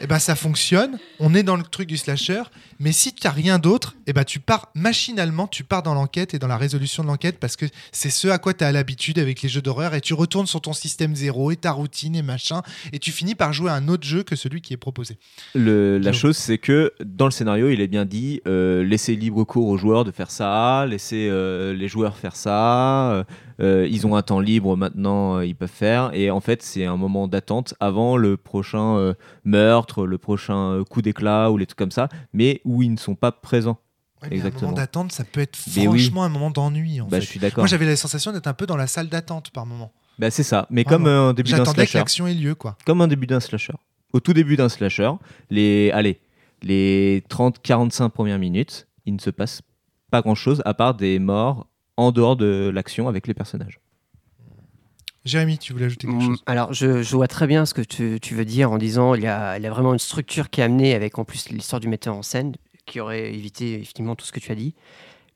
A: eh ben ça fonctionne, on est dans le truc du slasher, mais si tu n'as rien d'autre, eh ben tu pars machinalement, tu pars dans l'enquête et dans la résolution de l'enquête parce que c'est ce à quoi tu as l'habitude avec les jeux d'horreur et tu retournes sur ton système zéro et ta routine et machin et tu finis par jouer à un autre jeu que celui qui est proposé.
B: Le- la chose, c'est que dans le scénario, il est bien dit euh, laissez libre cours aux joueurs de faire ça, laissez euh, les joueurs faire ça. euh, euh, ils ont un temps libre maintenant, euh, ils peuvent faire. Et en fait, c'est un moment d'attente avant le prochain meurtre, le prochain coup d'éclat ou les trucs comme ça, mais où ils ne sont pas présents.
A: Mais Un
B: Exactement.
A: moment d'attente, ça peut être
B: Mais oui.
A: franchement un moment d'ennui en
B: Bah,
A: fait.
B: je suis d'accord.
A: Moi j'avais la sensation d'être un peu dans la salle d'attente par moment.
B: Bah, c'est ça. Mais
A: Vraiment.
B: comme euh, un début d'un
A: J'attendais que
B: slasher.
A: l'action ait lieu quoi.
B: Comme un début d'un slasher. Au tout début d'un slasher, les, allez, les 30-45 premières minutes, il ne se passe pas grand-chose à part des morts en dehors de l'action avec les personnages.
A: Jérémy, tu voulais ajouter quelque
C: Mm,
A: chose
C: Alors, je, je vois très bien ce que tu, tu veux dire en disant il y, a, il y a vraiment une structure qui est amenée avec en plus l'histoire du metteur en scène qui aurait évité effectivement tout ce que tu as dit.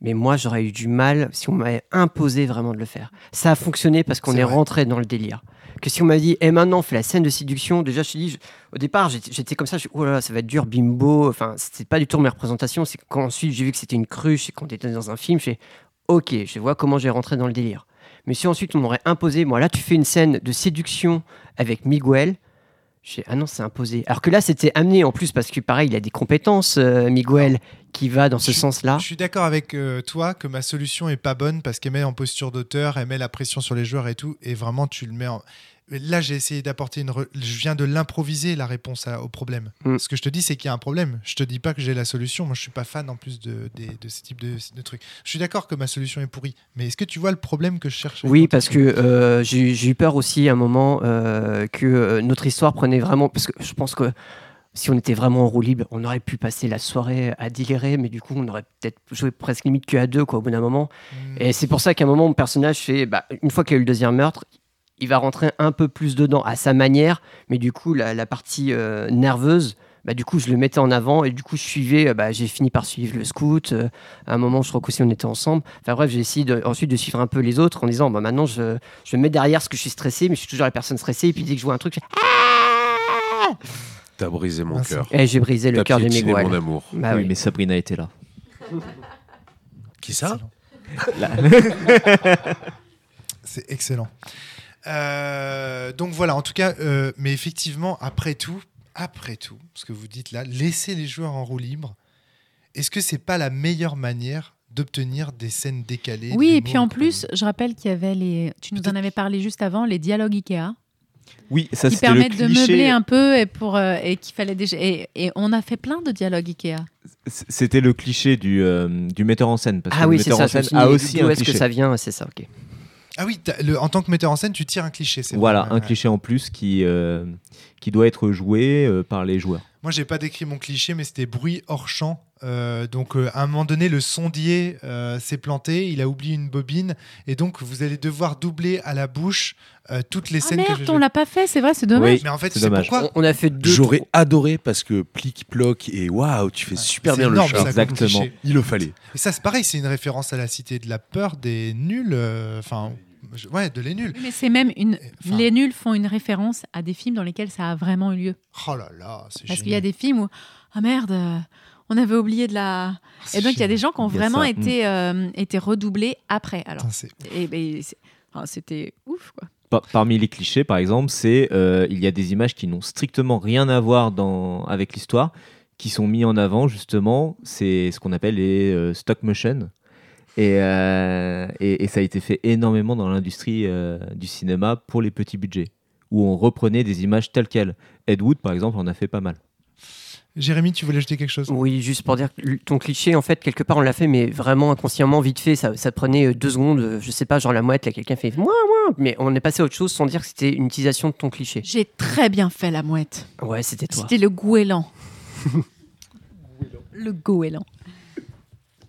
C: Mais moi, j'aurais eu du mal si on m'avait imposé vraiment de le faire. Ça a fonctionné parce qu'on
A: C'est
C: est, rentré dans le délire. Que si on m'a dit, et maintenant, on fait la scène de séduction, déjà, je te dis, je- au départ, j'étais comme ça, je suis, oh là là, ça va être dur, bimbo. Enfin, c'était pas du tout mes représentations. C'est quand ensuite j'ai vu que c'était une cruche et qu'on était dans un film, je fais, ok, je vois comment j'ai rentré dans le délire. Mais si ensuite on m'aurait imposé, moi là tu fais une scène de séduction avec Miguel, je fais, ah non c'est imposé. Alors que là c'était amené en plus parce que pareil il a des compétences euh, Miguel qui va dans ce sens-là.
A: Je suis d'accord avec euh, toi que ma solution est pas bonne parce qu'elle met en posture d'auteur, elle met la pression sur les joueurs et tout, et vraiment tu le mets en. Là, j'ai essayé d'apporter une. re- Je viens de l'improviser la réponse à- au problème.
C: Mm.
A: Ce que je te dis, c'est qu'il y a un problème. Je te dis pas que j'ai la solution. Moi, je suis pas fan en plus de, des- de ce type de, de trucs. Je suis d'accord que ma solution est pourrie, mais est-ce que tu vois le problème que je cherche
C: Oui, parce que euh, j'ai j'ai eu peur aussi à un moment euh, que euh, notre histoire prenait vraiment. Parce que je pense que si on était vraiment en roue libre, on aurait pu passer la soirée à délirer, mais du coup, on aurait peut-être joué presque limite que à deux, quoi, au bout d'un moment.
A: Mm.
C: Et c'est pour ça qu'à un moment, mon personnage fait. Bah, une fois qu'il y a eu le deuxième meurtre, il va rentrer un peu plus dedans à sa manière, mais du coup, la, la partie euh, nerveuse. Bah, du coup, je le mettais en avant et du coup, je suivais. euh, Bah, j'ai fini par suivre le scout. euh, à un moment, je crois qu'aussi on était ensemble. Enfin bref, j'ai essayé de- ensuite de suivre un peu les autres en disant bah, maintenant, je, je me mets derrière ce que je suis stressé, mais je suis toujours la personne stressée. Et puis dès que je vois un truc, je fais, Ah
D: T'as brisé mon cœur.
C: et j'ai brisé le cœur de Miguel.
D: mon amour.
C: Bah
B: oui,
C: oui.
B: mais Sabrina était là.
D: Qui ça?
A: C'est excellent. Euh, donc voilà, en tout cas, euh, mais effectivement, après tout, après tout, ce que vous dites là, laisser les joueurs en roue libre, est-ce que c'est pas la meilleure manière d'obtenir des scènes décalées
E: Oui, et puis en plus, je rappelle qu'il y avait les. Tu nous en avais parlé juste avant, les dialogues Ikea,
B: Oui, ça
E: qui
B: c'était le
E: permettent de
B: cliché.
E: meubler un peu et pour euh, et qu'il fallait déjà. Et, et on a fait plein de dialogues Ikea.
B: C'était le cliché du, euh, du metteur en scène. Parce
C: Ah
B: que
C: oui,
B: le
C: c'est
B: metteur
C: ça.
B: en scène a aussi
C: d'où
B: un
C: est-ce que
B: cliché.
C: ça vient C'est ça, ok.
A: Ah oui, le- en tant que metteur en scène, tu tires un cliché. c'est
B: Voilà,
A: vrai.
B: un
A: Ouais,
B: cliché en plus qui, euh, qui doit être joué euh, par les joueurs.
A: Moi, j'ai pas décrit mon cliché, mais c'était bruit hors champ Euh, donc, euh, à un moment donné, le sondier euh, s'est planté, il a oublié une bobine, et donc vous allez devoir doubler à la bouche euh, toutes les
E: Ah
A: scènes que
E: merde,
A: je
E: on l'a pas fait, c'est vrai, c'est dommage.
B: Oui.
A: Mais en fait,
B: C'est
A: pourquoi
C: On, on a fait deux.
D: J'aurais adoré parce que plic-ploc et waouh, tu fais super bien le
A: énorme,
D: chat.
A: ça, comme
B: Exactement.
D: Il le fallait.
A: Et ça, c'est pareil, c'est une référence à la cité de la peur des nuls. euh, Enfin, je- ouais, de les nuls.
E: Mais c'est même une.
A: Enfin-
E: Les nuls font une référence à des films dans lesquels ça a vraiment eu lieu.
A: Oh là là, c'est
E: Parce qu'il y a des films où ah merde, euh, on avait oublié de la.
A: C'est
E: Et donc il y a des gens qui ont vraiment
B: ça,
E: été euh, été redoublés après. Alors ben, c'est- enfin, c'était ouf quoi.
B: Par- parmi les clichés, par exemple, c'est euh, il y a des images qui n'ont strictement rien à voir dans, avec l'histoire, qui sont mis en avant justement. C'est ce qu'on appelle les euh, stock motion. Et, euh, et, et ça a été fait énormément dans l'industrie euh, du cinéma pour les petits budgets, où on reprenait des images telles quelles. Ed Wood, par exemple, en a fait pas mal.
A: Jérémy, tu voulais ajouter quelque chose?
C: Oui, juste pour dire que ton cliché, en fait, quelque part, on l'a fait, mais vraiment inconsciemment, vite fait. Ça, ça prenait euh, deux secondes. Je sais pas, genre la mouette, là, quelqu'un fait moi, moi. Mais on est passé à autre chose sans dire que c'était une utilisation de ton cliché.
E: J'ai très bien fait la mouette.
C: Ouais, c'était toi.
E: C'était le goéland. le goéland.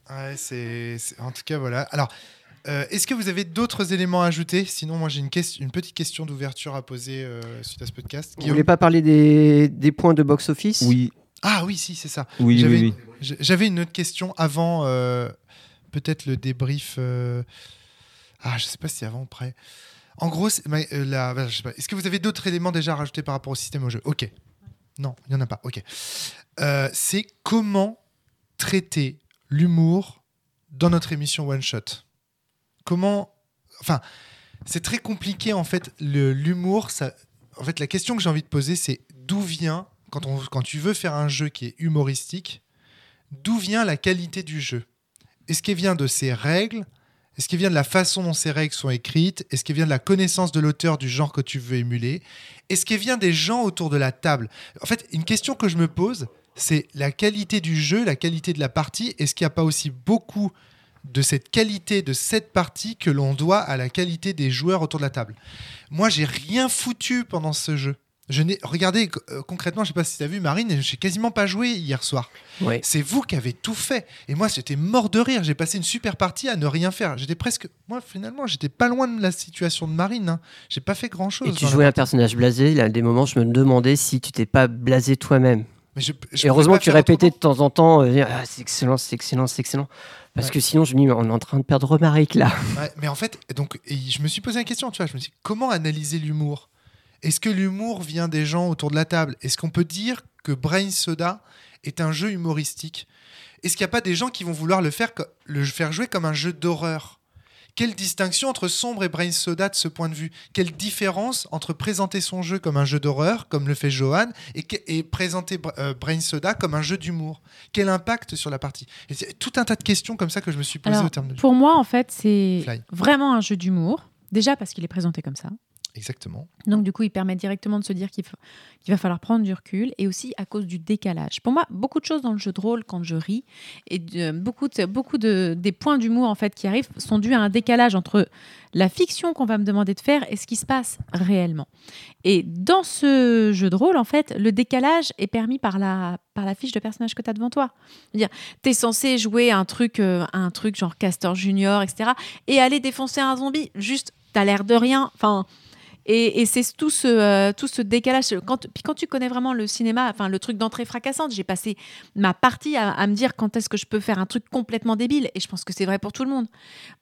A: Ouais, c'est, c'est- En tout cas, voilà. Alors, euh, est-ce que vous avez d'autres éléments à ajouter? Sinon, moi, j'ai une, petite question d'ouverture à poser euh, suite à ce podcast.
C: Vous
A: Guillaume?
C: voulez pas parler des, des points de box-office?
B: Oui,
A: Ah oui, si, c'est ça.
B: oui,
A: J'avais-
B: oui. oui.
A: J- J'avais une autre question avant, euh, peut-être le débrief. euh, Ah, je sais pas si c'est avant ou après. En gros, c'est- mais, la- bah, je sais pas. est-ce que vous avez d'autres éléments déjà à rajouter par rapport au système au jeu? Ok. Non, il n'y en a pas. Ok. Euh, c'est comment traiter l'humour dans notre émission One Shot. Comment. Enfin, c'est très compliqué en fait. L'humour, ça. En fait, la question que j'ai envie de poser, c'est d'où vient, quand, on, quand tu veux faire un jeu qui est humoristique, d'où vient la qualité du jeu? Est-ce qu'elle vient de ses règles? Est-ce qu'elle vient de la façon dont ces règles sont écrites? Est-ce qu'elle vient de la connaissance de l'auteur du genre que tu veux émuler? Est-ce qu'elle vient des gens autour de la table? En fait, une question que je me pose, c'est la qualité du jeu, la qualité de la partie. Est-ce qu'il n'y a pas aussi beaucoup de cette qualité de cette partie que l'on doit à la qualité des joueurs autour de la table? Moi, j'ai rien foutu pendant ce jeu. Je n'ai regardez euh, concrètement, je sais pas si tu as vu Marine, j'ai quasiment pas joué hier soir.
C: Ouais.
A: C'est vous qui avez tout fait. Et moi, j'étais mort de rire. J'ai passé une super partie à ne rien faire. J'étais presque. Moi, finalement, j'étais pas loin de la situation de Marine. Hein. J'ai pas fait grand chose.
C: Et tu jouais un personnage blasé. Il y a des moments, je me demandais si tu t'es pas blasé toi-même.
A: Mais je, je
C: Et heureusement que tu répétais de temps en temps euh, ah, c'est excellent, c'est excellent, c'est excellent. Parce
A: Ouais.
C: que sinon, je me dis, on est en train de perdre Romaric là.
A: Ouais, mais en fait, donc, et je me suis posé la question. Tu vois, je me suis dit, comment analyser l'humour? Est-ce que l'humour vient des gens autour de la table? Est-ce qu'on peut dire que Brain Soda est un jeu humoristique? Est-ce qu'il n'y a pas des gens qui vont vouloir le faire, le faire jouer comme un jeu d'horreur? Quelle distinction entre Sombre et Brain Soda de ce point de vue? Quelle différence entre présenter son jeu comme un jeu d'horreur, comme le fait Johan, et, présenter Bra- euh, Brain Soda comme un jeu d'humour? Quel impact sur la partie? Et c'est tout un tas de questions comme ça que je me suis posé au terme de
E: Pour moi, en fait, c'est vraiment un jeu d'humour. Déjà parce qu'il est présenté comme ça.
A: Exactement.
E: Donc, du coup, il permet directement de se dire qu'il va falloir prendre du recul et aussi à cause du décalage. Pour moi, beaucoup de choses dans le jeu de rôle, quand je ris, et beaucoup, beaucoup de, des points d'humour en fait, qui arrivent sont dus à un décalage entre la fiction qu'on va me demander de faire et ce qui se passe réellement. Et dans ce jeu de rôle, en fait, le décalage est permis par la, par la fiche de personnage que tu as devant toi. C'est-à-dire, tu es censé jouer un truc, euh, un truc genre Castor Junior, etc. et aller défoncer un zombie. Juste, tu l'air de rien. Enfin. Et, et c'est tout ce, euh, tout ce décalage. Quand, puis quand tu connais vraiment le cinéma, enfin le truc d'entrée fracassante, j'ai passé ma partie à, à me dire quand est-ce que je peux faire un truc complètement débile. Et je pense que c'est vrai pour tout le monde.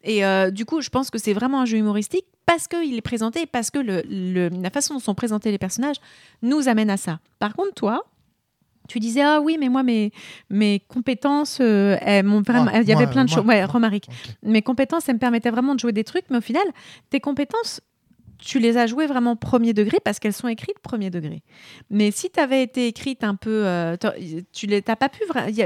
E: Et euh, du coup, je pense que c'est vraiment un jeu humoristique parce qu'il est présenté, parce que le, le- la façon dont sont présentés les personnages nous amène à ça. Par contre, toi, tu disais ah oui mais moi mes mes compétences euh, elles vraiment
A: Moi,
E: il y avait
A: moi,
E: plein de choses ouais. Romaric mes compétences, elles me permettaient vraiment de jouer des trucs, mais au final, tes compétences, tu les as jouées vraiment premier degré parce qu'elles sont écrites premier degré. Mais si tu avais été écrite un peu, euh, tu les, t'as pas pu,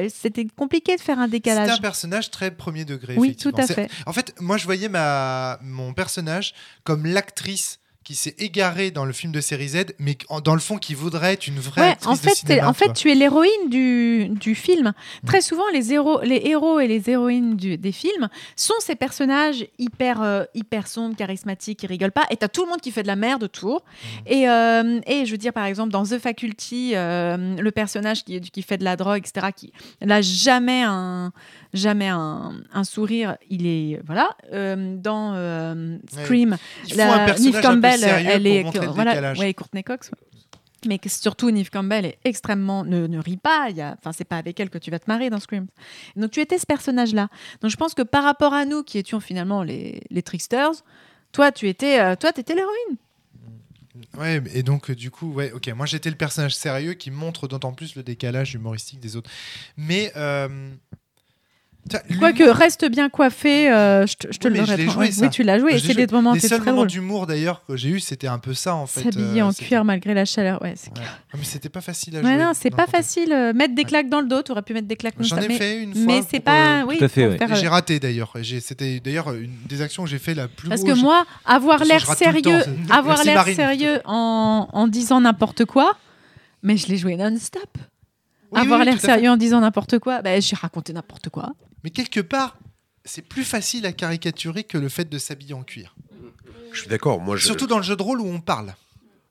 E: c'était compliqué de faire un
A: C'était
E: décalage.
A: un personnage très premier degré.
E: Oui, tout à fait.
A: En fait, moi, je voyais ma, mon personnage comme l'actrice qui s'est égarée dans le film de série Z, mais dans le fond qui voudrait être une vraie
E: Ouais,
A: actrice
E: en
A: de
E: fait, t'es-
A: cinéma,
E: en
A: tu
E: fait,
A: vois.
E: tu es l'héroïne du, du film. Très souvent, les héros, les héros et les héroïnes du- des films sont ces personnages hyper, euh, hyper sombres, charismatiques, qui rigolent pas. Et t'as tout le monde qui fait de la merde autour. Et, euh, et je veux dire, par exemple, dans The Faculty, euh, le personnage qui, qui fait de la drogue, etc., qui n'a jamais un jamais un, un sourire, il est voilà. Euh, dans euh, Scream,
A: faut
E: la- Neve Campbell, elle est voilà, ouais, Courtney Cox. ouais. Mais que surtout, Neve Campbell est extrêmement ne, ne rit pas. Enfin, c'est pas avec elle que tu vas te marrer dans Scream. Donc tu étais ce personnage-là. Donc je pense que par rapport à nous qui étions finalement les, les tricksters, toi tu étais, euh, toi t'étais l'héroïne.
A: Ouais, et donc euh, du coup, ouais, ok, moi j'étais le personnage sérieux qui montre d'autant plus le décalage humoristique des autres. Mais euh,
E: Quoique reste bien coiffé, euh, je te, je te
A: Oui,
E: le
A: je joué,
E: Ouais. Oui, tu l'as joué. C'est des moments,
A: les
E: c'est
A: seuls moments d'humour d'ailleurs que j'ai eu, c'était un peu ça en fait.
E: S'habiller
A: euh,
E: en cuir malgré la chaleur. Ouais, c'est
A: Ouais. Ah, mais c'était pas facile à
E: Ouais,
A: jouer.
E: non, c'est pas facile. euh, mettre des claques dans le dos, tu aurais pu mettre des claques
A: J'en
E: comme ça,
A: ai
E: mais-
A: fait une fois.
E: Mais c'est
A: pour,
E: pas.
A: euh,
E: oui,
B: Tout à fait,
E: pour
B: ouais.
E: faire,
A: et J'ai
E: euh,
A: raté d'ailleurs. C'était d'ailleurs une des actions que j'ai fait la plus
E: Parce que moi, avoir l'air sérieux, avoir l'air sérieux en, en disant n'importe quoi, mais je l'ai joué non-stop.
A: Oui,
E: avoir
A: oui,
E: l'air sérieux en disant n'importe quoi, ben, j'ai raconté n'importe quoi.
A: Mais quelque part, c'est plus facile à caricaturer que le fait de s'habiller en cuir.
D: Je suis d'accord. Moi, je-
A: Surtout dans le jeu de rôle où on parle.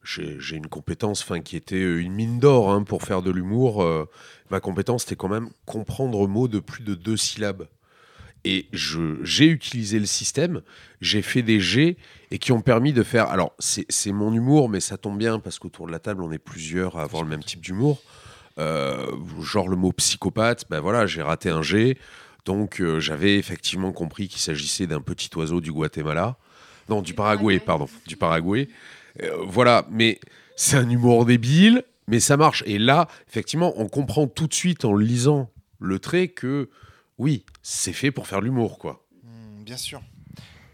D: j'ai une compétence fin, qui était euh, une mine d'or hein, pour faire de l'humour. euh, ma compétence, c'était quand même comprendre un mot de plus de deux syllabes. Et j'ai utilisé le système, j'ai fait des jets et qui ont permis de faire. Alors, c'est c'est mon humour, mais ça tombe bien parce qu'autour de la table, on est plusieurs à avoir le même type d'humour. Euh, genre le mot psychopathe, ben voilà, j'ai raté un jet. Donc, euh, j'avais effectivement compris qu'il s'agissait d'un petit oiseau du Guatemala. Non, du Paraguay, pardon. Du Paraguay. Euh, voilà, mais c'est un humour débile, mais ça marche. Et là, effectivement, on comprend tout de suite en lisant le trait que oui, c'est fait pour faire de l'humour, quoi.
A: Hmm, bien sûr.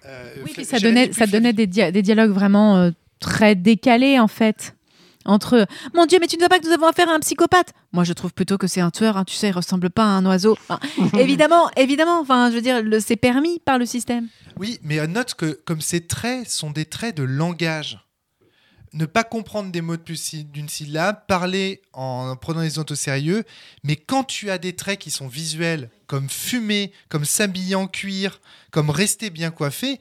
A: Euh,
E: Oui, puis ça donnait, ça des, dia- des dialogues vraiment euh, très décalés, en fait. Entre Mon Dieu, mais tu ne vois pas que nous avons affaire à un psychopathe Moi, je trouve plutôt que c'est un tueur, hein, tu sais, il ressemble pas à un oiseau. Enfin, évidemment, évidemment, enfin, je veux dire, le- c'est permis par le système.
A: Oui, mais note que comme ces traits sont des traits de langage, ne pas comprendre des mots de plus sy- d'une syllabe, parler en prenant les autres au sérieux, mais quand tu as des traits qui sont visuels, comme fumer, comme s'habiller en cuir, comme rester bien coiffé,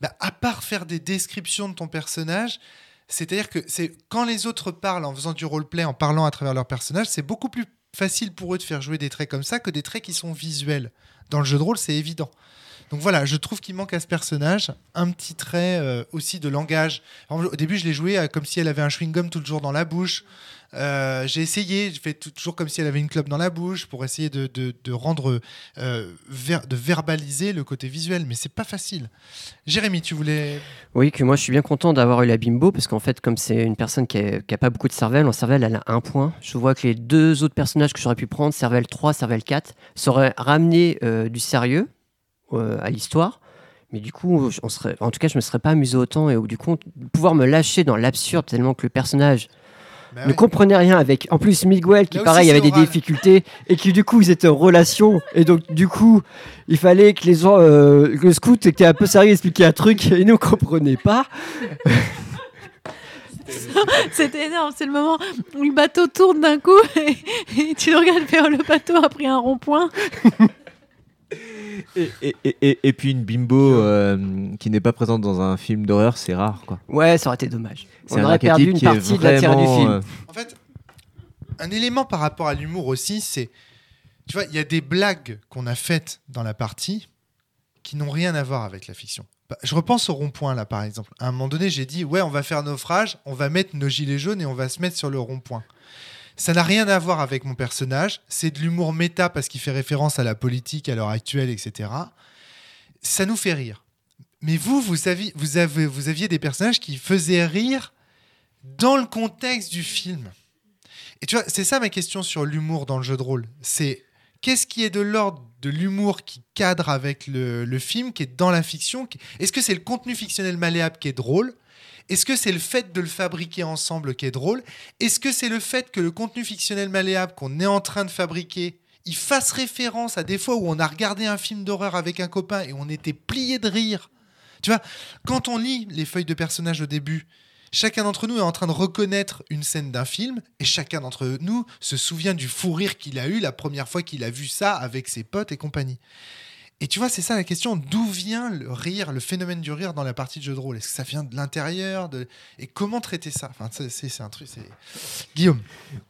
A: bah, à part faire des descriptions de ton personnage, c'est-à-dire que c'est quand les autres parlent en faisant du roleplay, en parlant à travers leur personnage, c'est beaucoup plus facile pour eux de faire jouer des traits comme ça que des traits qui sont visuels. Dans le jeu de rôle, c'est évident. Donc voilà, je trouve qu'il manque à ce personnage un petit trait euh, aussi de langage. Au début, je l'ai joué euh, comme si elle avait un chewing-gum tout le jour dans la bouche. Euh, j'ai essayé, je fais toujours comme si elle avait une clope dans la bouche pour essayer de, rendre, de verbaliser le côté visuel, mais c'est pas facile. Jérémy, tu voulais.
C: Oui, que moi je suis bien content d'avoir eu la bimbo parce qu'en fait, comme c'est une personne qui n'a pas beaucoup de cervelle, en cervelle elle a un point. Je vois que les deux autres personnages que j'aurais pu prendre, cervelle 3, cervelle 4, sauraient ramener euh, du sérieux à l'histoire. Mais du coup, on serait, en tout cas, je me serais pas amusé autant et du coup, pouvoir me lâcher dans l'absurde tellement que le personnage
A: Bah
C: ne
A: ouais.
C: comprenait rien avec en plus Miguel qui
A: Là
C: pareil avait des
A: oral.
C: difficultés et qui du coup ils étaient en relation et donc du coup il fallait que les gens euh, que le scout était un peu sérieux expliquer un truc et nous on comprenait pas
E: C'était énorme, c'est le moment où le bateau tourne d'un coup et, et tu le regardes faire le bateau a pris un rond-point.
B: Et, et- et- et- et puis une bimbo euh, qui n'est pas présente dans un film d'horreur, c'est rare. quoi.
C: ouais ça aurait été dommage
B: C'est
C: on
B: un
C: aurait perdu une
B: qui est
C: partie de l'intérêt du film
B: euh,
A: En fait, un élément par rapport à l'humour aussi, c'est. Tu vois, il y a des blagues qu'on a faites dans la partie qui n'ont rien à voir avec la fiction. Bah, Je repense au rond-point, là, par exemple. À un moment donné, j'ai dit Ouais, on va faire naufrage, on va mettre nos gilets jaunes et on va se mettre sur le rond-point. Ça n'a rien à voir avec mon personnage. C'est de l'humour méta parce qu'il fait référence à la politique à l'heure actuelle, etc. Ça nous fait rire. Mais vous, vous aviez, des personnages qui faisaient rire dans le contexte du film. Et tu vois, c'est ça ma question sur l'humour dans le jeu de rôle. C'est qu'est-ce qui est de l'ordre de l'humour qui cadre avec le, film, qui est dans la fiction Est-ce que c'est le contenu fictionnel malléable qui est drôle Est-ce que c'est le fait de le fabriquer ensemble qui est drôle? Est-ce que c'est le fait que le contenu fictionnel malléable qu'on est en train de fabriquer, il fasse référence à des fois où on a regardé un film d'horreur avec un copain et on était plié de rire? Tu vois, quand on lit les feuilles de personnages au début, chacun d'entre nous est en train de reconnaître une scène d'un film et chacun d'entre nous se souvient du fou rire qu'il a eu la première fois qu'il a vu ça avec ses potes et compagnie. Et tu vois, c'est ça la question. D'où vient le rire, le phénomène du rire dans la partie de jeu de rôle? Est-ce que ça vient de l'intérieur de... Et comment traiter ça? Enfin, c'est- un truc. c'est- Guillaume.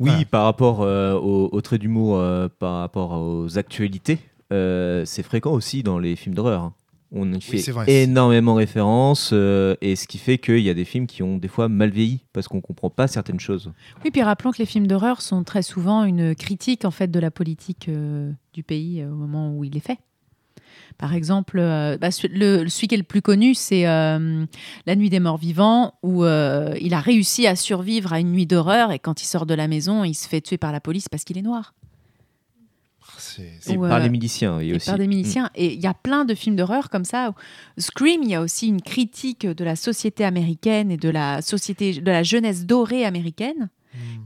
B: Oui,
A: Voilà.
B: par rapport euh, au, au trait d'humour, euh, par rapport aux actualités, euh, c'est fréquent aussi dans les films d'horreur. hein. On y fait
A: vrai.
B: énormément référence, euh, et ce qui fait qu'il y a des films qui ont des fois mal vieilli parce qu'on comprend pas certaines choses.
E: Oui, puis rappelons que les films d'horreur sont très souvent une critique en fait de la politique euh, du pays euh, au moment où il est fait. Par exemple, euh, bah, celui, le, celui qui est le plus connu, c'est euh, La Nuit des Morts Vivants, où euh, il a réussi à survivre à une nuit d'horreur et quand il sort de la maison, il se fait tuer par la police parce qu'il est noir. Ou,
B: par les miliciens, oui,
E: et
B: aussi.
E: par des miliciens. Et il y a plein de films d'horreur comme ça. Scream, il y a aussi une critique de la société américaine et de la société, de la jeunesse dorée américaine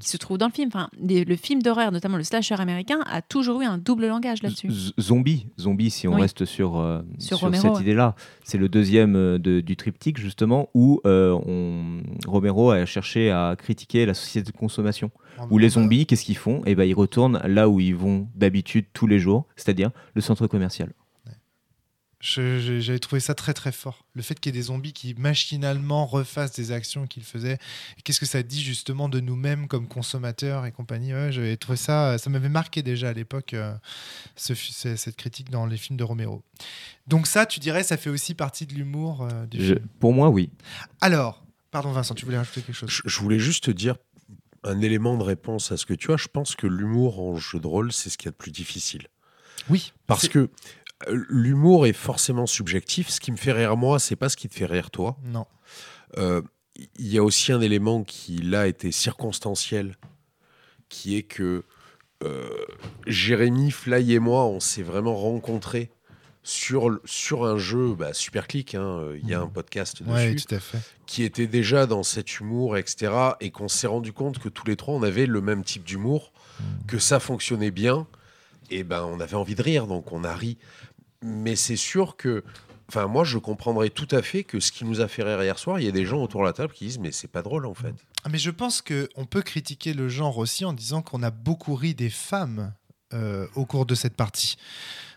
E: Qui se trouve dans le film. Enfin, les- le film d'horreur, notamment le slasher américain, a toujours eu un double langage là-dessus.
B: Zombie, zombie, si on
E: Oui.
B: reste sur, euh,
E: Sur
B: sur,
E: Romero,
B: cette
E: ouais.
B: idée-là. C'est le deuxième euh, de- du triptyque, justement, où euh, on, Romero a cherché à critiquer la société de consommation. Où les zombies, qu'est-ce qu'ils font? Eh ben, Ils retournent là où ils vont d'habitude tous les jours, c'est-à-dire le centre commercial.
A: J'avais trouvé ça très très fort. Le fait qu'il y ait des zombies qui machinalement refassent des actions qu'ils faisaient. Qu'est-ce que ça dit justement de nous-mêmes comme consommateurs et compagnie? Ouais, J'avais trouvé ça, ça m'avait marqué déjà à l'époque euh, ce cette critique dans les films de Romero. Donc ça, tu dirais, ça fait aussi partie de l'humour euh, du
B: Je-
A: film?
B: pour moi, oui.
A: Alors, pardon Vincent, tu voulais rajouter quelque chose?
D: Je, je voulais juste te dire un élément de réponse à ce que tu as. Je pense que l'humour en jeu de rôle, c'est ce qu'il y a de plus difficile.
A: Oui,
D: Parce que l'humour est forcément subjectif. Ce qui me fait rire moi, c'est pas ce qui te fait rire toi.
A: non.
D: Euh, Il y a aussi un élément qui là était circonstanciel, qui est que euh, Jérémy, Fly et moi, on s'est vraiment rencontrés sur, sur un jeu bah, super clic. hein, Il y a un podcast dessus
A: Ouais, tout à fait.
D: qui était déjà dans cet humour, etc. Et qu'on s'est rendu compte que tous les trois, on avait le même type d'humour, que ça fonctionnait bien. Et ben, on avait envie de rire, donc on a ri. Mais c'est sûr que, enfin, moi, je comprendrais tout à fait que ce qui nous a fait rire hier soir, il y a des gens autour de la table qui disent, mais c'est pas drôle en fait.
A: Ah, Mais je pense qu'on peut critiquer le genre aussi en disant qu'on a beaucoup ri des femmes euh, au cours de cette partie.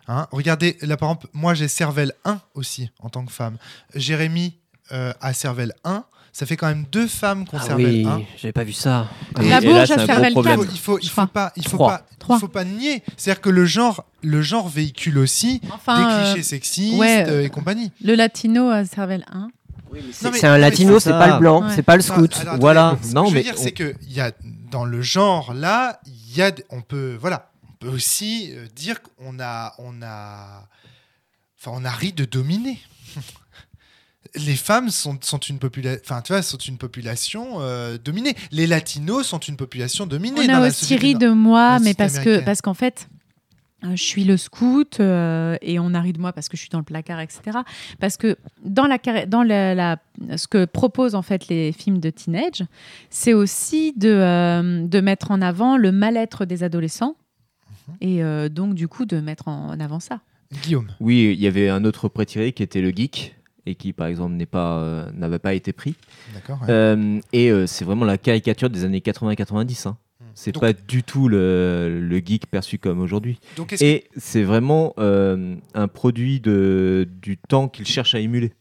A: Hein Regardez, là par exemple, moi j'ai Cervelle 1 aussi en tant que femme. Jérémy euh, a Cervelle 1. Ça fait quand même deux femmes ont
C: Ah oui,
A: 1.
C: j'avais pas vu ça.
B: Et-
E: La bourge
B: un gros
E: Cervelle
A: Il
B: problème.
A: faut, il faut, il pas, il faut
C: Trois.
A: pas, il
E: Trois.
A: faut pas nier. C'est-à-dire que le genre, le genre véhicule aussi
E: Enfin,
A: des
E: euh,
A: clichés sexistes
E: ouais,
A: euh,
E: euh,
A: et compagnie.
E: le latino à Cervelle 1.
A: Non, mais-
C: C'est un latino,
B: ça-
C: c'est pas le blanc,
E: Ouais.
C: c'est pas le
A: Ça,
C: scout.
A: alors, attendez,
B: Voilà.
A: ce que
B: Non,
A: je veux
B: mais
A: dire,
B: on-
A: c'est que il y a dans le genre là, il y a, on peut, voilà, on peut aussi euh, dire qu'on a, on a, enfin, on a ri de dominer. Les femmes sont, sont une population, enfin, tu vois, sont une population euh, dominée. Les latinos sont une population dominée.
E: On
A: dans
E: a aussi ri de moi, mais parce que parce qu'en fait, euh, je suis le scout euh, et on a ri de moi parce que je suis dans le placard, etc. Parce que dans la dans la, la- ce que proposent en fait les films de teenage, c'est aussi de euh, de mettre en avant le mal-être des adolescents
A: Mhm.
E: et euh, donc du coup de mettre en avant ça.
A: Guillaume.
B: Oui, il y avait un autre prétiré qui était le geek et qui, par exemple, n'est pas, euh, n'avait pas été pris.
A: Ouais.
B: Euh, et euh, c'est vraiment la caricature des années 80-90. hein. C'est
A: Donc-
B: pas du tout le, le geek perçu comme aujourd'hui.
A: Que-
B: Et c'est vraiment un produit de, du temps qu'il cherche à émuler.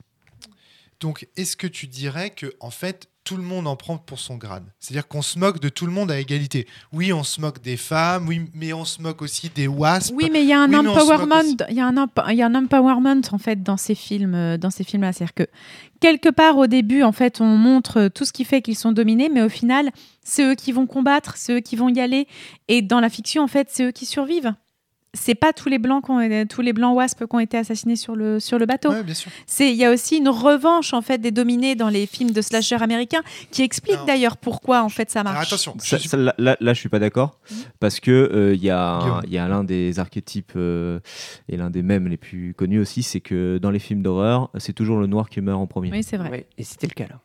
A: donc, est-ce que tu dirais que en fait tout le monde en prend pour son grade C'est-à-dire qu'on se moque de tout le monde à égalité. Oui, on se moque des femmes, oui, mais on se moque aussi des wasps.
E: Oui, mais il y a un
A: Oui,
E: empowerment, il y a un y a un empowerment en fait dans ces films, euh, dans ces films-là, c'est-à-dire que quelque part au début, en fait, on montre tout ce qui fait qu'ils sont dominés, mais au final, c'est eux qui vont combattre, c'est eux qui vont y aller, et dans la fiction, en fait, c'est eux qui survivent. C'est pas tous les blancs qui ont- tous les blancs wasps qui ont été assassinés sur le sur le bateau.
A: Ouais, bien sûr.
E: C'est il y a aussi une revanche en fait des dominés dans les films de slasher américains qui explique
A: Alors-
E: d'ailleurs pourquoi en fait ça
A: Alors,
E: marche.
A: attention,
B: Ça-
A: suis-
B: ça, là, là, là, je suis pas d'accord parce que euh, il y a il y a l'un des archétypes euh, et l'un des mèmes les plus connus aussi, c'est que dans les films d'horreur, c'est toujours le noir qui meurt en premier.
E: Oui, c'est vrai.
C: Ouais, et c'était le cas là.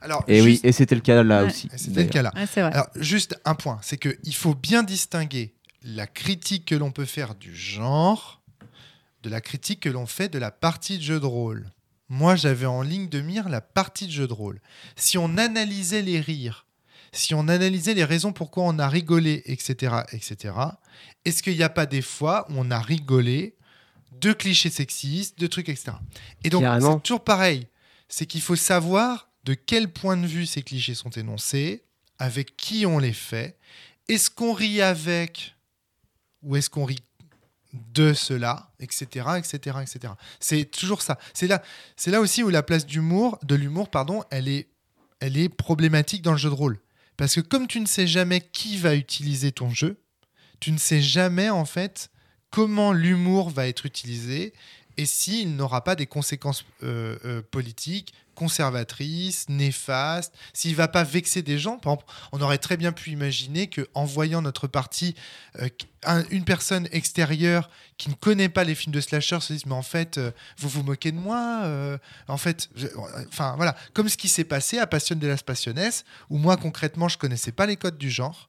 A: Alors,
B: Et oui, et c'était le cas là
E: Ouais.
B: aussi.
A: c'était le cas là.
E: Ouais, c'est vrai.
A: Alors, juste un point, c'est qu'il faut bien distinguer la critique que l'on peut faire du genre de la critique que l'on fait de la partie de jeu de rôle. moi j'avais en ligne de mire la partie de jeu de rôle. Si on analysait les rires, si on analysait les raisons pourquoi on a rigolé, etc., etc., est-ce qu'il n'y a pas des fois où on a rigolé de clichés sexistes, de trucs, etc. Et donc, c'est toujours pareil. C'est qu'il faut savoir de quel point de vue ces clichés sont énoncés, avec qui on les fait. Est-ce qu'on rit avec ou est-ce qu'on rit de cela, etc. C'est toujours ça. C'est là, c'est là aussi où la place d'humour, de l'humour, pardon, elle est, elle est problématique dans le jeu de rôle. Parce que comme tu ne sais jamais qui va utiliser ton jeu, tu ne sais jamais en fait comment l'humour va être utilisé et s'il n'aura pas des conséquences euh, euh, politiques, conservatrices, néfastes, s'il va pas vexer des gens. On aurait très bien pu imaginer que en voyant notre partie, euh, un- une personne extérieure qui ne connaît pas les films de slasher se dise mais en fait vous vous moquez de moi en fait voilà comme ce qui s'est passé à Passion de las Passiones où moi concrètement je connaissais pas les codes du genre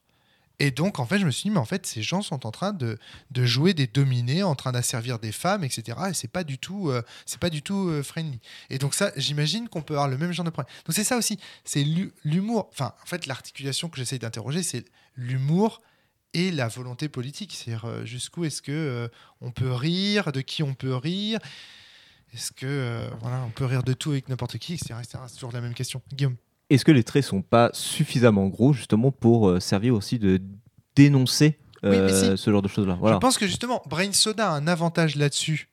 A: et donc en fait je me suis dit mais en fait ces gens sont en train de, de jouer des dominés en train d'asservir des femmes etc et c'est pas du tout euh, c'est pas du tout euh, friendly et donc ça j'imagine qu'on peut avoir le même genre de problème donc c'est ça aussi c'est l'hu- l'humour enfin en fait l'articulation que j'essaye d'interroger c'est l'humour et la volonté politique. C'est-à-dire euh, jusqu'où est-ce que on peut rire, de qui on peut rire, est-ce que voilà, on peut rire de tout avec n'importe qui, etc. C'est toujours la même question. Guillaume.
B: Est-ce que les traits sont pas suffisamment gros justement pour euh, servir aussi de dénoncer
A: Oui,
B: euh,
A: si.
B: ce genre de choses-là? Voilà.
A: Je pense que justement, Brain Soda a un avantage là-dessus.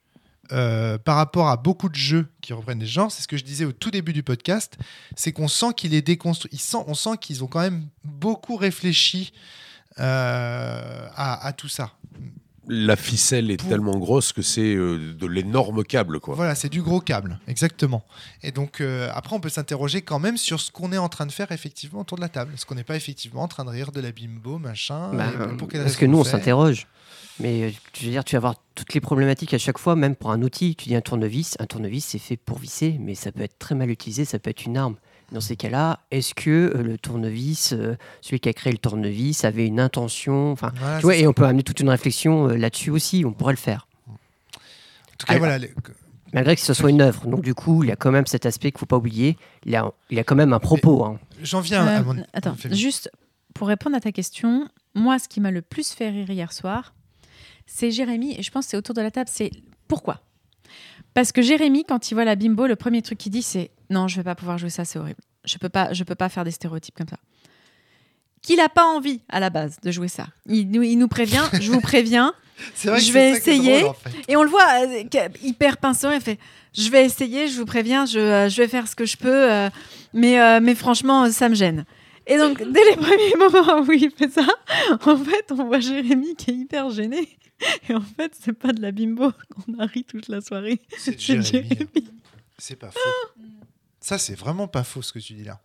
A: euh, par rapport à beaucoup de jeux qui reprennent des genres, c'est ce que je disais au tout début du podcast, c'est qu'on sent qu'il est déconstruit. Il sent, on sent qu'ils ont quand même beaucoup réfléchi euh, à, à tout ça.
D: La ficelle est
A: Pour-
D: tellement grosse que c'est euh, de l'énorme câble, quoi.
A: Voilà, c'est du gros câble, exactement. Et donc, euh, après, on peut s'interroger quand même sur ce qu'on est en train de faire effectivement autour de la table. Est-ce qu'on n'est pas effectivement en train de rire de la bimbo, machin
C: Bah,
A: pour
C: parce que nous, on s'interroge. Mais euh, je veux dire, tu vas avoir toutes les problématiques à chaque fois, même pour un outil. Tu dis un tournevis, un tournevis, c'est fait pour visser, mais ça peut être très mal utilisé, ça peut être une arme. Dans ces cas-là, est-ce que euh, le tournevis, euh, celui qui a créé le tournevis, avait une intention Enfin,
A: Voilà,
C: tu vois,
A: c'est
C: et
A: ça.
C: on peut amener toute une réflexion euh, là-dessus aussi. On pourrait le faire,
A: En tout cas,
C: Alors-
A: voilà. les-
C: malgré que ce soit une œuvre. Donc du coup, il y a quand même cet aspect qu'il faut pas oublier. Il y a, il y a quand même un propos. hein.
A: J'en viens à mon.
E: Attends, juste pour répondre à ta question, moi, ce qui m'a le plus fait rire hier soir, c'est Jérémy, et je pense que c'est autour de la table, c'est pourquoi? Parce que Jérémy, quand il voit la bimbo, le premier truc qu'il dit, c'est non, je vais pas pouvoir jouer ça, c'est horrible. Je peux pas, je peux pas faire des stéréotypes comme ça. Qu'il a pas envie à la base de jouer ça. Il, nous- il nous prévient, je vous préviens,
A: vrai
E: je vais essayer.
A: drôle, en fait.
E: et on le voit euh, hyper pinceau, il fait Je vais essayer, je vous préviens, je, euh, je vais faire ce que je peux, euh, mais, mais franchement, ça me gêne. Et donc, dès les premiers moments où il fait ça, en fait, on voit Jérémy qui est hyper gêné. Et en fait, c'est pas de la bimbo qu'on a ri toute la soirée.
A: C'est
E: C'est
A: Jérémy.
E: Jérémy.
A: C'est pas faux. Ça, c'est vraiment pas faux ce que tu dis là.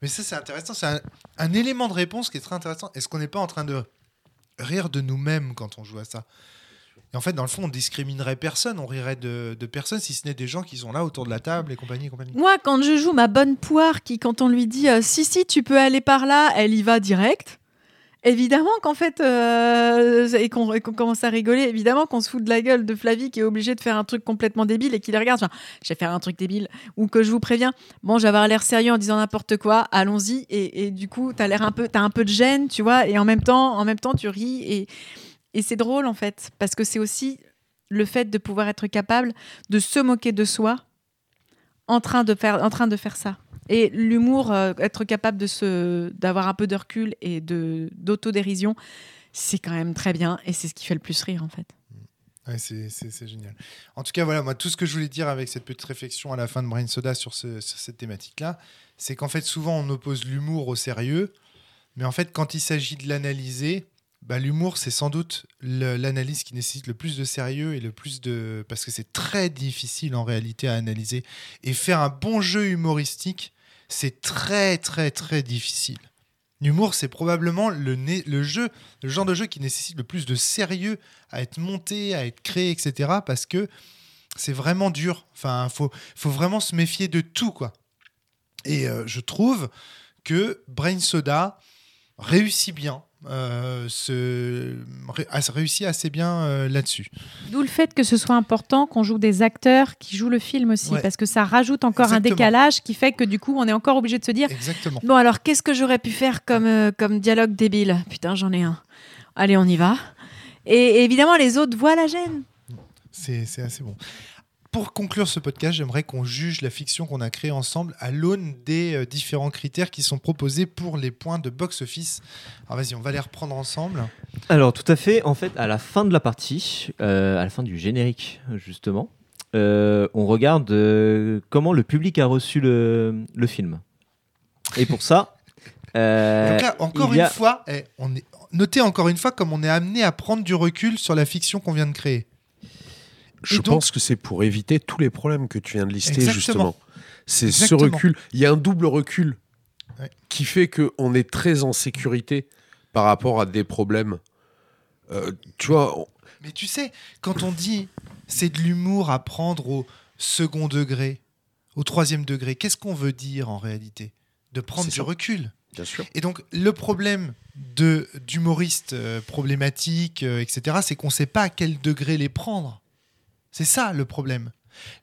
A: Mais ça, c'est intéressant. C'est un, élément de réponse qui est très intéressant. Est-ce qu'on n'est pas en train de rire de nous-mêmes quand on joue à ça? Et en fait, dans le fond, on discriminerait personne. On rirait de, personne si ce n'est des gens qui sont là autour de la table et compagnie compagnie.
E: Moi, quand je joue ma bonne poire, qui, quand on lui dit euh, si, si, tu peux aller par là, elle y va direct. Évidemment qu'en fait, euh, et qu'on commence à rigoler, évidemment qu'on se fout de la gueule de Flavie qui est obligée de faire un truc complètement débile et qui les regarde. je vais faire un truc débile. Ou que je vous préviens, bon, j'ai avoir l'air sérieux en disant n'importe quoi, allons-y. Et, du coup, t'as l'air un peu, t'as un peu de gêne, tu vois, et en même temps, en même temps, tu ris. Et, et c'est drôle en fait, parce que c'est aussi le fait de pouvoir être capable de se moquer de soi en train de faire, en train de faire ça. Et l'humour, euh, être capable de se, d'avoir un peu de recul et de d'autodérision, c'est quand même très bien et c'est ce qui fait le plus rire en fait.
A: Ouais, c'est, génial. En tout cas, voilà, moi, tout ce que je voulais dire avec cette petite réflexion à la fin de Brain Soda sur cette thématique-là, c'est qu'en fait, souvent, on oppose l'humour au sérieux, mais en fait, quand il s'agit de l'analyser, bah, l'humour, c'est sans doute l'analyse qui nécessite le plus de sérieux et le plus de. Parce que c'est très difficile en réalité à analyser. Et faire un bon jeu humoristique, c'est très, très, très difficile. L'humour, c'est probablement le jeu, le genre de jeu qui nécessite le plus de sérieux à être monté, à être créé, etc. Parce que c'est vraiment dur. Enfin, faut, faut vraiment se méfier de tout, quoi. Et euh, je trouve que Brain Soda réussit bien euh, se, a réussi assez bien euh, là-dessus.
E: D'où le fait que ce soit important qu'on joue des acteurs qui jouent le film aussi,
A: Ouais.
E: parce que ça rajoute encore un décalage qui fait que du coup, on est encore obligé de se dire
A: Exactement.
E: Bon, alors, qu'est-ce que j'aurais pu faire comme, euh, comme dialogue débile? Putain, j'en ai un. Allez, on y va. Et, et évidemment, les autres voient la gêne.
A: C'est c'est assez bon. Pour conclure ce podcast, j'aimerais qu'on juge la fiction qu'on a créée ensemble à l'aune des euh, différents critères qui sont proposés pour les points de box-office. Alors vas-y, on va les reprendre ensemble.
B: Alors tout à fait, en fait, à la fin de la partie, euh, à la fin du générique justement, euh, on regarde euh, comment le public a reçu le, le film. Et pour ça,
A: Donc là, encore une
B: a-
A: fois, eh, on est... notez encore une fois comme on est amené à prendre du recul sur la fiction qu'on vient de créer.
D: Je
A: donc-
D: pense que c'est pour éviter tous les problèmes que tu viens de lister,
A: Exactement.
D: justement. C'est ce recul. Il y a un double recul
A: Ouais.
D: qui fait qu'on est très en sécurité par rapport à des problèmes. Euh, tu vois, on-
A: Mais tu sais, quand on dit c'est de l'humour à prendre au second degré, au troisième degré, qu'est-ce qu'on veut dire en réalité? De prendre du recul.
D: bien sûr.
A: Et donc, le problème de d'humoristes euh, problématiques, euh, etc., c'est qu'on ne sait pas à quel degré les prendre. C'est ça le problème.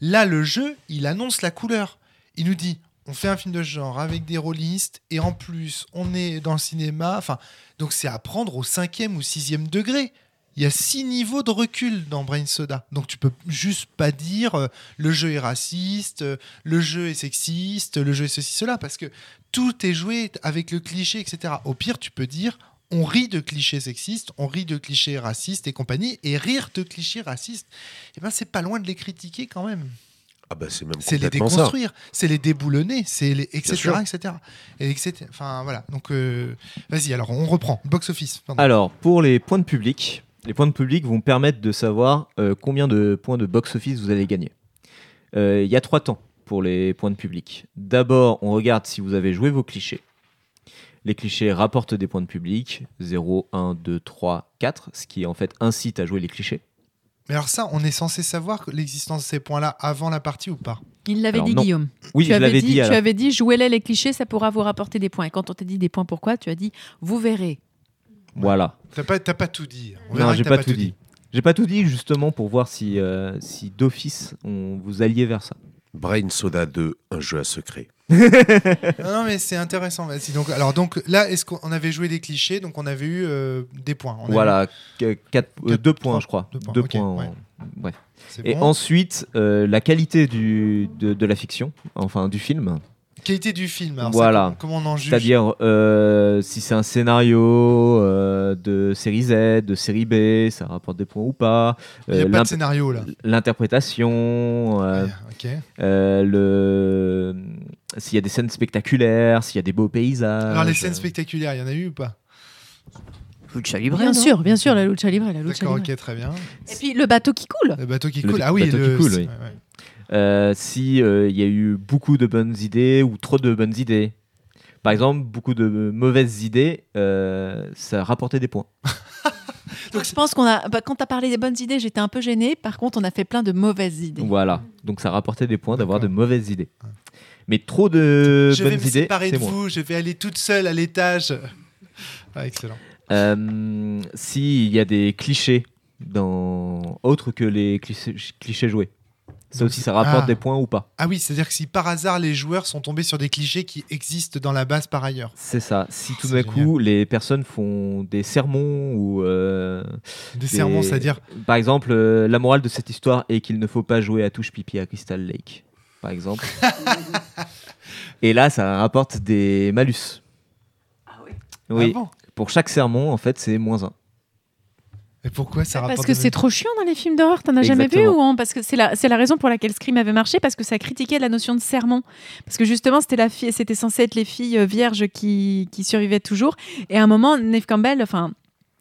A: Là, le jeu, il annonce la couleur. Il nous dit, on fait un film de genre avec des rôlistes, et en plus, on est dans le cinéma. Enfin, donc c'est à prendre au cinquième ou sixième degré. Il y a six niveaux de recul dans Brain Soda. Donc tu peux juste pas dire euh, le jeu est raciste, euh, le jeu est sexiste, le jeu est ceci, cela, parce que tout est joué avec le cliché, etc. Au pire, tu peux dire on rit de clichés sexistes, on rit de clichés racistes et compagnie, et rire de clichés racistes, eh ben, c'est pas loin de les critiquer quand même.
D: Ah bah c'est même
A: C'est les déconstruire, c'est les déboulonner, c'est les etc. etc. Et etc. Enfin voilà. Donc euh, vas-y, alors on reprend. Box office. pardon.
B: Alors, pour les points de public, les points de public vont permettre de savoir euh, combien de points de box-office vous allez gagner. Euh, Il y a trois temps pour les points de public. D'abord, on regarde si vous avez joué vos clichés. Les clichés rapportent des points de public, 0, 1, 2, 3, 4, ce qui en fait incite à jouer les clichés.
A: Mais alors ça, on est censé savoir l'existence de ces points-là avant la partie ou pas?
E: Il l'avait dit,
B: non.
E: Guillaume.
B: Oui,
E: tu
B: je l'avais dit.
E: tu avais dit, jouez-les les clichés, ça pourra vous rapporter des points. Et quand on t'a dit des points pourquoi, tu as dit, vous verrez.
B: Voilà.
A: T'as pas, t'as pas tout dit. On
B: Non, j'ai
A: t'as
B: pas, tout dit. J'ai pas tout dit justement pour voir si, euh, si d'office on vous alliez vers ça.
D: Brain Soda 2, un jeu à secret.
A: Non, non, mais c'est intéressant. Vas-y. Donc, alors donc là, est-ce qu'on avait joué des clichés Donc on avait eu euh, des points. On
B: voilà, quatre- euh,
A: Quatre-
B: deux points, je crois.
A: deux points,
B: Deux
A: ok,
B: points.
A: ouais.
B: Et
A: bon.
B: ensuite, euh, la qualité du, de, de la fiction, enfin du film.
A: Qualité du film. Alors
B: Voilà.
A: comment, comment on en juge?
B: C'est-à-dire euh, si c'est un scénario euh, de série Z, de série B, ça rapporte des points ou pas.
A: Il n'y a
B: Euh,
A: pas de scénario là.
B: L'interprétation, euh,
A: Ouais, ok.
B: euh, le... s'il y a des scènes spectaculaires, s'il y a des beaux paysages.
A: Alors les scènes spectaculaires, il y en a eu ou pas?
C: Lucha Libre,
E: Bien
C: non?
E: sûr, bien sûr, la lucha libre, la lucha
A: D'accord,
E: libre.
A: ok, très bien.
E: Et puis le bateau qui coule.
A: Le bateau qui
B: Le
A: coule. Ah oui,
B: bateau qui
A: le...
B: coule, oui.
A: ouais, ouais.
B: Euh, si euh, il y a eu beaucoup de bonnes idées ou trop de bonnes idées. Par exemple, beaucoup de mauvaises idées, euh, ça rapportait des points.
E: Donc je pense qu'on a, bah, quand tu as parlé des bonnes idées, j'étais un peu gênée. Par contre, on a fait plein de mauvaises idées.
B: Voilà. Donc ça rapportait des points d'avoir de mauvaises idées. Mais trop de
A: je vais
B: bonnes
A: me
B: idées,
A: séparer
B: c'est
A: de
B: moins.
A: vous, je vais aller toute seule à l'étage. Ah, excellent.
B: Euh, S'il y a des clichés dans autres que les clichés, clichés joués, ça aussi, ça rapporte
A: ah.
B: des points ou pas.
A: Ah oui, c'est-à-dire que si par hasard les joueurs sont tombés sur des clichés qui existent dans la base par ailleurs.
B: C'est ça. Si tout d'un coup les personnes font des sermons ou euh,
A: Des sermons, c'est-à-dire
B: Par exemple, euh, la morale de cette histoire est qu'il ne faut pas jouer à touche pipi à Crystal Lake, par exemple. Et là, ça rapporte des malus. Oui.
A: Ah bon?
B: Pour chaque sermon, en fait, c'est moins un.
A: Et pourquoi ça rapporte
E: Parce que c'est trop chiant dans les films d'horreur, t'en as jamais vu ou on- Parce que c'est la, c'est la raison pour laquelle Scream avait marché, parce que ça critiquait la notion de sermon. Parce que justement, c'était, la fille, c'était censé être les filles euh, vierges qui, qui survivaient toujours. Et à un moment, Neve Campbell, enfin,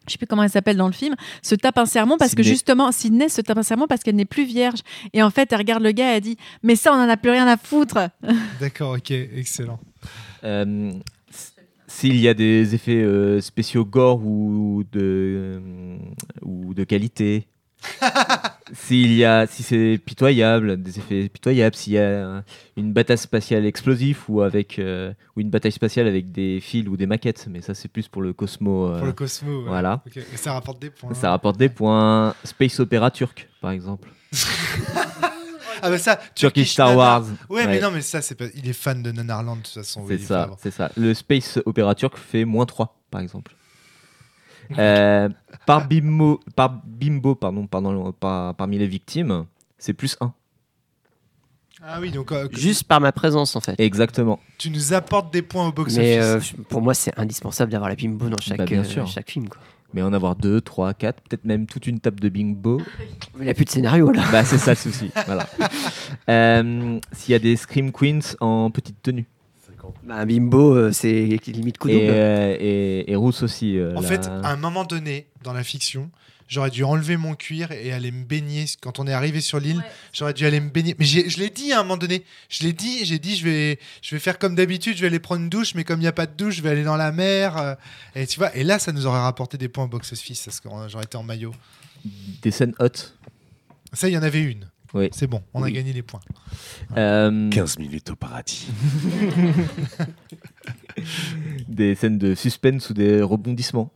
E: je sais plus comment elle s'appelle dans le film, se tape un sermon parce que justement, Sydney se tape un sermon parce qu'elle n'est plus vierge. Et en fait, elle regarde le gars et elle dit Mais ça, on en a plus rien à foutre.
A: D'accord, ok, excellent.
B: Euh, S'il y a des effets euh, spéciaux gore ou de, euh, ou de qualité, S'il y a, si c'est pitoyable, des effets pitoyables, s'il y a une bataille spatiale explosive ou avec euh, ou une bataille spatiale avec des fils ou des maquettes, mais ça c'est plus pour le Cosmo. euh,
A: Pour le Cosmo. ouais.
B: voilà.
A: Et ça rapporte des points.
B: Ça rapporte des points. Space Opera turc, par exemple.
A: Ah bah ça,
B: Turkish Star. Wars.
A: Ouais, mais non, mais ça, c'est pas. Il est fan de Nanarland de toute façon.
B: C'est ça, c'est ça. Le Space Opera turc fait moins 3, par exemple. Euh, par bimbo, par bimbo pardon, pardon, par- parmi les victimes, c'est plus 1.
A: Ah oui, donc euh,
C: Juste par ma présence, en fait.
B: Exactement.
A: tu nous apportes des points au box-office.
C: Mais euh, pour moi, c'est indispensable d'avoir la bimbo dans chaque,
B: Bah, bien
C: euh,
B: sûr.
C: chaque film. Quoi.
B: Mais en avoir 2, 3, 4, peut-être même toute une table de bimbo.
C: Mais il n'y a plus de scénario là.
B: bah, c'est ça le souci. voilà. Euh, S'il y a des Scream Queens en petite tenue.
C: Bah, un bimbo, euh, c'est limite coup
B: Et,
C: double.
B: euh, et, et Rousse aussi. euh,
A: En fait, à un moment donné, dans la fiction, j'aurais dû enlever mon cuir et aller me baigner. Quand on est arrivé sur l'île, j'aurais dû aller me baigner. Mais je l'ai dit à un moment donné. Je l'ai dit, j'ai dit, je vais, je vais faire comme d'habitude, je vais aller prendre une douche, mais comme il n'y a pas de douche, je vais aller dans la mer. euh, et tu vois, et là, ça nous aurait rapporté des points au box-office, parce que j'aurais été en maillot.
B: Des scènes hot.
A: Ça, il y en avait une.
B: Oui.
A: C'est bon, on a
B: Oui.
A: gagné les points.
B: Euh,
D: 15 minutes au paradis.
B: des scènes de suspense ou des rebondissements.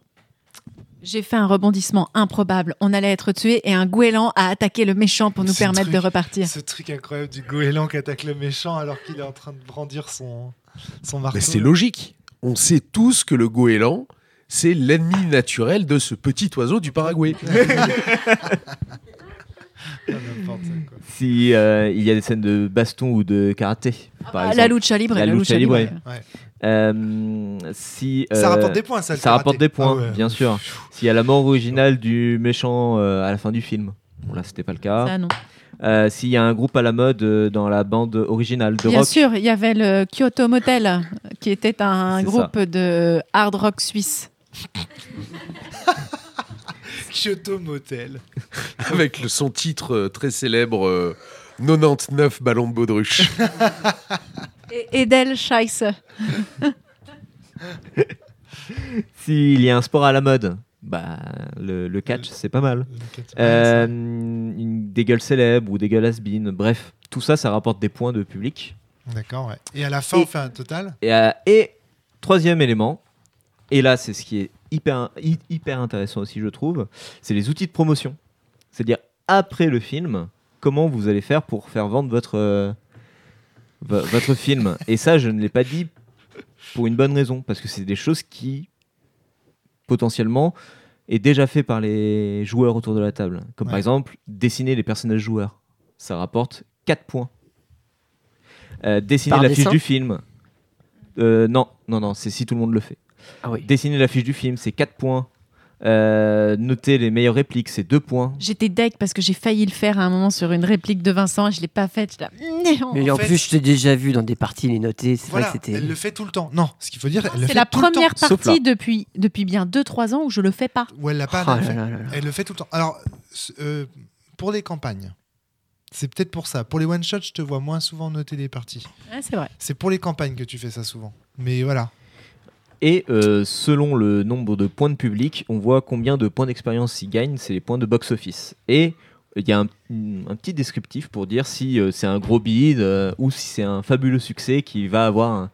E: J'ai fait un rebondissement improbable. On allait être tué et un goéland a attaqué le méchant pour nous
A: Ce
E: permettre
A: truc-
E: de repartir.
A: Ce truc incroyable du goéland qui attaque le méchant alors qu'il est en train de brandir son, son marteau.
D: Mais c'est logique. On sait tous que le goéland, c'est l'ennemi naturel de ce petit oiseau du Paraguay.
B: Si euh, il y a des scènes de baston ou de karaté, par
E: Ah,
B: exemple.
E: la lucha libre,
B: La
E: la,
B: lucha
E: lucha libre.
B: libre,
A: ouais.
B: Euh, si
A: Ça
B: euh,
A: rapporte des points, ça.
B: ça rapporte des points,
A: Ah ouais.
B: bien sûr. S'il y a la mort originale du méchant euh, à la fin du film. Bon là c'était pas le cas.
E: Ça, non.
B: Euh, S'il y a un groupe à la mode euh, dans la bande originale de
E: Bien
B: rock.
E: sûr, il y avait le Kyoto Motel, qui était un groupe de hard rock suisse.
A: Kyoto Motel.
D: Avec le, son titre euh, très célèbre euh, 99 ballons de baudruche.
E: Et Edel Scheisse.
B: S'il y a un sport à la mode, bah le, le catch c'est pas mal. Euh, une- des gueules célèbres ou des gueules has-been, bref, tout ça ça rapporte des points de public.
A: D'accord, ouais. Et à la fin,
B: Et-
A: on fait un total?
B: Et, euh, et troisième élément, et là c'est ce qui est hyper, hy- hyper intéressant aussi je trouve, c'est les outils de promotion. C'est-à-dire après le film, comment vous allez faire pour faire vendre votre, euh, vo- votre film? Et ça je ne l'ai pas dit pour une bonne raison, parce que c'est des choses qui potentiellement est déjà fait par les joueurs autour de la table. Comme par exemple dessiner les personnages joueurs. Ça rapporte 4 points. Euh, dessiner
C: Par
B: la fiche
C: dessin?
B: du film. Euh, non, non, non, c'est si tout le monde le fait.
C: Ah oui.
B: Dessiner la fiche du film, c'est 4 points. Euh, noter les meilleures répliques, c'est 2 points.
E: J'étais deg parce que j'ai failli le faire à un moment sur une réplique de Vincent et je l'ai pas faite.
C: Mais
A: en
C: en,
A: fait-
C: plus, je t'ai déjà vu dans des parties les noter. C'est
A: Voilà,
C: vrai que c'était.
A: elle le fait tout le temps. Non, ce qu'il faut dire, elle le
E: C'est
A: fait
E: la
A: tout le
E: première partie depuis, depuis bien 2-3 ans où je le fais pas.
A: Ou elle l'a pas,
C: Oh
A: elle, le
C: là
A: fait.
C: là là là.
A: Elle le fait tout le temps. Alors, euh, pour les campagnes, c'est peut-être pour ça. Pour les one-shots, je te vois moins souvent noter les parties.
E: Ouais, c'est vrai.
A: C'est pour les campagnes que tu fais ça souvent. Mais voilà.
B: Et euh, selon le nombre de points de public, on voit combien de points d'expérience il gagne, c'est les points de box-office. Et il y a un, un petit descriptif pour dire si euh, c'est un gros bid euh, ou si c'est un fabuleux succès qui va avoir un-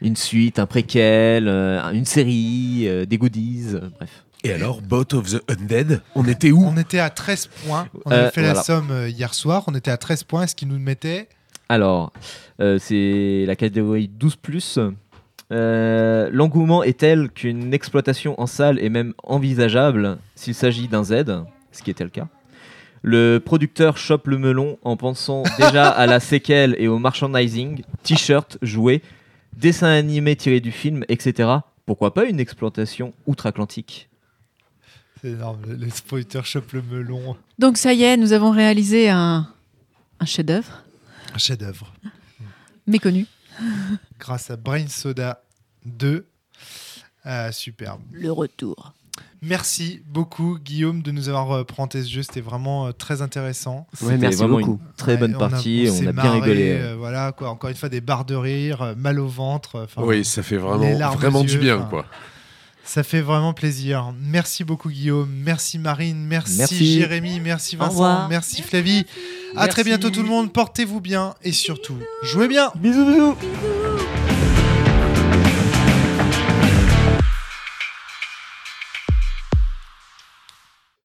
B: une suite, un préquel, euh, une série, euh, des goodies, euh, bref.
D: Et alors, Bot of the Undead, on était où?
A: On était à 13 points. On
B: Euh,
A: avait fait la somme hier soir. On était à 13 points, ce qui nous mettait.
B: Alors, euh, c'est la catégorie 12+. Euh, L'engouement est tel qu'une exploitation en salle est même envisageable s'il s'agit d'un Z, ce qui était le cas. Le producteur chope le melon en pensant déjà à la séquelle et au merchandising, t-shirt, jouets, dessins animés tirés du film, etc. Pourquoi pas une exploitation outre-Atlantique?
A: C'est énorme. Le- Les spoilers chopent le melon.
E: Donc ça y est, nous avons réalisé un, un chef-d'œuvre
A: Un chef-d'œuvre.
E: méconnu.
A: Grâce à Brain Soda 2. Ah, superbe.
E: Le retour.
A: Merci beaucoup, Guillaume, de nous avoir euh, présenté ce jeu. C'était vraiment euh, très intéressant.
C: Ouais, merci
B: vraiment
C: beaucoup.
B: une très
A: Ouais,
B: bonne
A: on a-
B: partie, on a,
A: s'est
B: bien
A: marré,
B: rigolé.
A: euh, voilà, quoi. Encore une fois, des barres de rire, euh, mal au ventre. euh,
D: Oui, ça fait vraiment, vraiment du bien, quoi.
A: Ça fait vraiment plaisir. Merci beaucoup Guillaume, merci Marine, merci,
B: Merci.
A: Jérémy, merci Vincent, merci Flavie. À très
C: Merci.
A: bientôt tout le monde, portez-vous bien et surtout, jouez bien.
B: Bisous, bisous.
F: Bisous.